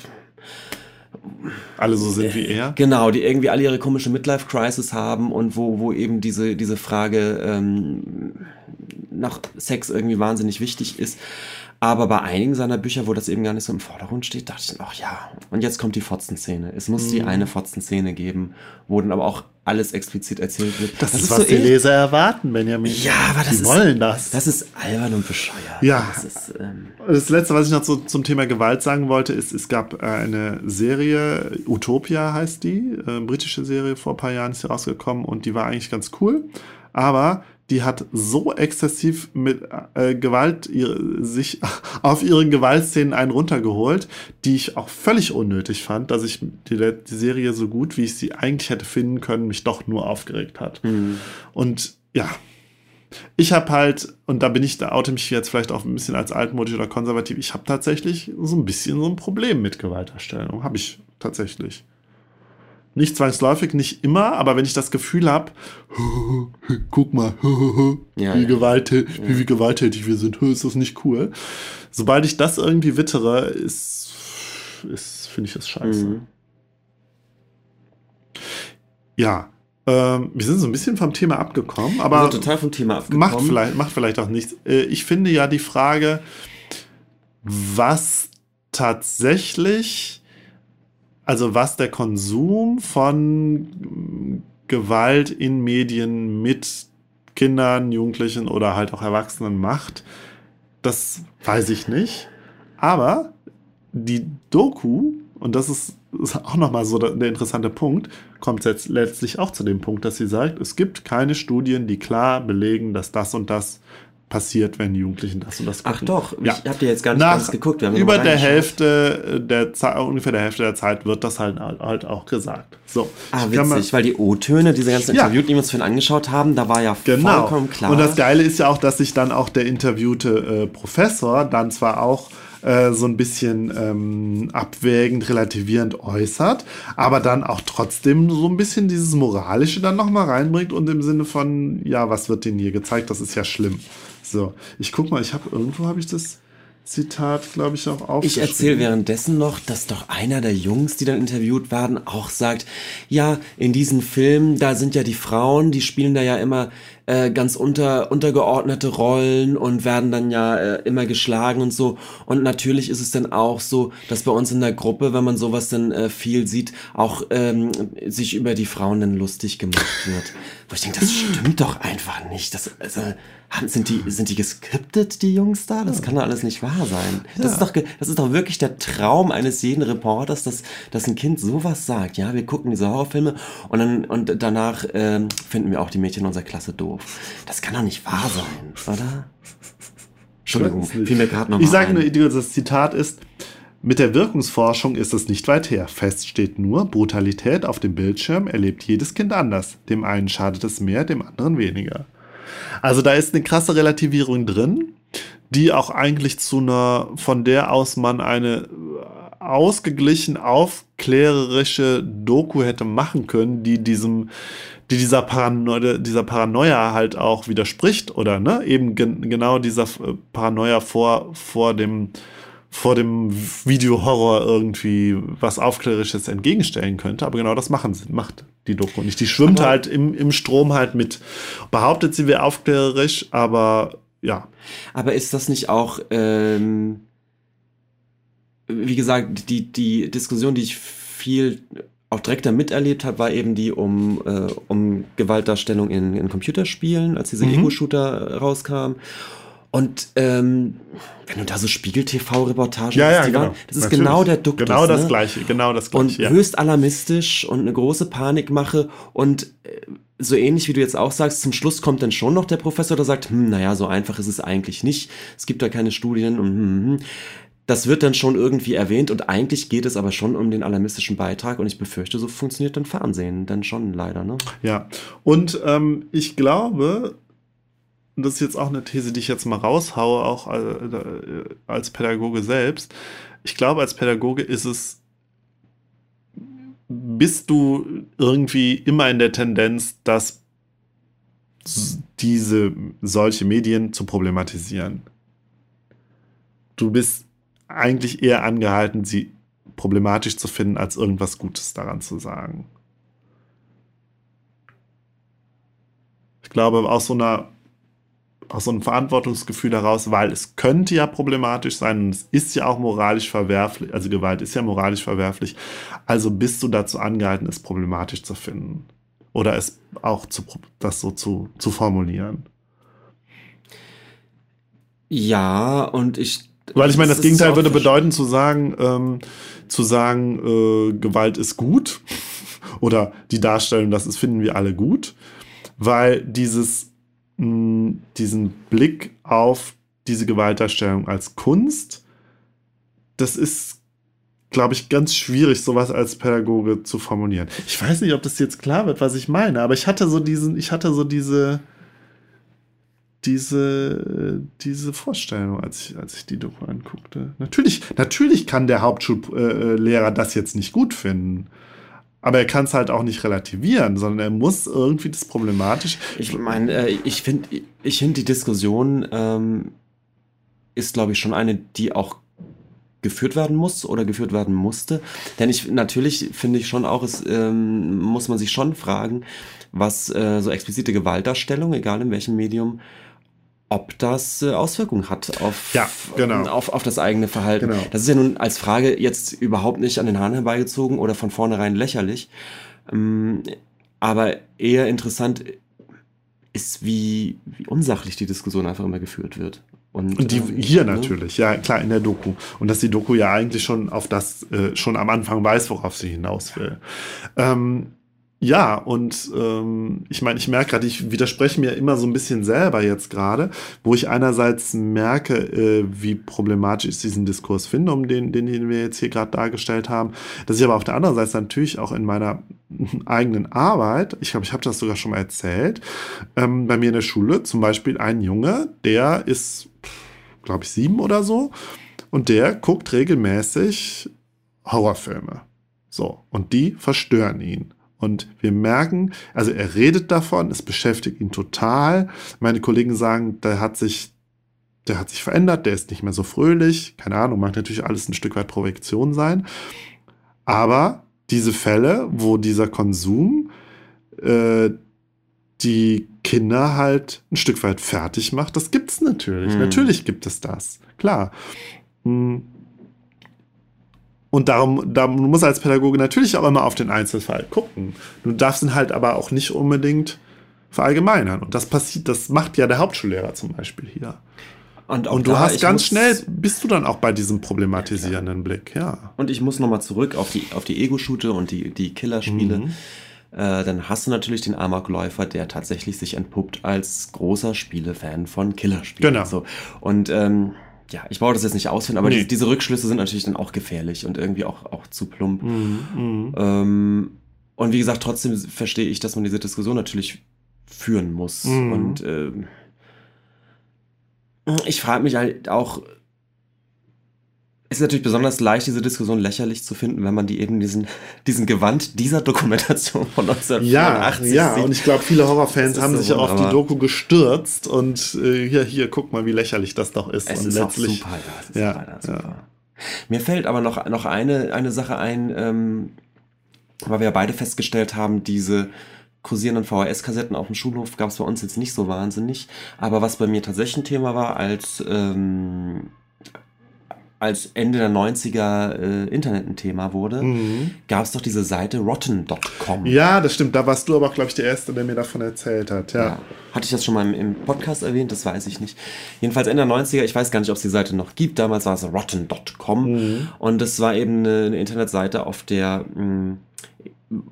alle so sind wie er. genau, die irgendwie alle ihre komische Midlife-Crisis haben und wo, wo eben diese, diese Frage ähm, nach Sex irgendwie wahnsinnig wichtig ist. Aber bei einigen seiner Bücher, wo das eben gar nicht so im Vordergrund steht, dachte ich dann, ach ja, und jetzt kommt die Fotzenszene. Es muss Mhm. die eine Fotzenszene geben, wo dann aber auch alles explizit erzählt wird. Das, das ist, was so die Leser erwarten, Benjamin. Ja, aber das die ist, wollen das. Das ist albern und bescheuert. Ja. Das, ist, ähm das Letzte, was ich noch so zum Thema Gewalt sagen wollte, ist, es gab äh, eine Serie, Utopia heißt die, äh, britische Serie, vor ein paar Jahren ist sie rausgekommen und die war eigentlich ganz cool. Aber die hat so exzessiv mit äh, Gewalt *laughs* ihre, sich auf ihren Gewaltszenen einen runtergeholt, die ich auch völlig unnötig fand, dass ich die, die Serie so gut, wie ich sie eigentlich hätte finden können, mich doch nur aufgeregt hat. Mhm. Und ja, ich habe halt, und da bin ich, da oute mich jetzt vielleicht auch ein bisschen als altmodisch oder konservativ, ich habe tatsächlich so ein bisschen so ein Problem mit Gewalterstellung. Habe ich tatsächlich. Nicht zwangsläufig, nicht immer, aber wenn ich das Gefühl habe, *laughs* guck mal, *laughs* ja, wie, ja. Gewaltä wie, wie gewalttätig wir sind, *laughs* ist das nicht cool. Sobald ich das irgendwie wittere, ist, ist finde ich das scheiße. Mhm. Ja, ähm, wir sind so ein bisschen vom Thema abgekommen, aber total vom Thema abgekommen. Macht vielleicht, macht vielleicht auch nichts. Äh, ich finde ja die Frage, was tatsächlich also was der Konsum von Gewalt in Medien mit Kindern, Jugendlichen oder halt auch Erwachsenen macht, das weiß ich nicht. Aber die Doku, und das ist, ist auch nochmal so der, interessante Punkt, kommt jetzt letztlich auch zu dem Punkt, dass sie sagt, es gibt keine Studien, die klar belegen, dass das und das passiert, wenn die Jugendlichen das und das gucken. Ach doch, ja. ich habe dir jetzt gar nicht Nach, ganz geguckt. über der Hälfte der Zeit, ungefähr der Hälfte der Zeit wird das halt, halt auch gesagt. So. Ah, witzig, mal, weil die O-Töne, diese ganzen ja. Interviews, die wir uns vorhin angeschaut haben, da war ja genau. vollkommen klar. Und das Geile ist ja auch, dass sich dann auch der interviewte äh, Professor dann zwar auch äh, so ein bisschen ähm, abwägend, relativierend äußert, aber dann auch trotzdem so ein bisschen dieses Moralische dann nochmal reinbringt und im Sinne von, ja, was wird denen hier gezeigt, das ist ja schlimm. So, ich guck mal, ich habe irgendwo habe ich das Zitat, glaube ich, auch aufgeschrieben. Ich erzähle währenddessen noch, dass doch einer der Jungs, die dann interviewt werden, auch sagt, ja, in diesen Filmen, da sind ja die Frauen, die spielen da ja immer äh, ganz unter, untergeordnete Rollen und werden dann ja äh, immer geschlagen und so. Und natürlich ist es dann auch so, dass bei uns in der Gruppe, wenn man sowas dann äh, viel sieht, auch ähm, sich über die Frauen dann lustig gemacht wird. Wo ich denke, das stimmt doch einfach nicht. Das, also, sind die, sind die geskriptet, die Jungs da? Das ja. kann doch alles nicht wahr sein. Das, ja. ist doch, das ist doch wirklich der Traum eines jeden Reporters, dass, dass ein Kind sowas sagt. Ja, wir gucken diese Horrorfilme und, dann, und danach ähm, finden wir auch die Mädchen unserer Klasse doof. Das kann doch nicht wahr sein, oder? Entschuldigung, fiel mir gerade nochmal Ich sage nur, das Zitat ist, mit der Wirkungsforschung ist es nicht weit her. Fest steht nur, Brutalität auf dem Bildschirm erlebt jedes Kind anders. Dem einen schadet es mehr, dem anderen weniger. Also da ist eine krasse Relativierung drin, die auch eigentlich zu einer, von der aus man eine ausgeglichen aufklärerische Doku hätte machen können, die diesem, die dieser Paranoia, dieser Paranoia halt auch widerspricht oder ne, eben gen genau dieser Paranoia vor, vor dem, vor dem Videohorror irgendwie was Aufklärerisches entgegenstellen könnte. Aber genau das machen sie, macht die Doku nicht. Die schwimmt aber halt im, im Strom halt mit. Behauptet, sie wäre aufklärerisch, aber ja. Aber ist das nicht auch, ähm, wie gesagt, die, die Diskussion, die ich viel auch direkt da miterlebt habe, war eben die um, äh, um Gewaltdarstellung in, in Computerspielen, als diese mhm. Ego-Shooter rauskam. Und ähm, wenn du da so Spiegel-TV-Reportagen ja, ja, genau. Waren, das ist Natürlich. genau der Duktus. Genau das ne? Gleiche, genau das Gleiche. Und ja. höchst alarmistisch und eine große Panikmache und äh, so ähnlich wie du jetzt auch sagst, zum Schluss kommt dann schon noch der Professor, der sagt, hm, naja, so einfach ist es eigentlich nicht. Es gibt da keine Studien und hm, hm, hm. Das wird dann schon irgendwie erwähnt und eigentlich geht es aber schon um den alarmistischen Beitrag und ich befürchte, so funktioniert dann Fernsehen dann schon leider, ne? Ja, und ähm, ich glaube, und das ist jetzt auch eine These, die ich jetzt mal raushaue, auch äh, als Pädagoge selbst. Ich glaube, als Pädagoge ist es, bist du irgendwie immer in der Tendenz, dass diese solche Medien zu problematisieren. Du bist eigentlich eher angehalten, sie problematisch zu finden, als irgendwas Gutes daran zu sagen. Ich glaube, aus so einer aus so einem Verantwortungsgefühl heraus, weil es könnte ja problematisch sein und es ist ja auch moralisch verwerflich, also Gewalt ist ja moralisch verwerflich, also bist du dazu angehalten, es problematisch zu finden. Oder es auch zu, das so zu, zu formulieren. Ja, und ich. Weil ich meine, das, Gegenteil würde bedeuten, zu sagen, ähm, zu sagen, äh, Gewalt ist gut *laughs* oder die Darstellung, das ist, finden wir alle gut, weil dieses, mh, diesen Blick auf diese Gewaltdarstellung als Kunst, das ist, glaube ich, ganz schwierig, sowas als Pädagoge zu formulieren. Ich weiß nicht, ob das jetzt klar wird, was ich meine, aber ich hatte so diesen, ich hatte so diese, diese, diese Vorstellung, als ich, als ich die Doku anguckte. Natürlich, natürlich kann der Hauptschullehrer das jetzt nicht gut finden. Aber er kann es halt auch nicht relativieren, sondern er muss irgendwie das problematisch. Ich meine, äh, ich finde, ich finde die Diskussion ähm, ist, glaube ich, schon eine, die auch geführt werden muss oder geführt werden musste. Denn ich natürlich finde ich schon auch, es ähm, muss man sich schon fragen, was äh, so explizite Gewaltdarstellung, egal in welchem Medium, ob das äh, Auswirkungen hat auf, Ja, genau. auf, auf das eigene Verhalten. Genau. Das ist ja nun als Frage jetzt überhaupt nicht an den Haaren herbeigezogen oder von vornherein lächerlich. Ähm, aber eher interessant ist, wie, wie unsachlich die Diskussion einfach immer geführt wird. Und, Und die ähm, hier ne? natürlich, ja klar, in der Doku. Und dass die Doku ja eigentlich schon auf das, äh, schon am Anfang weiß, worauf sie hinaus will. Ähm, ja, und ähm, ich meine, ich merke gerade, ich widerspreche mir immer so ein bisschen selber jetzt gerade, wo ich einerseits merke, äh, wie problematisch ich diesen Diskurs finde, um den, den, wir jetzt hier gerade dargestellt haben, dass ich aber auf der anderen Seite natürlich auch in meiner *laughs* eigenen Arbeit, ich glaube, ich habe das sogar schon mal erzählt, ähm, bei mir in der Schule zum Beispiel ein Junge, der ist, glaube ich, sieben oder so, und der guckt regelmäßig Horrorfilme. So, und die verstören ihn. Und wir merken, also er redet davon, es beschäftigt ihn total. Meine Kollegen sagen, der hat sich, der hat sich verändert, der ist nicht mehr so fröhlich. Keine Ahnung, mag natürlich alles ein Stück weit Projektion sein. Aber diese Fälle, wo dieser Konsum äh, die Kinder halt ein Stück weit fertig macht, das gibt's natürlich. Hm. Natürlich gibt es das. Klar. Hm. Und darum, da muss als Pädagoge natürlich auch immer auf den Einzelfall gucken. Du darfst ihn halt aber auch nicht unbedingt verallgemeinern. Und das passiert, das macht ja der Hauptschullehrer zum Beispiel hier. Und, Und du hast ganz schnell, bist du dann auch bei diesem problematisierenden Blick, ja. Und ich muss nochmal zurück auf die, auf die Ego-Shooter und die, die Killerspiele. Mhm. Äh, dann hast du natürlich den Amokläufer, der tatsächlich sich entpuppt als großer Spielefan von Killerspielen. Genau. So. Und ähm, ja, ich brauche das jetzt nicht ausführen, aber Nee. die, diese Rückschlüsse sind natürlich dann auch gefährlich und irgendwie auch, auch zu plump. Mhm, mhm. Ähm, und wie gesagt, trotzdem verstehe ich, dass man diese Diskussion natürlich führen muss. Mhm. Und ähm, ich frage mich halt auch, ist natürlich besonders leicht, diese Diskussion lächerlich zu finden, wenn man die eben diesen, diesen Gewand dieser Dokumentation von Ja, 1985 ja, sieht. und ich glaube, viele Horrorfans haben so sich ja auf die wunderbar. Doku gestürzt und äh, hier, hier, guck mal, wie lächerlich das doch ist. Es und ist letztlich, super, ja. Ja, leider super. Mir fällt aber noch, noch eine, eine Sache ein, ähm, weil wir ja beide festgestellt haben, diese kursierenden VHS-Kassetten auf dem Schulhof gab es bei uns jetzt nicht so wahnsinnig. Aber was bei mir tatsächlich ein Thema war, als, ähm, als Ende der 90er äh, Internet ein Thema wurde, Mhm. gab es doch diese Seite rotten.com. Ja, das stimmt. Da warst du aber auch, glaube ich, der Erste, der mir davon erzählt hat. Ja. Ja. Hatte ich das schon mal im, im Podcast erwähnt? Das weiß ich nicht. Jedenfalls Ende der 90er, ich weiß gar nicht, ob es die Seite noch gibt. Damals war es rotten.com Mhm. und das war eben eine, eine Internetseite, auf der mh,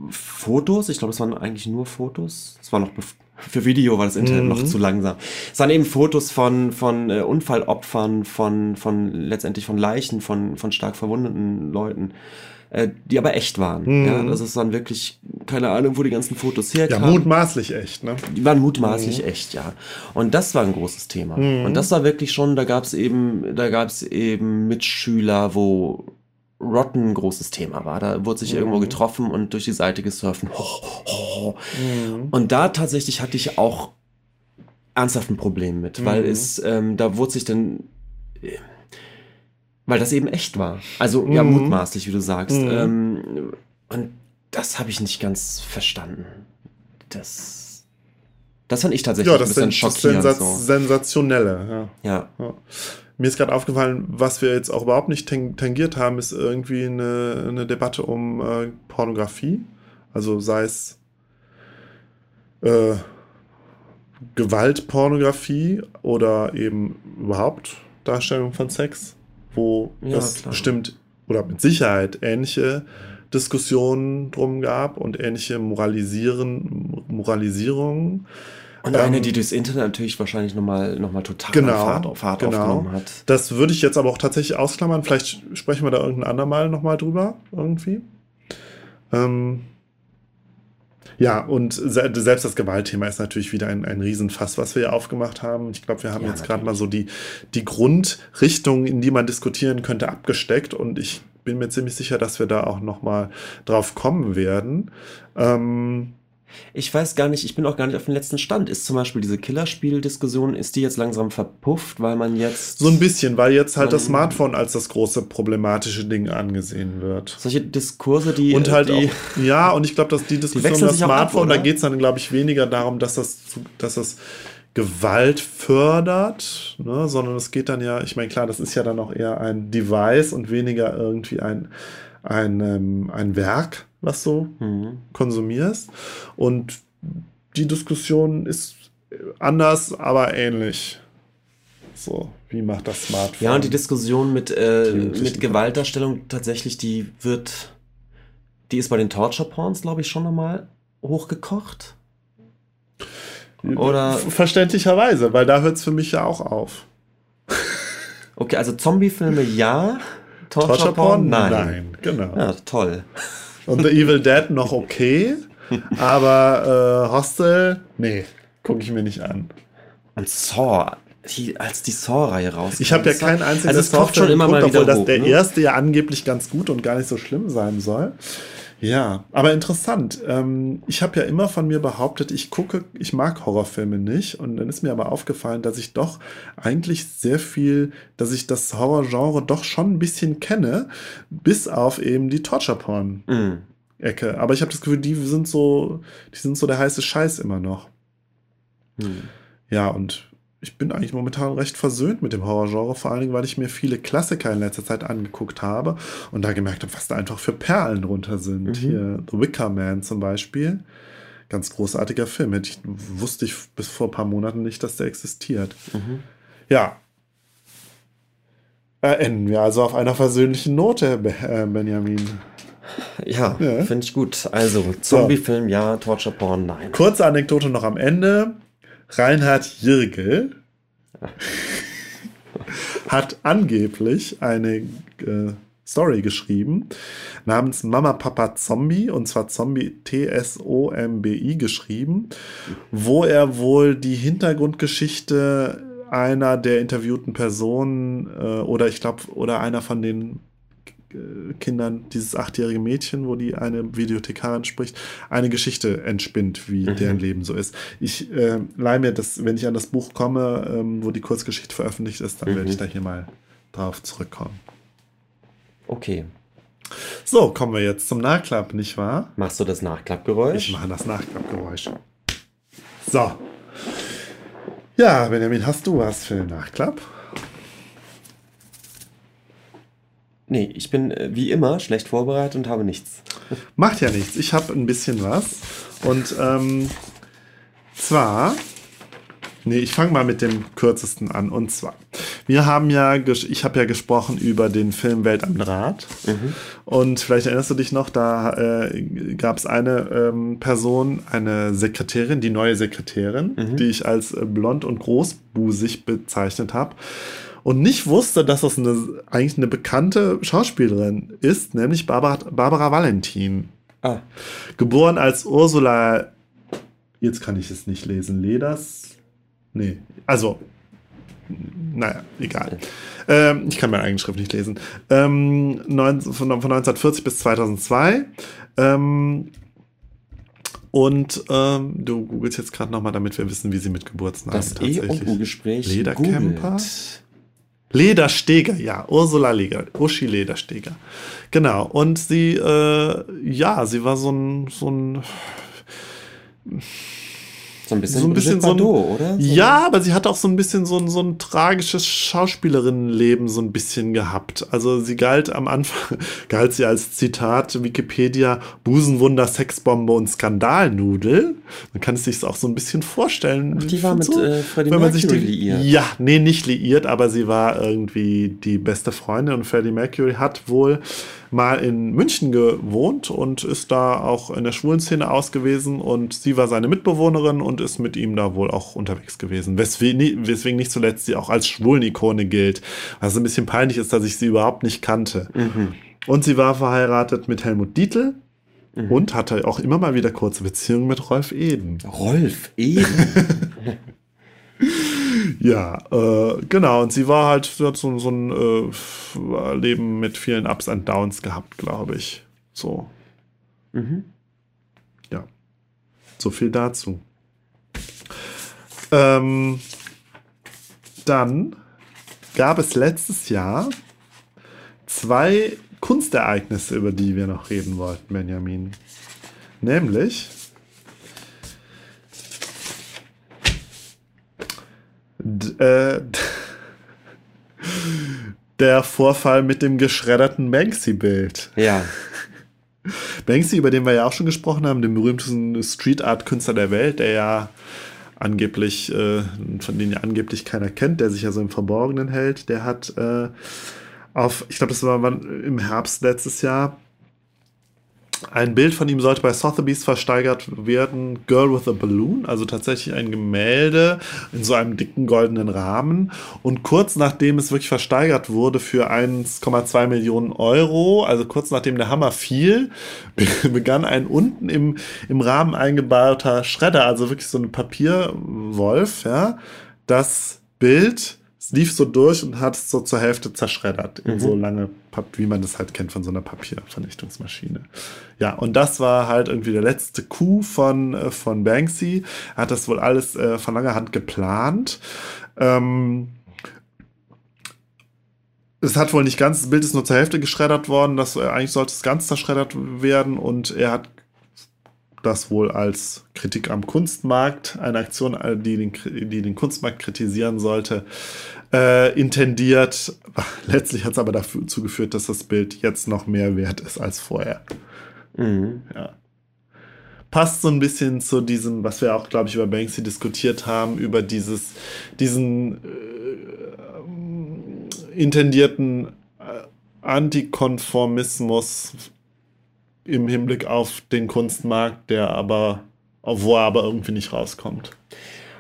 Fotos, ich glaube, es waren eigentlich nur Fotos. Es war noch für Video war das Internet Mhm. noch zu langsam. Es waren eben Fotos von, von äh, Unfallopfern, von, von letztendlich von Leichen, von, von stark verwundeten Leuten, äh, die aber echt waren. Mhm. Ja, das ist dann wirklich, keine Ahnung, wo die ganzen Fotos ja, herkamen. mutmaßlich echt, ne? Die waren mutmaßlich echt, ja. Und das war ein großes Thema. Und das war wirklich schon, da gab es eben, da gab es eben Mitschüler, wo Rotten ein großes Thema war. Da wurde sich irgendwo getroffen und durch die Seite gesurfen. Ho, *laughs* ho. Und da tatsächlich hatte ich auch ernsthaft ein Problem mit, weil es, ähm, da wurde sich dann, äh, weil das eben echt war. Also ja, Mhm. mutmaßlich, wie du sagst. Mhm. Ähm, und das habe ich nicht ganz verstanden. Das, das fand ich tatsächlich Ja, ein das bisschen das schockierend. Sensaz So. Sensationelle, ja. Ja. Ja. Mir ist gerade aufgefallen, was wir jetzt auch überhaupt nicht tang- tangiert haben, ist irgendwie eine, eine Debatte um äh, Pornografie. Also sei es äh, Gewaltpornografie oder eben überhaupt Darstellung von Sex, wo Ja, es klar. bestimmt oder mit Sicherheit ähnliche Diskussionen drum gab und ähnliche Moralisieren, Moralisierungen. Und Ähm, eine, die durchs Internet natürlich wahrscheinlich nochmal noch mal total Genau, Fahrt, Fahrt genau. aufgenommen hat. Das würde ich jetzt aber auch tatsächlich ausklammern. Vielleicht sprechen wir da irgendein andermal nochmal drüber, irgendwie. Ähm, ja, und se selbst das Gewaltthema ist natürlich wieder ein, ein Riesenfass, was wir hier aufgemacht haben. Ich glaube, wir haben Ja, jetzt gerade mal so die, die Grundrichtung, in die man diskutieren könnte, abgesteckt. Und ich bin mir ziemlich sicher, dass wir da auch nochmal drauf kommen werden. Ähm, Ich weiß gar nicht, ich bin auch gar nicht auf dem letzten Stand. Ist zum Beispiel diese Killerspiel-Diskussion, ist die jetzt langsam verpufft, weil man jetzt so ein bisschen, weil jetzt halt das Smartphone als das große problematische Ding angesehen wird. solche Diskurse, die Und halt die, auch, ja, und ich glaube, dass die *laughs* Diskussion über das auch ab, Smartphone, da geht es dann, glaube ich, weniger darum, dass das, dass das Gewalt fördert, ne, sondern es geht dann ja, ich meine, klar, das ist ja dann auch eher ein Device und weniger irgendwie ein, ein, ähm, ein Werk, was du Mhm. konsumierst. Und die Diskussion ist anders, aber ähnlich. So, wie macht das Smartphone? Ja, und die Diskussion mit, äh, mit Gewaltdarstellung tatsächlich, die wird, die ist bei den Torture Porns, glaube ich, schon nochmal hochgekocht. Oder, Verständlicherweise, weil da hört es für mich ja auch auf. okay, also Zombie-Filme ja, Torture, Porn nein. genau. Ja, toll. Und The Evil Dead noch okay, aber äh, Hostel, nee, gucke ich mir nicht an. Und Saw, die, als die Saw-Reihe rauskam. Ich habe ja keinen einzigen Also taucht schon immer mal obwohl das hoch. der ne? erste ja angeblich ganz gut und gar nicht so schlimm sein soll. Ja, aber interessant. Ähm, ich habe ja immer von mir behauptet, ich gucke, ich mag Horrorfilme nicht. Und dann ist mir aber aufgefallen, dass ich doch eigentlich sehr viel, dass ich das Horrorgenre doch schon ein bisschen kenne, bis auf eben die Torture-Porn. Mhm. Ecke. Aber ich habe das Gefühl, die sind so, die sind so der heiße Scheiß immer noch. Mhm. Ja, und ich bin eigentlich momentan recht versöhnt mit dem Horrorgenre, vor allen Dingen, weil ich mir viele Klassiker in letzter Zeit angeguckt habe und da gemerkt habe, was da einfach für Perlen drunter sind. Mhm. Hier The Wicker Man zum Beispiel. Ganz großartiger Film. Hätte ich, wusste ich bis vor ein paar Monaten nicht, dass der existiert. Mhm. Ja. Äh, enden wir also auf einer versöhnlichen Note, äh, Benjamin. Ja, Ja. finde ich gut. Also, Zombie-Film ja, Torture Porn nein. Kurze Anekdote noch am Ende. Reinhard Jirgel hat angeblich eine äh, Story geschrieben namens Mama Papa Zombie und zwar Zombie T-S-O-M-B-I geschrieben, wo er wohl die Hintergrundgeschichte einer der interviewten Personen äh, oder ich glaube oder einer von den Kindern, dieses achtjährige Mädchen, wo die eine Videothekarin spricht, eine Geschichte entspinnt, wie Mhm. deren Leben so ist. Ich äh, leih mir das, wenn ich an das Buch komme, ähm, wo die Kurzgeschichte veröffentlicht ist, dann Mhm. werde ich da hier mal drauf zurückkommen. Okay. So, kommen wir jetzt zum Nachklapp, nicht wahr? Machst du das Nachklappgeräusch? Ich mache das Nachklappgeräusch. So. Ja, Benjamin, hast du was für den Nachklapp? Nee, ich bin äh, wie immer schlecht vorbereitet und habe nichts. Macht ja nichts. Ich habe ein bisschen was. Und ähm, zwar, nee, ich fange mal mit dem kürzesten an. Und zwar, wir haben ja, ich habe ja gesprochen über den Film Welt am Draht. Und vielleicht erinnerst du dich noch, da äh, gab es eine ähm, Person, eine Sekretärin, die neue Sekretärin, die ich als äh, blond und großbusig bezeichnet habe. Und nicht wusste, dass das eine, eigentlich eine bekannte Schauspielerin ist, nämlich Barbara, Barbara Valentin. Ah, Geboren als Ursula, jetzt kann ich es nicht lesen, Leders? Nee, also, naja, egal. Ähm, ich kann meine eigene Schrift nicht lesen. Ähm, neun, von, von 1940 bis 2002. Ähm, und ähm, du googelst jetzt gerade nochmal, damit wir wissen, wie sie mit Geburtsnamen das E- und U-Gespräch. Ledercamper? googelt. Ledersteger, ja, Ursula Leger, Uschi Ledersteger. Genau, und sie, äh, ja, sie war so ein, so ein, So ein bisschen, so ein bisschen so ein, oder? So Ja, aber sie hat auch so ein bisschen so ein, so ein tragisches Schauspielerinnenleben so ein bisschen gehabt. Also sie galt am Anfang, *laughs* galt sie als Zitat Wikipedia Busenwunder, Sexbombe und Skandalnudel. Man kann es sich auch so ein bisschen vorstellen. Ach, die war mit so, äh, Freddie wenn man sich Mercury die, liiert. Ja, nee, nicht liiert, aber sie war irgendwie die beste Freundin und Freddie Mercury hat wohl mal in München gewohnt und ist da auch in der schwulen Szene ausgewiesen und sie war seine Mitbewohnerin und ist mit ihm da wohl auch unterwegs gewesen. Weswegen, weswegen nicht zuletzt sie auch als Schwulen-Ikone gilt. Was ein bisschen peinlich ist, dass ich sie überhaupt nicht kannte. Mhm. Und sie war verheiratet mit Helmut Dietl und hatte auch immer mal wieder kurze Beziehungen mit Rolf Eden. Rolf Eden. *laughs* Ja, äh, genau. Und sie war halt, sie hat so, so ein äh, Leben mit vielen Ups und Downs gehabt, glaube ich. So. mhm. Ja. So viel dazu. Ähm, dann gab es letztes Jahr zwei Kunstereignisse, über die wir noch reden wollten, Benjamin. Nämlich äh, der Vorfall mit dem geschredderten Banksy-Bild. Ja. Banksy, über den wir ja auch schon gesprochen haben, den berühmtesten Street Art Künstler der Welt, der ja angeblich, äh, von dem ja angeblich keiner kennt, der sich ja so im Verborgenen hält, der hat äh, auf, ich glaube, das war im Herbst letztes Jahr, ein Bild von ihm sollte bei Sotheby's versteigert werden, Girl with a Balloon, also tatsächlich ein Gemälde in so einem dicken goldenen Rahmen. Und kurz nachdem es wirklich versteigert wurde für 1,2 Millionen Euro, also kurz nachdem der Hammer fiel, *laughs* begann ein unten im, im Rahmen eingebauter Schredder, also wirklich so ein Papierwolf, ja, das Bild es lief so durch und hat es so zur Hälfte zerschreddert. In so lange, Pap- wie man das halt kennt von so einer Papiervernichtungsmaschine. Ja, und das war halt irgendwie der letzte Coup von, äh, von Banksy. Er hat das wohl alles äh, von langer Hand geplant. Ähm, es hat wohl nicht ganz, das Bild ist nur zur Hälfte geschreddert worden. Das, äh, eigentlich sollte es ganz zerschreddert werden und er hat das wohl als Kritik am Kunstmarkt, eine Aktion, äh, die den, die den Kunstmarkt kritisieren sollte, äh, intendiert. *laughs* Letztlich hat es aber dazu geführt, dass das Bild jetzt noch mehr wert ist als vorher. Mhm. Ja. Passt so ein bisschen zu diesem, was wir auch, glaube ich, über Banksy diskutiert haben, über dieses, diesen äh, intendierten äh, Antikonformismus im Hinblick auf den Kunstmarkt, der aber, wo er aber irgendwie nicht rauskommt.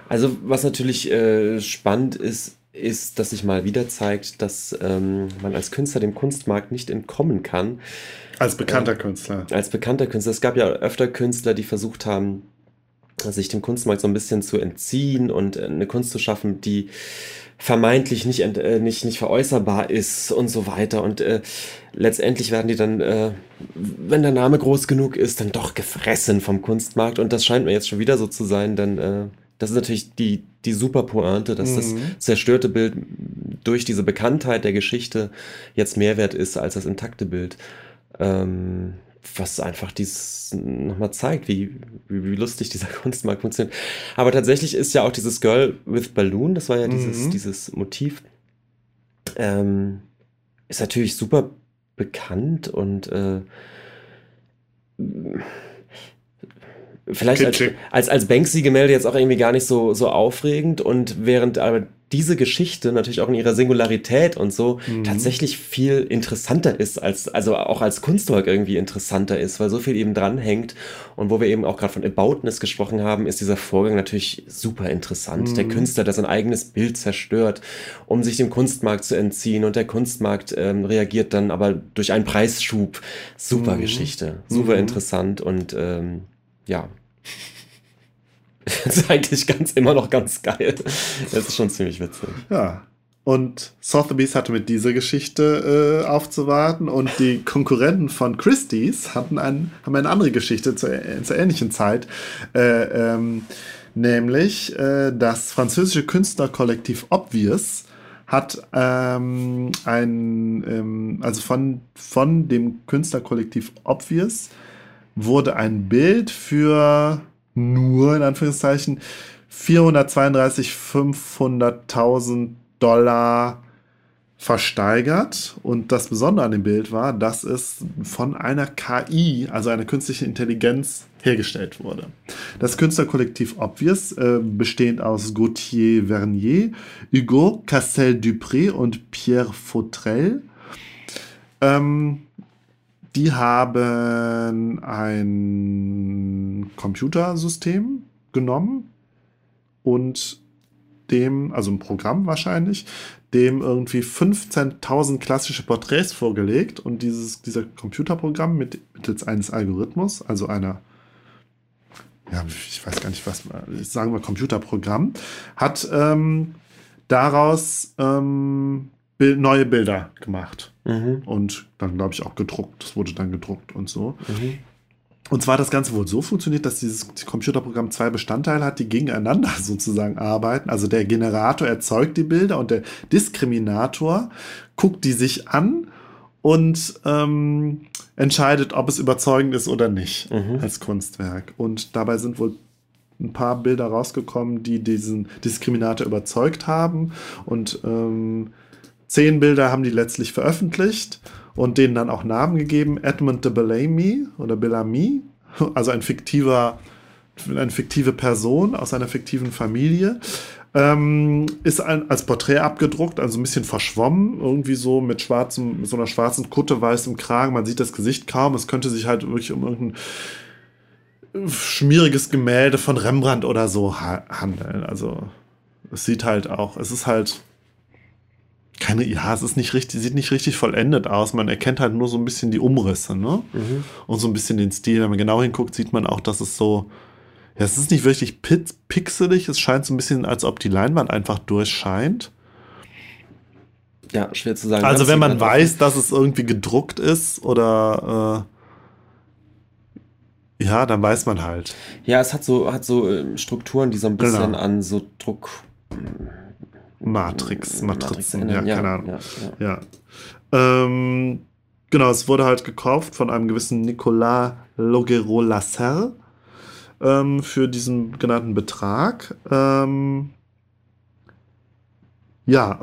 Also was natürlich äh, spannend ist, ist, dass sich mal wieder zeigt, dass ähm, man als Künstler dem Kunstmarkt nicht entkommen kann. Als bekannter Künstler. Als bekannter Künstler. Es gab ja öfter Künstler, die versucht haben, sich dem Kunstmarkt so ein bisschen zu entziehen und äh, eine Kunst zu schaffen, die vermeintlich nicht, äh, nicht, nicht veräußerbar ist und so weiter. Und äh, letztendlich werden die dann, äh, wenn der Name groß genug ist, dann doch gefressen vom Kunstmarkt. Und das scheint mir jetzt schon wieder so zu sein, denn äh, das ist natürlich die, die super Pointe, dass das Mhm. zerstörte Bild durch diese Bekanntheit der Geschichte jetzt mehr wert ist als das intakte Bild. Ähm, was einfach dies nochmal zeigt, wie, wie, wie lustig dieser *laughs* Kunstmarkt funktioniert. Aber tatsächlich ist ja auch dieses Girl with Balloon, das war ja dieses, Mhm. dieses Motiv, ähm, ist natürlich super bekannt und äh, vielleicht als, Kitschig. als, als Banksy-Gemälde jetzt auch irgendwie gar nicht so, so aufregend und während aber diese Geschichte natürlich auch in ihrer Singularität und so Mhm. tatsächlich viel interessanter ist, als, also auch als Kunstwerk irgendwie interessanter ist, weil so viel eben dranhängt. Und wo wir eben auch gerade von Aboutness gesprochen haben, ist dieser Vorgang natürlich super interessant. Der Mhm. Künstler, der sein eigenes Bild zerstört, um sich dem Kunstmarkt zu entziehen und der Kunstmarkt ähm, reagiert dann aber durch einen Preisschub. Super Mhm. Geschichte, super Mhm. interessant und ähm, ja. Das ist eigentlich ganz immer noch ganz geil. Das ist schon ziemlich witzig. Ja. Und Sotheby's hatte mit dieser Geschichte äh, aufzuwarten und die Konkurrenten von Christie's hatten ein, haben eine andere Geschichte zur, zur ähnlichen Zeit. Äh, ähm, nämlich äh, das französische Künstlerkollektiv Obvious hat ähm, ein, ähm, also von, von dem Künstlerkollektiv Obvious wurde ein Bild für nur in Anführungszeichen 432 500.000 Dollar versteigert. Und das Besondere an dem Bild war, dass es von einer KI, also einer künstlichen Intelligenz, hergestellt wurde. Das Künstlerkollektiv Obvious, äh, bestehend aus Gauthier Vernier, Hugo Cassel-Dupré und Pierre Fautrell, ähm, die haben ein Computersystem genommen und dem, also ein Programm wahrscheinlich, dem irgendwie 15.000 klassische Porträts vorgelegt und dieses, dieser Computerprogramm mit, mittels eines Algorithmus, also einer, ja, ich weiß gar nicht, was, sagen wir Computerprogramm, hat ähm, daraus ähm, neue Bilder gemacht mhm. und dann, glaube ich, auch gedruckt. Das wurde dann gedruckt und so. Mhm. Und zwar hat das Ganze wohl so funktioniert, dass dieses Computerprogramm zwei Bestandteile hat, die gegeneinander *laughs* sozusagen arbeiten. Also der Generator erzeugt die Bilder und der Diskriminator guckt die sich an und ähm, entscheidet, ob es überzeugend ist oder nicht mhm. als Kunstwerk. Und dabei sind wohl ein paar Bilder rausgekommen, die diesen Diskriminator überzeugt haben. Und ähm, zehn Bilder haben die letztlich veröffentlicht und denen dann auch Namen gegeben. Edmund de Bellamy oder Bellamy, also ein fiktiver, eine fiktive Person aus einer fiktiven Familie. Ähm, ist ein, als Porträt abgedruckt, also ein bisschen verschwommen, irgendwie so mit schwarzem, so einer schwarzen Kutte, weißem Kragen. Man sieht das Gesicht kaum. Es könnte sich halt wirklich um irgendein schmieriges Gemälde von Rembrandt oder so ha handeln. Also es sieht halt auch, es ist halt keine, ja, es ist nicht richtig, sieht nicht richtig vollendet aus. Man erkennt halt nur so ein bisschen die Umrisse, ne? Mhm. Und so ein bisschen den Stil. Wenn man genau hinguckt, sieht man auch, dass es so, ja, es ist nicht wirklich pixelig. Es scheint so ein bisschen, als ob die Leinwand einfach durchscheint. Ja, schwer zu sagen. Also wenn man weiß, dass es irgendwie gedruckt ist oder äh, ja, dann weiß man halt. Ja, es hat so, hat so ähm, Strukturen, die so ein bisschen genau. an so Druck Matrix, Matrizen, ja, ja, keine Ahnung. Ja, ja. Ähm, genau, es wurde halt gekauft von einem gewissen Nicolas Logero Lasser ähm, für diesen genannten Betrag. Ähm, ja,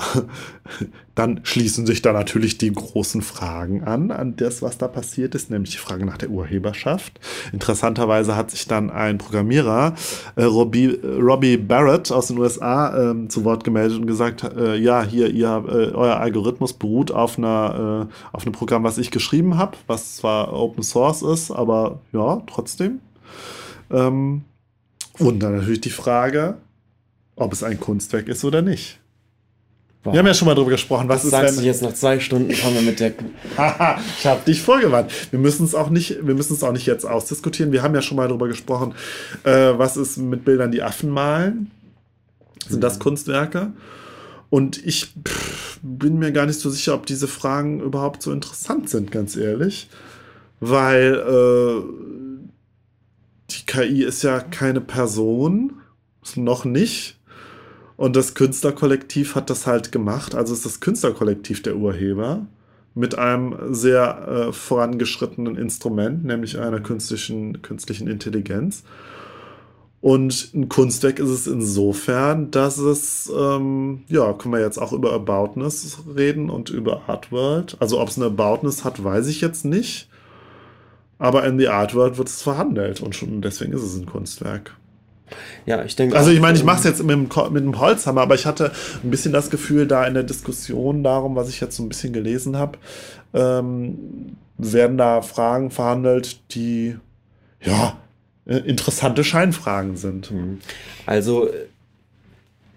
*laughs* dann schließen sich da natürlich die großen Fragen an, an das, was da passiert ist, nämlich die Frage nach der Urheberschaft. Interessanterweise hat sich dann ein Programmierer, äh, Robbie, Robbie, Barrett aus den USA, äh, zu Wort gemeldet und gesagt, äh, ja, hier, ihr, äh, euer Algorithmus beruht auf, einer, äh, auf einem Programm, was ich geschrieben habe, was zwar Open Source ist, aber ja, trotzdem. Ähm, und dann natürlich die Frage, ob es ein Kunstwerk ist oder nicht. Wow. Wir haben ja schon mal darüber gesprochen. Was das ist sagst wenn, du jetzt nach zwei Stunden kommen wir mit der. ich habe dich vorgewarnt. Wir müssen es auch nicht, wir müssen es auch nicht jetzt ausdiskutieren. Wir haben ja schon mal darüber gesprochen, äh, was ist mit Bildern, die Affen malen. Sind das mhm. Kunstwerke? Und ich pff, bin mir gar nicht so sicher, ob diese Fragen überhaupt so interessant sind, ganz ehrlich. Weil äh, die KI ist ja keine Person, noch nicht. Und das Künstlerkollektiv hat das halt gemacht. Also ist das Künstlerkollektiv der Urheber mit einem sehr äh, vorangeschrittenen Instrument, nämlich einer künstlichen, künstlichen Intelligenz. Und ein Kunstwerk ist es insofern, dass es, ähm, ja, können wir jetzt auch über Aboutness reden und über Artworld. Also ob es eine Aboutness hat, weiß ich jetzt nicht. Aber in The Artworld wird es verhandelt und schon deswegen ist es ein Kunstwerk. Ja, ich denke. Also ich meine, ich mache es jetzt mit dem, mit dem Holzhammer, aber ich hatte ein bisschen das Gefühl, da in der Diskussion darum, was ich jetzt so ein bisschen gelesen habe, ähm, werden da Fragen verhandelt, die ja äh, interessante Scheinfragen sind. Mhm. Also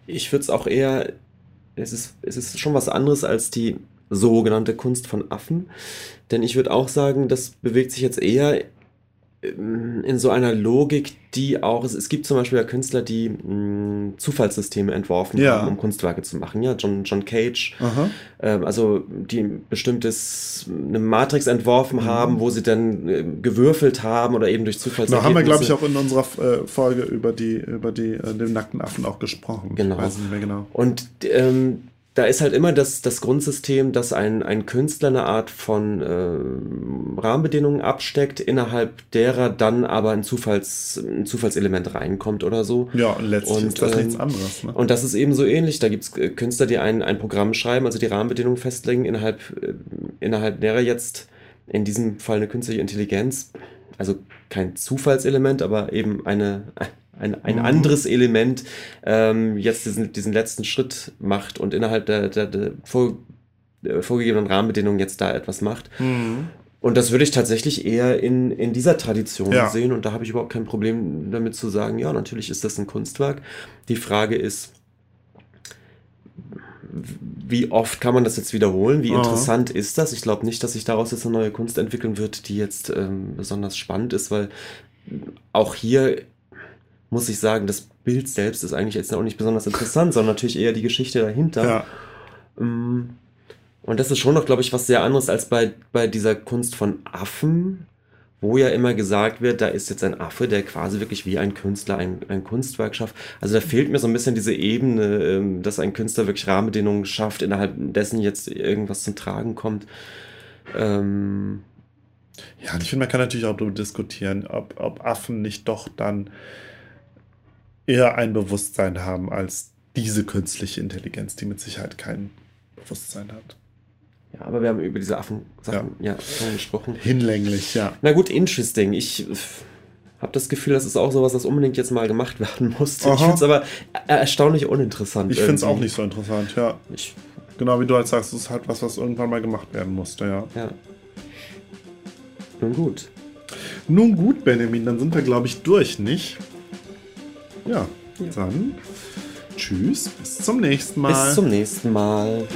ich würde es auch eher, es ist, es ist schon was anderes als die sogenannte Kunst von Affen. Denn ich würde auch sagen, das bewegt sich jetzt eher in so einer Logik, die auch, es, es gibt zum Beispiel ja Künstler, die mh, mm, Zufallssysteme entworfen ja. haben, um Kunstwerke zu machen. Ja, John, John Cage, ähm, also die bestimmtes, eine Matrix entworfen mhm. haben, wo sie dann äh, gewürfelt haben oder eben durch Zufallssysteme. Da haben wir, glaube ich, auch in unserer äh, Folge über die, über die, äh, den nackten Affen auch gesprochen. Genau. Ich weiß nicht mehr genau. Und ähm, da ist halt immer das, das Grundsystem, dass ein, ein Künstler eine Art von äh, Rahmenbedingungen absteckt, innerhalb derer dann aber ein, Zufalls, ein Zufallselement reinkommt oder so. Ja, und letztlich Und, ist das ähm, nichts anderes. Ne? Und das ist eben so ähnlich. Da gibt es Künstler, die ein, ein Programm schreiben, also die Rahmenbedingungen festlegen, innerhalb, äh, innerhalb derer jetzt in diesem Fall eine künstliche Intelligenz, also kein Zufallselement, aber eben eine, ein, ein Mhm. anderes Element ähm, jetzt diesen, diesen letzten Schritt macht und innerhalb der, der, der vor, der vorgegebenen Rahmenbedingungen jetzt da etwas macht. Mhm. Und das würde ich tatsächlich eher in, in dieser Tradition Ja. sehen und da habe ich überhaupt kein Problem damit zu sagen, ja, natürlich ist das ein Kunstwerk. Die Frage ist, wie oft kann man das jetzt wiederholen? Wie Aha. interessant ist das? Ich glaube nicht, dass sich daraus jetzt eine neue Kunst entwickeln wird, die jetzt ähm, besonders spannend ist, weil auch hier muss ich sagen, das Bild selbst ist eigentlich jetzt auch nicht besonders interessant, sondern natürlich eher die Geschichte dahinter. Ja. Mm. Und das ist schon noch, glaube ich, was sehr anderes als bei, bei dieser Kunst von Affen, wo ja immer gesagt wird, da ist jetzt ein Affe, der quasi wirklich wie ein Künstler ein, ein Kunstwerk schafft. Also da fehlt mir so ein bisschen diese Ebene, ähm, dass ein Künstler wirklich Rahmenbedingungen schafft, innerhalb dessen jetzt irgendwas zum Tragen kommt. Ähm, Ja, ich finde, man kann natürlich auch darüber diskutieren, ob, ob Affen nicht doch dann eher ein Bewusstsein haben als diese künstliche Intelligenz, die mit Sicherheit kein Bewusstsein hat. ja, aber wir haben über diese Affen-Sachen ja. schon gesprochen. Hinlänglich, ja. Na gut, interesting. Ich habe das Gefühl, das ist auch sowas, das unbedingt jetzt mal gemacht *laughs* werden muss. Ich Aha. finde es aber er- erstaunlich uninteressant. Ich finde es auch nicht so interessant, ja. Ich, Genau wie du halt sagst, es ist halt was, was irgendwann mal gemacht werden musste, ja. ja. Nun gut. Nun gut, Benjamin, dann sind wir, glaube ich, durch, nicht? Ja, Ja. dann tschüss, bis zum nächsten Mal. Bis zum nächsten Mal.